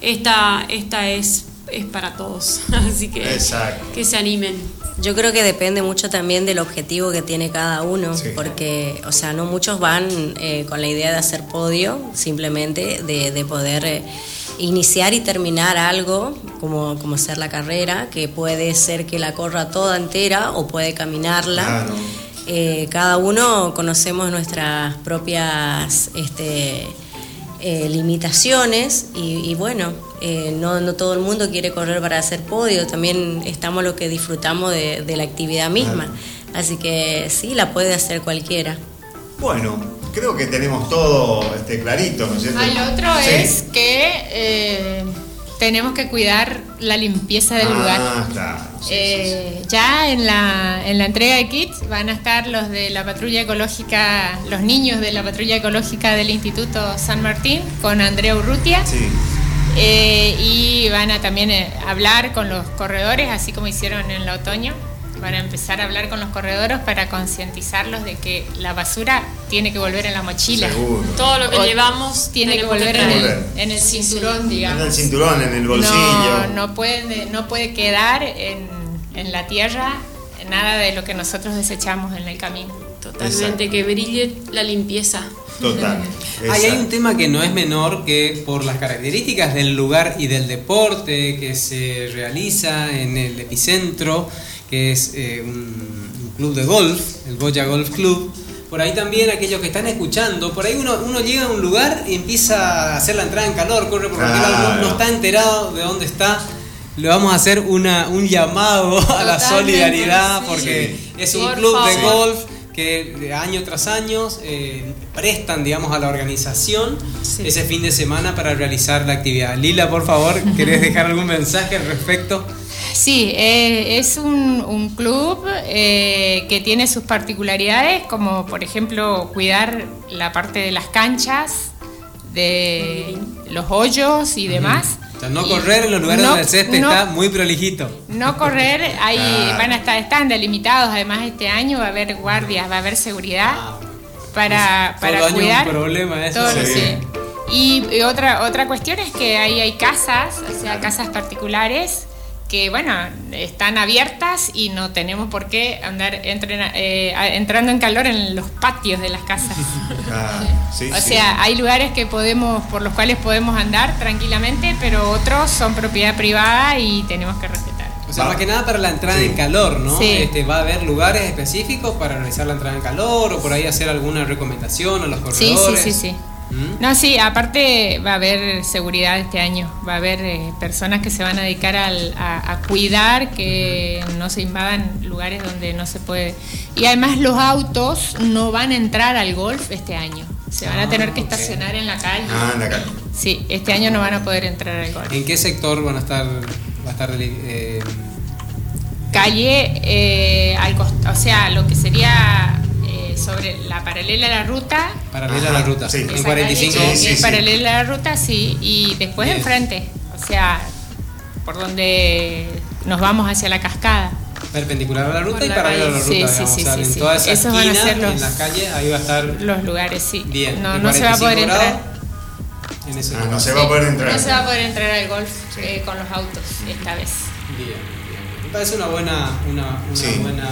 Esta, esta es es para todos. Así que Exacto. que se animen. Yo creo que depende mucho también del objetivo que tiene cada uno, Sí. porque, o sea, no muchos van eh, con la idea de hacer podio, simplemente de, de poder eh, iniciar y terminar algo, como, como ser la carrera, que puede ser que la corra toda entera o puede caminarla. Claro. Eh, cada uno conocemos nuestras propias este, eh, limitaciones y, y bueno, eh, no, no todo el mundo quiere correr para hacer podio, también estamos lo que disfrutamos de, de la actividad misma. Así que sí, la puede hacer cualquiera. Bueno, creo que tenemos todo este, clarito, ¿no es cierto? Ah, otro Sí. es que eh, tenemos que cuidar la limpieza del ah, lugar. claro. sí, sí, Eh, Ya en la, en la entrega de kits van a estar los de la patrulla ecológica, los niños de la patrulla ecológica del Instituto San Martín con Andrea Urrutia. sí. Eh, y van a también eh, hablar con los corredores, así como hicieron en el otoño. Van a empezar a hablar con los corredores para concientizarlos de que la basura tiene que volver en la mochila. Seguro. Todo lo que O llevamos Tiene que volver en el, en el cinturón, En digamos. el cinturón, en el bolsillo. No, no puede, no puede quedar en, en la tierra nada de lo que nosotros desechamos en el camino. Totalmente, Exacto. que brille la limpieza. Total. Ahí hay un tema que no es menor que por las características del lugar y del deporte que se realiza en el epicentro, que es eh, un, un club de golf, el Goya Golf Club. Por ahí también aquellos que están escuchando, por ahí uno, uno llega a un lugar y empieza a hacer la entrada en calor, corre por cualquier lado, no, Claro. no está enterado de dónde está. Le vamos a hacer una, un llamado a la solidaridad sí. porque es un Por club de golf que de año tras año eh, prestan, digamos, a la organización Sí. ese fin de semana para realizar la actividad. Lila, por favor, ¿querés dejar algún mensaje al respecto? Sí, eh, es un, un club eh, que tiene sus particularidades, como por ejemplo cuidar la parte de las canchas, de los hoyos y demás. O sea, no correr en los lugares no- donde el césped no- está muy prolijito. No correr, ahí van a estar, están delimitados, además este año va a haber guardias, va a haber seguridad para, Todo para el año cuidar. un problema eso. todo- Sí. sí. Y, y otra, otra cuestión es que ahí hay casas, o sea, casas particulares que, bueno, están abiertas y no tenemos por qué andar entrena- eh, entrando en calor en los patios de las casas. Ah, sí, o sí. sea, hay lugares que podemos, por los cuales podemos andar tranquilamente, pero otros son propiedad privada y tenemos que respetar. O sea, Va. más que nada para la entrada Sí. en calor, ¿no? Sí. Este, va a haber lugares específicos para realizar la entrada en calor o por ahí hacer alguna recomendación a los Sí, corredores. sí, sí, sí. ¿Mm? No, sí, aparte va a haber seguridad este año, va a haber eh, personas que se van a dedicar al- a, a cuidar que no se invadan lugares donde no se puede. Y además los autos no van a entrar al golf este año, se van a tener que Ah, estacionar en la calle. Ah, anda acá. Sí, este año no van a poder entrar al golf. ¿En qué sector van a estar? Va a estar eh, Calle, eh, al cost- o sea, lo que sería eh, sobre la paralela a la ruta, paralela a la ruta? sí. En Esa 45. calle que Sí, sí, paralela a la ruta, sí, y después Bien. enfrente, o sea, por donde nos vamos hacia la cascada. Perpendicular a la ruta Por y la paralela a la ruta, Sí, sí, digamos. sí, o sea, sí, en sí. toda esa Esos van a esquina, ser los- en las calles, ahí va a estar Los lugares, sí. bien. No, no se va a 45 poder grados, entrar. En ese Ah, no se va a poder entrar. No se va a poder entrar al golf eh, con los autos esta vez. Bien, bien. Me parece una buena, una, una Sí. buena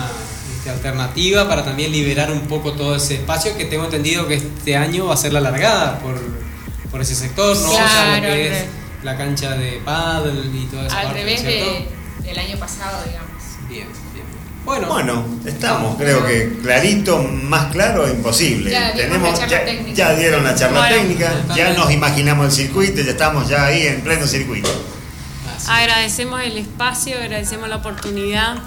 este, alternativa para también liberar un poco todo ese espacio que tengo entendido que este año va a ser la largada por, por ese sector, ¿no? o sea, Claro, lo que al es revés. la cancha de paddle y toda esa Al parte, revés de, del año pasado, digamos. Bien, bien. Bueno, Bueno, estamos, creo que clarito, más claro, imposible. Ya charla ya, dieron la charla Bueno, técnica, ya nos imaginamos el circuito, ya estamos ya ahí en pleno circuito. así. Agradecemos el espacio, agradecemos la oportunidad.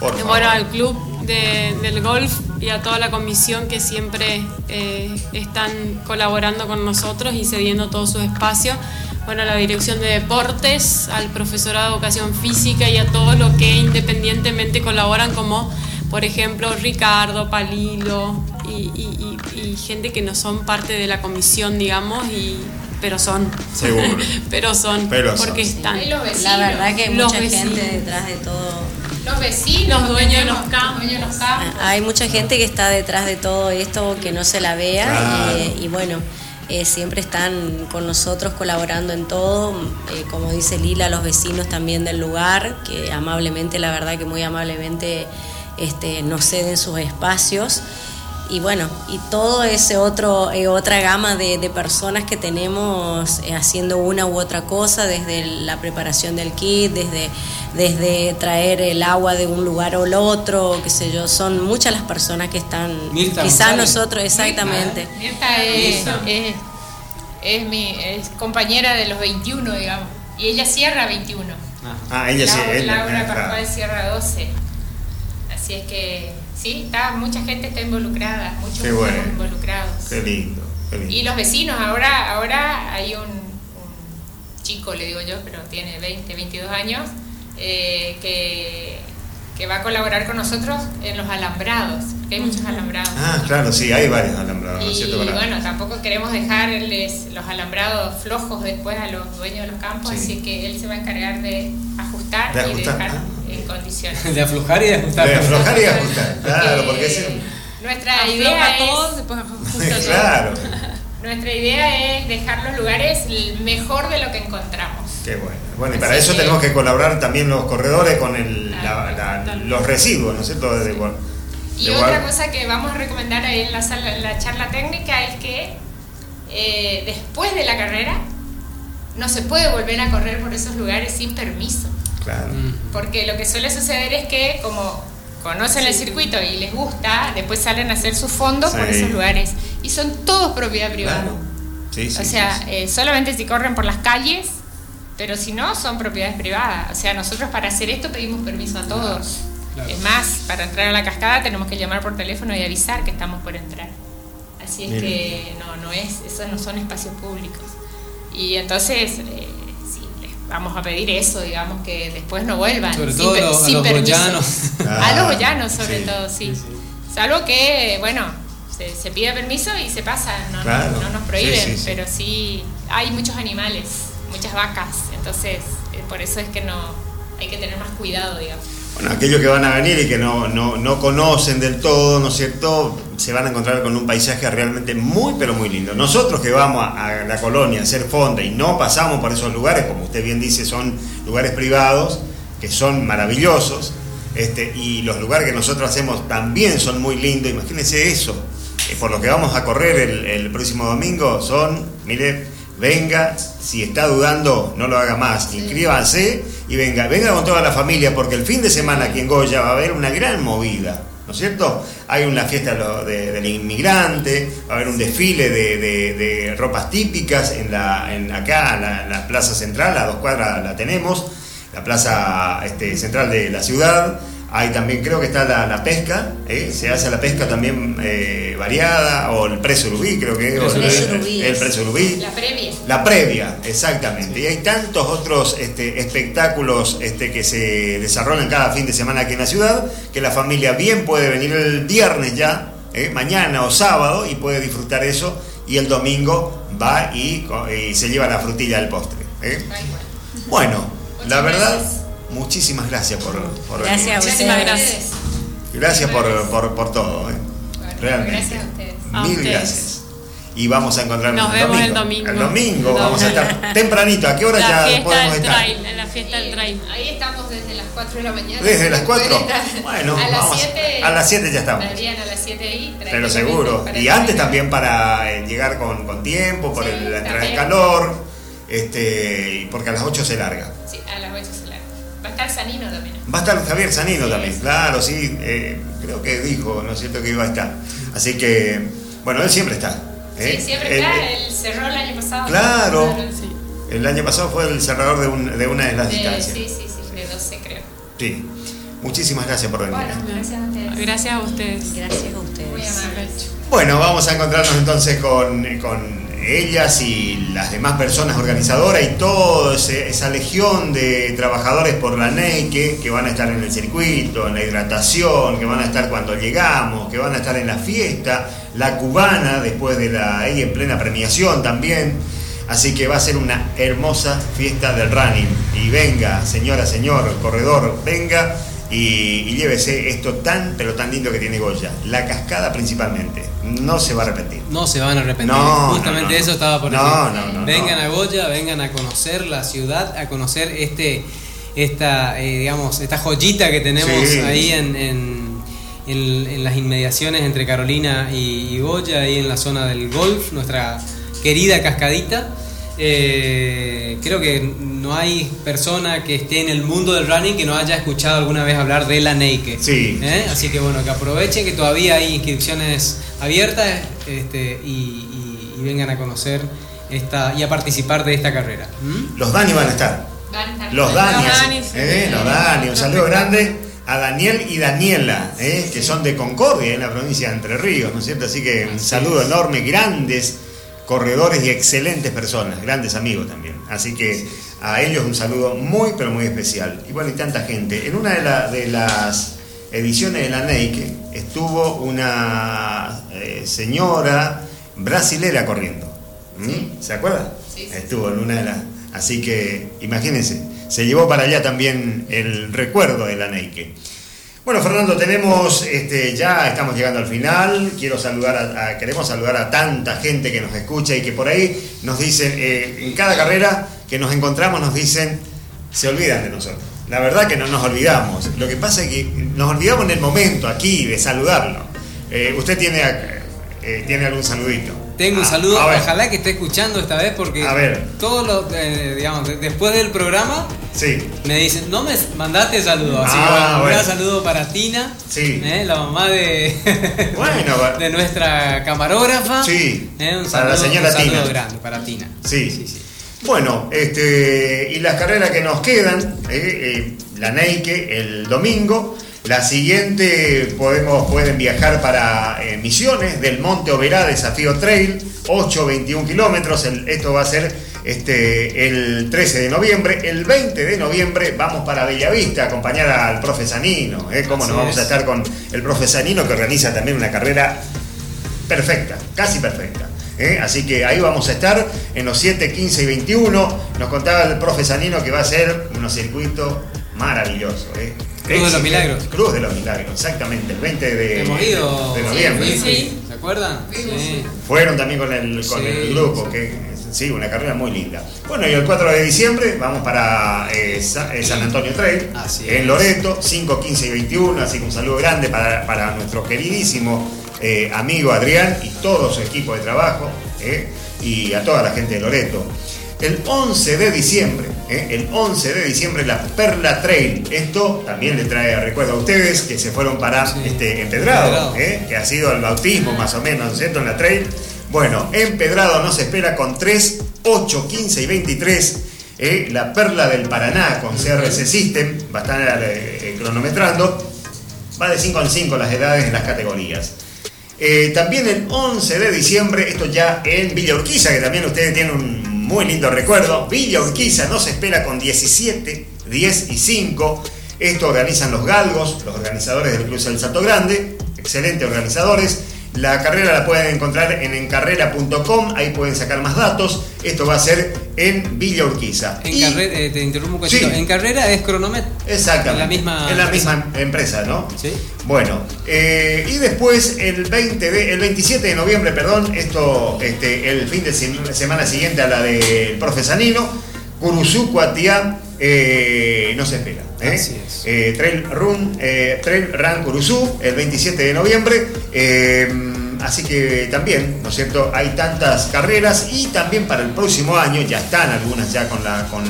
Por favor. Bueno, al club de- del golf y a toda la comisión que siempre eh, están colaborando con nosotros y cediendo todo su espacio. Bueno, a la dirección de deportes, al profesorado de educación física y a todos los que independientemente colaboran, como por ejemplo Ricardo, Palilo y, y- y- y gente que no son parte de la comisión, digamos, y, pero son. Seguro. pero son, Pero son. porque están. Y los vecinos. La verdad que hay Los mucha vecinos. gente detrás de todo. Los vecinos, Los dueños de los campos. Hay mucha gente que está detrás de todo esto que no se la vea Claro. eh, y, bueno, eh, siempre están con nosotros colaborando en todo, eh, como dice Lila, los vecinos también del lugar, que amablemente, la verdad que muy amablemente este, nos ceden sus espacios y bueno, y todo ese otro, eh, otra gama de, de, personas que tenemos eh, haciendo una u otra cosa, desde la preparación del kit, desde, desde traer el agua de un lugar o el otro, qué sé yo, son muchas las personas que están, quizás nosotros, exactamente. Mirta es, es, es, mi es compañera de los 21, digamos, y ella cierra 21. Ah, ella sí. Laura Pascual cierra 12. Así es que Sí, está, mucha gente está involucrada, muchos Qué bueno. involucrados. Qué lindo, qué lindo. Y los vecinos, ahora, ahora hay un, un chico, le digo yo, pero tiene 20, 22 años, eh, que, que va a colaborar con nosotros en los alambrados, que hay muchos alambrados. Ah, claro, sí, hay varios alambrados. Y ¿cierto? Bueno, tampoco queremos dejarles los alambrados flojos después a los dueños de los campos, Sí. así que él se va a encargar de ajustar, De y de dejar ah. En condiciones. De aflojar y de ajustar. De aflojar y ajustar, claro, porque es... Eh, Nuestra idea es después claro, nuestra idea es dejar los lugares mejor de lo que encontramos. qué bueno. Bueno, y para Así eso que- tenemos que colaborar también los corredores con el, la- Ah, la- los residuos, ¿no es cierto? De, de- Y de otra cosa que vamos a recomendar ahí en la, sala- en la charla técnica es que eh, después de la carrera no se puede volver a correr por esos lugares sin permiso. Claro. Porque lo que suele suceder es que como conocen el circuito y les gusta, después salen a hacer sus fondos por Sí. esos lugares. Y son todos propiedad privada. Claro. Sí, sí, o sea, sí, sí. eh, solamente si corren por las calles, pero si no, son propiedades privadas. O sea, nosotros para hacer esto pedimos permiso a todos. Claro. Es más, para entrar a la cascada tenemos que llamar por teléfono y avisar que estamos por entrar. Así es Mire. que no, no es, esos no son espacios públicos. Y entonces, eh, sí, vamos a pedir eso, digamos, que después no vuelvan. Sobre sin todo per- a sin los permiso. boyanos. A los Ah, boyanos, sobre sí. todo, sí. Sí, sí. Salvo que, bueno, se, se pide permiso y se pasa, no, Claro. no, no nos prohíben, Sí, sí, sí. pero sí hay muchos animales, muchas vacas, entonces eh, por eso es que no hay que tener más cuidado, digamos. Bueno, aquellos que van a venir y que no, no, no conocen del todo, ¿no es cierto? Se van a encontrar con un paisaje realmente muy, pero muy lindo. Nosotros que vamos a, la colonia a hacer fonda y no pasamos por esos lugares, como usted bien dice, son lugares privados, que son maravillosos, este, y los lugares que nosotros hacemos también son muy lindos. Imagínense eso. Eh, por lo que vamos a correr el próximo domingo son, mire, venga, si está dudando, no lo haga más, inscríbanse y venga, venga con toda la familia, porque el fin de semana aquí en Goya va a haber una gran movida, ¿no es cierto? Hay una fiesta de del inmigrante, va a haber un desfile de, de- de ropas típicas en la, en acá, en la, la plaza central, a dos cuadras la tenemos, la plaza este, central de la ciudad. Hay también, creo que está la, la pesca, ¿eh? se hace la pesca también eh, variada, o el precio rubí, creo que el, Rubí el es. precio rubí. La previa. La previa, exactamente. Y hay tantos otros este, espectáculos este, que se desarrollan cada fin de semana aquí en la ciudad, que la familia bien puede venir el viernes ya, ¿eh? mañana o sábado, y puede disfrutar eso, y el domingo va y, y se lleva la frutilla del postre. bueno. La verdad. Muchísimas gracias por, por Gracias venir. a Muchísimas ustedes. gracias. Gracias por, por, por todo. ¿eh? Bueno, Realmente. Gracias a ustedes. A Mil ustedes. gracias. Y vamos a encontrarnos Nos el vemos domingo. el domingo. El domingo vamos a estar tempranito. ¿A qué hora La ya podemos del estar? trail, en la fiesta del trail. Ahí estamos desde las 4 de la mañana. Desde las 4. Pueden estar Bueno, a las vamos. 7. A las 7 ya estamos. Estarían a las 7 ahí. Pero seguro. Y antes también para eh, llegar con, con tiempo, por Sí, el- la entrada de también. calor, este, y porque a las 8 se larga. Sí, a las 8 se larga. Va a estar Sanino también. Va a estar Javier Sanino Sí, también, sí. claro, sí, eh, creo que dijo, ¿no es cierto?, que iba a estar. Así que, bueno, él siempre está. ¿eh? Sí, siempre Él- está. él- Él cerró el año pasado. Claro. Sí. el año pasado fue el cerrador de, un- de una de las De- distancias. sí, sí, sí, de 12 creo. Sí. Muchísimas gracias por venir. Bueno, gracias a ustedes. Gracias a ustedes. Gracias a Muy ustedes. amables. Bueno, vamos a encontrarnos entonces con, con ellas y las demás personas organizadoras y toda esa legión de trabajadores por la NEIKE que van a estar en el circuito, en la hidratación, que van a estar cuando llegamos, que van a estar en la fiesta, la cubana después de la ahí en plena premiación también. Así que va a ser una hermosa fiesta del running. Y venga, señora, señor, corredor, venga y, y llévese esto tan, pero tan lindo que tiene Goya. La cascada principalmente. No se va a arrepentir. No se van a arrepentir. No, Justamente no, no. eso estaba por No, decir. no, no, vengan a Goya, vengan a conocer la ciudad, a conocer este, esta, eh, digamos, esta joyita que tenemos Sí. ahí en, en- en- en las inmediaciones entre Carolina y, y Goya, ahí en la zona del golf, nuestra querida cascadita. Eh, creo que no hay persona que esté en el mundo del running que no haya escuchado alguna vez hablar de la. Sí. ¿Eh? Así que bueno, que aprovechen que todavía hay inscripciones abiertas este, y, y- y vengan a conocer esta y a participar de esta carrera. ¿Mm? Los Dani van a estar. Los Dani. Los Dani, sí. eh, los Dani. Un saludo grande a Daniel y Daniela, eh, que son de Concordia, en la provincia de Entre Ríos, ¿no es cierto? Así que un saludo enorme, grandes corredores y excelentes personas, grandes amigos también. Así que a ellos un saludo muy, pero muy especial. Y bueno, y tanta gente. En una de, la- de las ediciones de la Neike estuvo una eh, señora brasilera corriendo. ¿Mm? ¿Se acuerda? Estuvo en una de las... Así que imagínense, se llevó para allá también el recuerdo de la Neike. Bueno, Fernando, tenemos, este, ya estamos llegando al final. Quiero saludar a, queremos saludar a tanta gente que nos escucha y que por ahí nos dicen, eh, en cada carrera que nos encontramos nos dicen, se olvidan de nosotros. La verdad que no nos olvidamos. Lo que pasa es que nos olvidamos en el momento aquí de saludarlo. Eh, ¿Usted tiene, eh, tiene algún saludito? Tengo un Ah, saludo, a ver. ojalá que esté escuchando esta vez porque A ver. todos los, eh, digamos, de- después del programa Sí. me dicen, no me mandaste saludos, así Ah, que bueno, un bueno. gran saludo para Tina, Sí. eh, la mamá de, Bueno, de nuestra camarógrafa. Sí, Eh, un para la saludo- señora un saludo Tina. grande para Tina. Sí. sí, sí. Bueno, este, y las carreras que nos quedan, eh, la Neike el domingo, la siguiente podemos, pueden viajar para eh, Misiones del Monte Oberá Desafío Trail, 8-21 kilómetros, el- esto va a ser este, el 13 de noviembre, el 20 de noviembre vamos para Bellavista a acompañar al profe Sanino, ¿eh? ¿Cómo Así nos vamos a es. estar con el profe Sanino que organiza también una carrera perfecta, casi perfecta. ¿eh? Así que ahí vamos a estar en los 7, 15 y 21. Nos contaba el profe Sanino que va a ser unos circuitos maravillosos. ¿eh? Cruz de los. Milagros. Cruz de los Milagros, exactamente, el 20 de, Hemos ido. de noviembre. Sí, sí. Sí. ¿Se acuerdan? Sí. Fueron también con el, con Sí, el grupo, sí. que sí, una carrera muy linda. Bueno, y el 4 de diciembre vamos para eh, Sa- eh, San Antonio Trail, Así en. Loreto, 5, 15 y 21. Así que un saludo grande para, para nuestro queridísimo eh, amigo Adrián y todo su equipo de trabajo, eh, y a toda la gente de Loreto. El 11 de diciembre, eh, el 11 de diciembre, la Perla Trail. Esto también le trae recuerdo a ustedes que se fueron para Sí. este, Empedrado, Empedrado. eh, que ha sido el bautismo más o menos, ¿no es cierto? En la trail. Bueno, Empedrado nos espera con 3, 8, 15 y 23. eh, la Perla del Paraná con CRC System, va a estar eh, cronometrando. Va de 5 en 5 las edades en las categorías. Eh, también el 11 de diciembre, esto ya en Villa Urquiza, que también ustedes tienen un muy lindo recuerdo. Villa Urquiza nos espera con 17, 10 y 5. Esto organizan los galgos, los organizadores del Cruz del Salto Grande, excelentes organizadores. La carrera la pueden encontrar en encarrera.com, ahí pueden sacar más datos. Esto va a ser en Villa Urquiza. En Y- carrera, eh, te interrumpo un cachito. Sí. En carrera es cronómetro. Exactamente. En la misma En la empresa. misma empresa, ¿no? Sí. Bueno, eh, y después el 20 de, el 27 de noviembre, perdón, esto, este, el fin de sem- semana siguiente a la del profe Sanino, Curuzú, Cuatiá, eh, no se espera. ¿eh? Así es. Eh, Trail Run, eh, Trail Run Curuzú, el 27 de noviembre. así que también, ¿no es cierto? Hay tantas carreras y también para el próximo año, ya están algunas ya con la, con,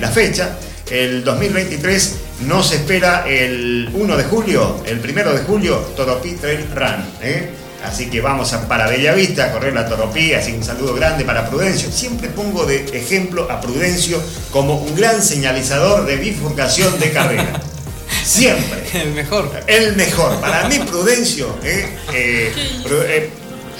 la fecha. El 2023 nos espera el 1 de julio, el 1 de julio, Toropí Trail Run. Así que vamos a, para Bellavista a correr la Toropí, así que un saludo grande para Prudencio. Siempre pongo de ejemplo a Prudencio como un gran señalizador de bifurcación de carrera. Siempre. El mejor. El mejor. Para mí, Prudencio, ¿eh? Eh, eh,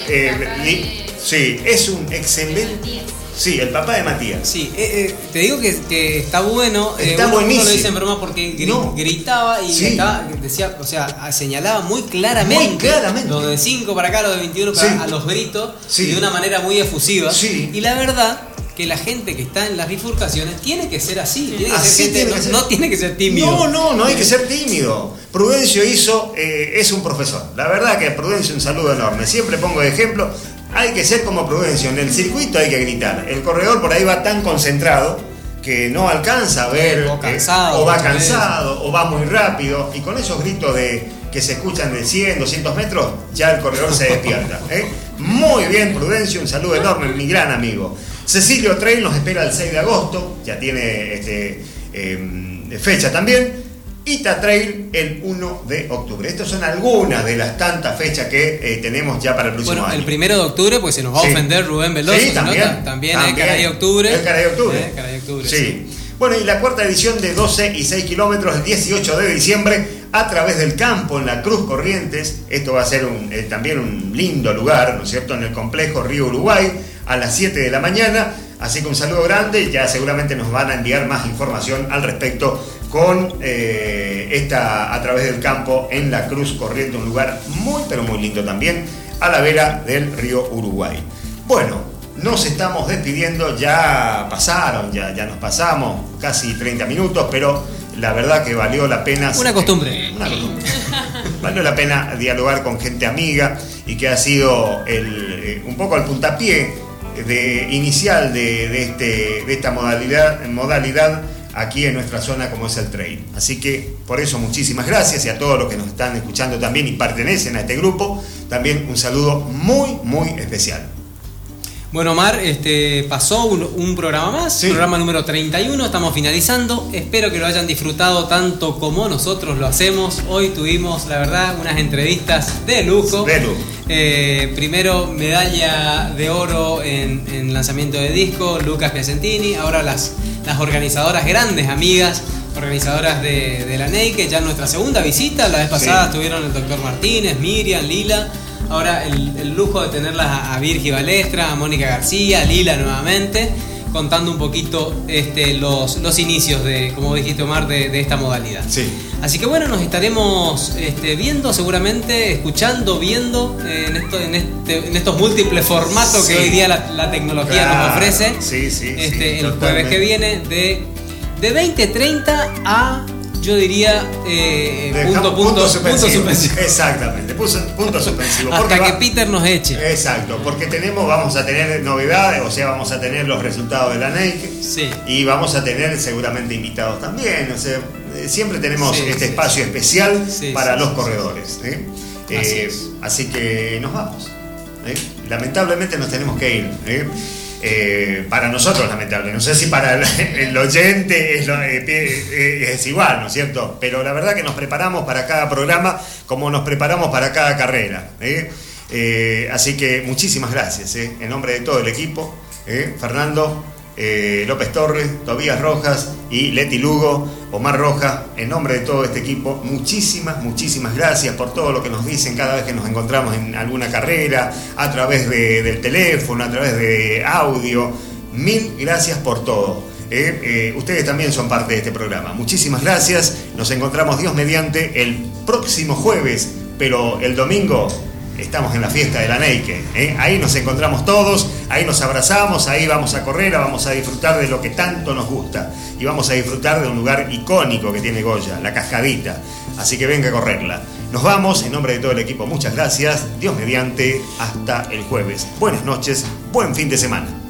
eh, li- sí, es un excelente. Sí, el papá de Matías. Sí, eh, eh, te digo que, que está bueno. eh, Está uno buenísimo. lo dice en broma porque gri- No. gritaba y Sí. decía, o sea, señalaba muy claramente, Muy claramente. lo de 5 para acá, lo de 21 para Sí. a los gritos Sí. de una manera muy efusiva. Sí. Y la verdad que la gente que está en las bifurcaciones tiene que ser así. Tiene que Así ser gente- tiene no, que ser. no tiene que ser tímido. No, no, no hay que ser tímido. Prudencio hizo, eh, es un profesor. La verdad que Prudencio un saludo enorme. Siempre pongo de ejemplo, hay que ser como Prudencio. En el circuito hay que gritar. El corredor por ahí va tan concentrado que no alcanza a ver. O eh, cansado, o va cansado, o va muy rápido. Y con esos gritos de que se escuchan de 100, 200 metros, ya el corredor se despierta. ¿eh? Muy bien, Prudencio, un saludo enorme, mi gran amigo. Cecilio Trail nos espera el 6 de agosto, ya tiene este, eh, fecha también. Ita Trail el 1 de octubre. Estas son algunas de las tantas fechas que eh, tenemos ya para el próximo Bueno, año. el primero de octubre, pues se nos va Sí. a ofender Rubén Veloso. Sí, ¿se también, nota? También, es también. Caray Octubre. El Caray Octubre. Eh, Caray Octubre, Sí. Bueno, y la cuarta edición de 12 y 6 kilómetros el 18 de diciembre a través del campo en la Cruz Corrientes. Esto va a ser un, eh, también un lindo lugar, ¿no es cierto?, en el complejo Río Uruguay a las 7 de la mañana. Así que un saludo grande, ya seguramente nos van a enviar más información al respecto con eh, esta a través del campo en la Cruz Corriente, un lugar muy pero muy lindo también, a la vera del río Uruguay. Bueno, nos estamos despidiendo, ya pasaron, ya, ya nos pasamos casi 30 minutos, pero la verdad que valió la pena. Una costumbre. Una costumbre. Valió la pena dialogar con gente amiga y que ha sido el, eh, un poco el puntapié de, inicial de, de este, de esta modalidad, modalidad aquí en nuestra zona como es el trail. Así que por eso muchísimas gracias y a todos los que nos están escuchando también y pertenecen a este grupo, también un saludo muy, muy especial. Bueno, Omar, este, pasó un, un programa más, Sí. programa número 31, estamos finalizando. Espero que lo hayan disfrutado tanto como nosotros lo hacemos. Hoy tuvimos, la verdad, unas entrevistas de lujo. De lujo. Eh, primero, medalla de oro en, en lanzamiento de disco, Lucas Piacentini. Ahora las, las organizadoras, grandes amigas, organizadoras de, de la NEI, que ya en nuestra segunda visita, la vez pasada Sí. estuvieron el doctor Martínez, Miriam, Lila. Ahora el, el lujo de tenerlas a, a Virgi Balestra, a Mónica García, a Lila nuevamente, contando un poquito este, los, los inicios de, como dijiste Omar, de, de esta modalidad. Sí. Así que bueno, nos estaremos este, viendo seguramente, escuchando, viendo eh, en, esto, en, este- en estos múltiples formatos que hoy día la, la tecnología Claro, nos ofrece. sí, sí, Este, sí, el jueves que viene de, de 20.30 a, yo diría, eh, punto, punto, punto suspensivo. suspensivo. Porque punto, suspensivo. Hasta va- que Peter nos eche. Exacto, porque tenemos, vamos a tener novedades, o sea, vamos a tener los resultados de la NEIC Sí. y vamos a tener seguramente invitados también. O sea, eh, siempre tenemos Sí, este sí, espacio especial para los corredores. ¿eh? Así Eh, que nos vamos. Lamentablemente nos tenemos que ir. ¿Eh? Para nosotros, lamentable. No sé si para el, oyente eh, eh, es igual, ¿no es cierto? Pero la verdad que nos preparamos para cada programa como nos preparamos para cada carrera. así que muchísimas gracias, en nombre de todo el equipo. Fernando, eh, López Torres, Tobías Rojas y Leti Lugo, Omar Roja, en nombre de todo este equipo, muchísimas, muchísimas gracias por todo lo que nos dicen cada vez que nos encontramos en alguna carrera, a través de- del teléfono, a través de audio. Mil gracias por todo. Eh, eh, ustedes también son parte de este programa. Muchísimas gracias. Nos encontramos Dios mediante el próximo jueves, pero el domingo estamos en la fiesta de la Neike. ¿eh? Ahí nos encontramos todos, ahí nos abrazamos, ahí vamos a correr, vamos a disfrutar de lo que tanto nos gusta. Y vamos a disfrutar de un lugar icónico que tiene Goya, la cascadita. Así que venga a correrla. Nos vamos, en nombre de todo el equipo, muchas gracias. Dios mediante, hasta el jueves. Buenas noches, buen fin de semana.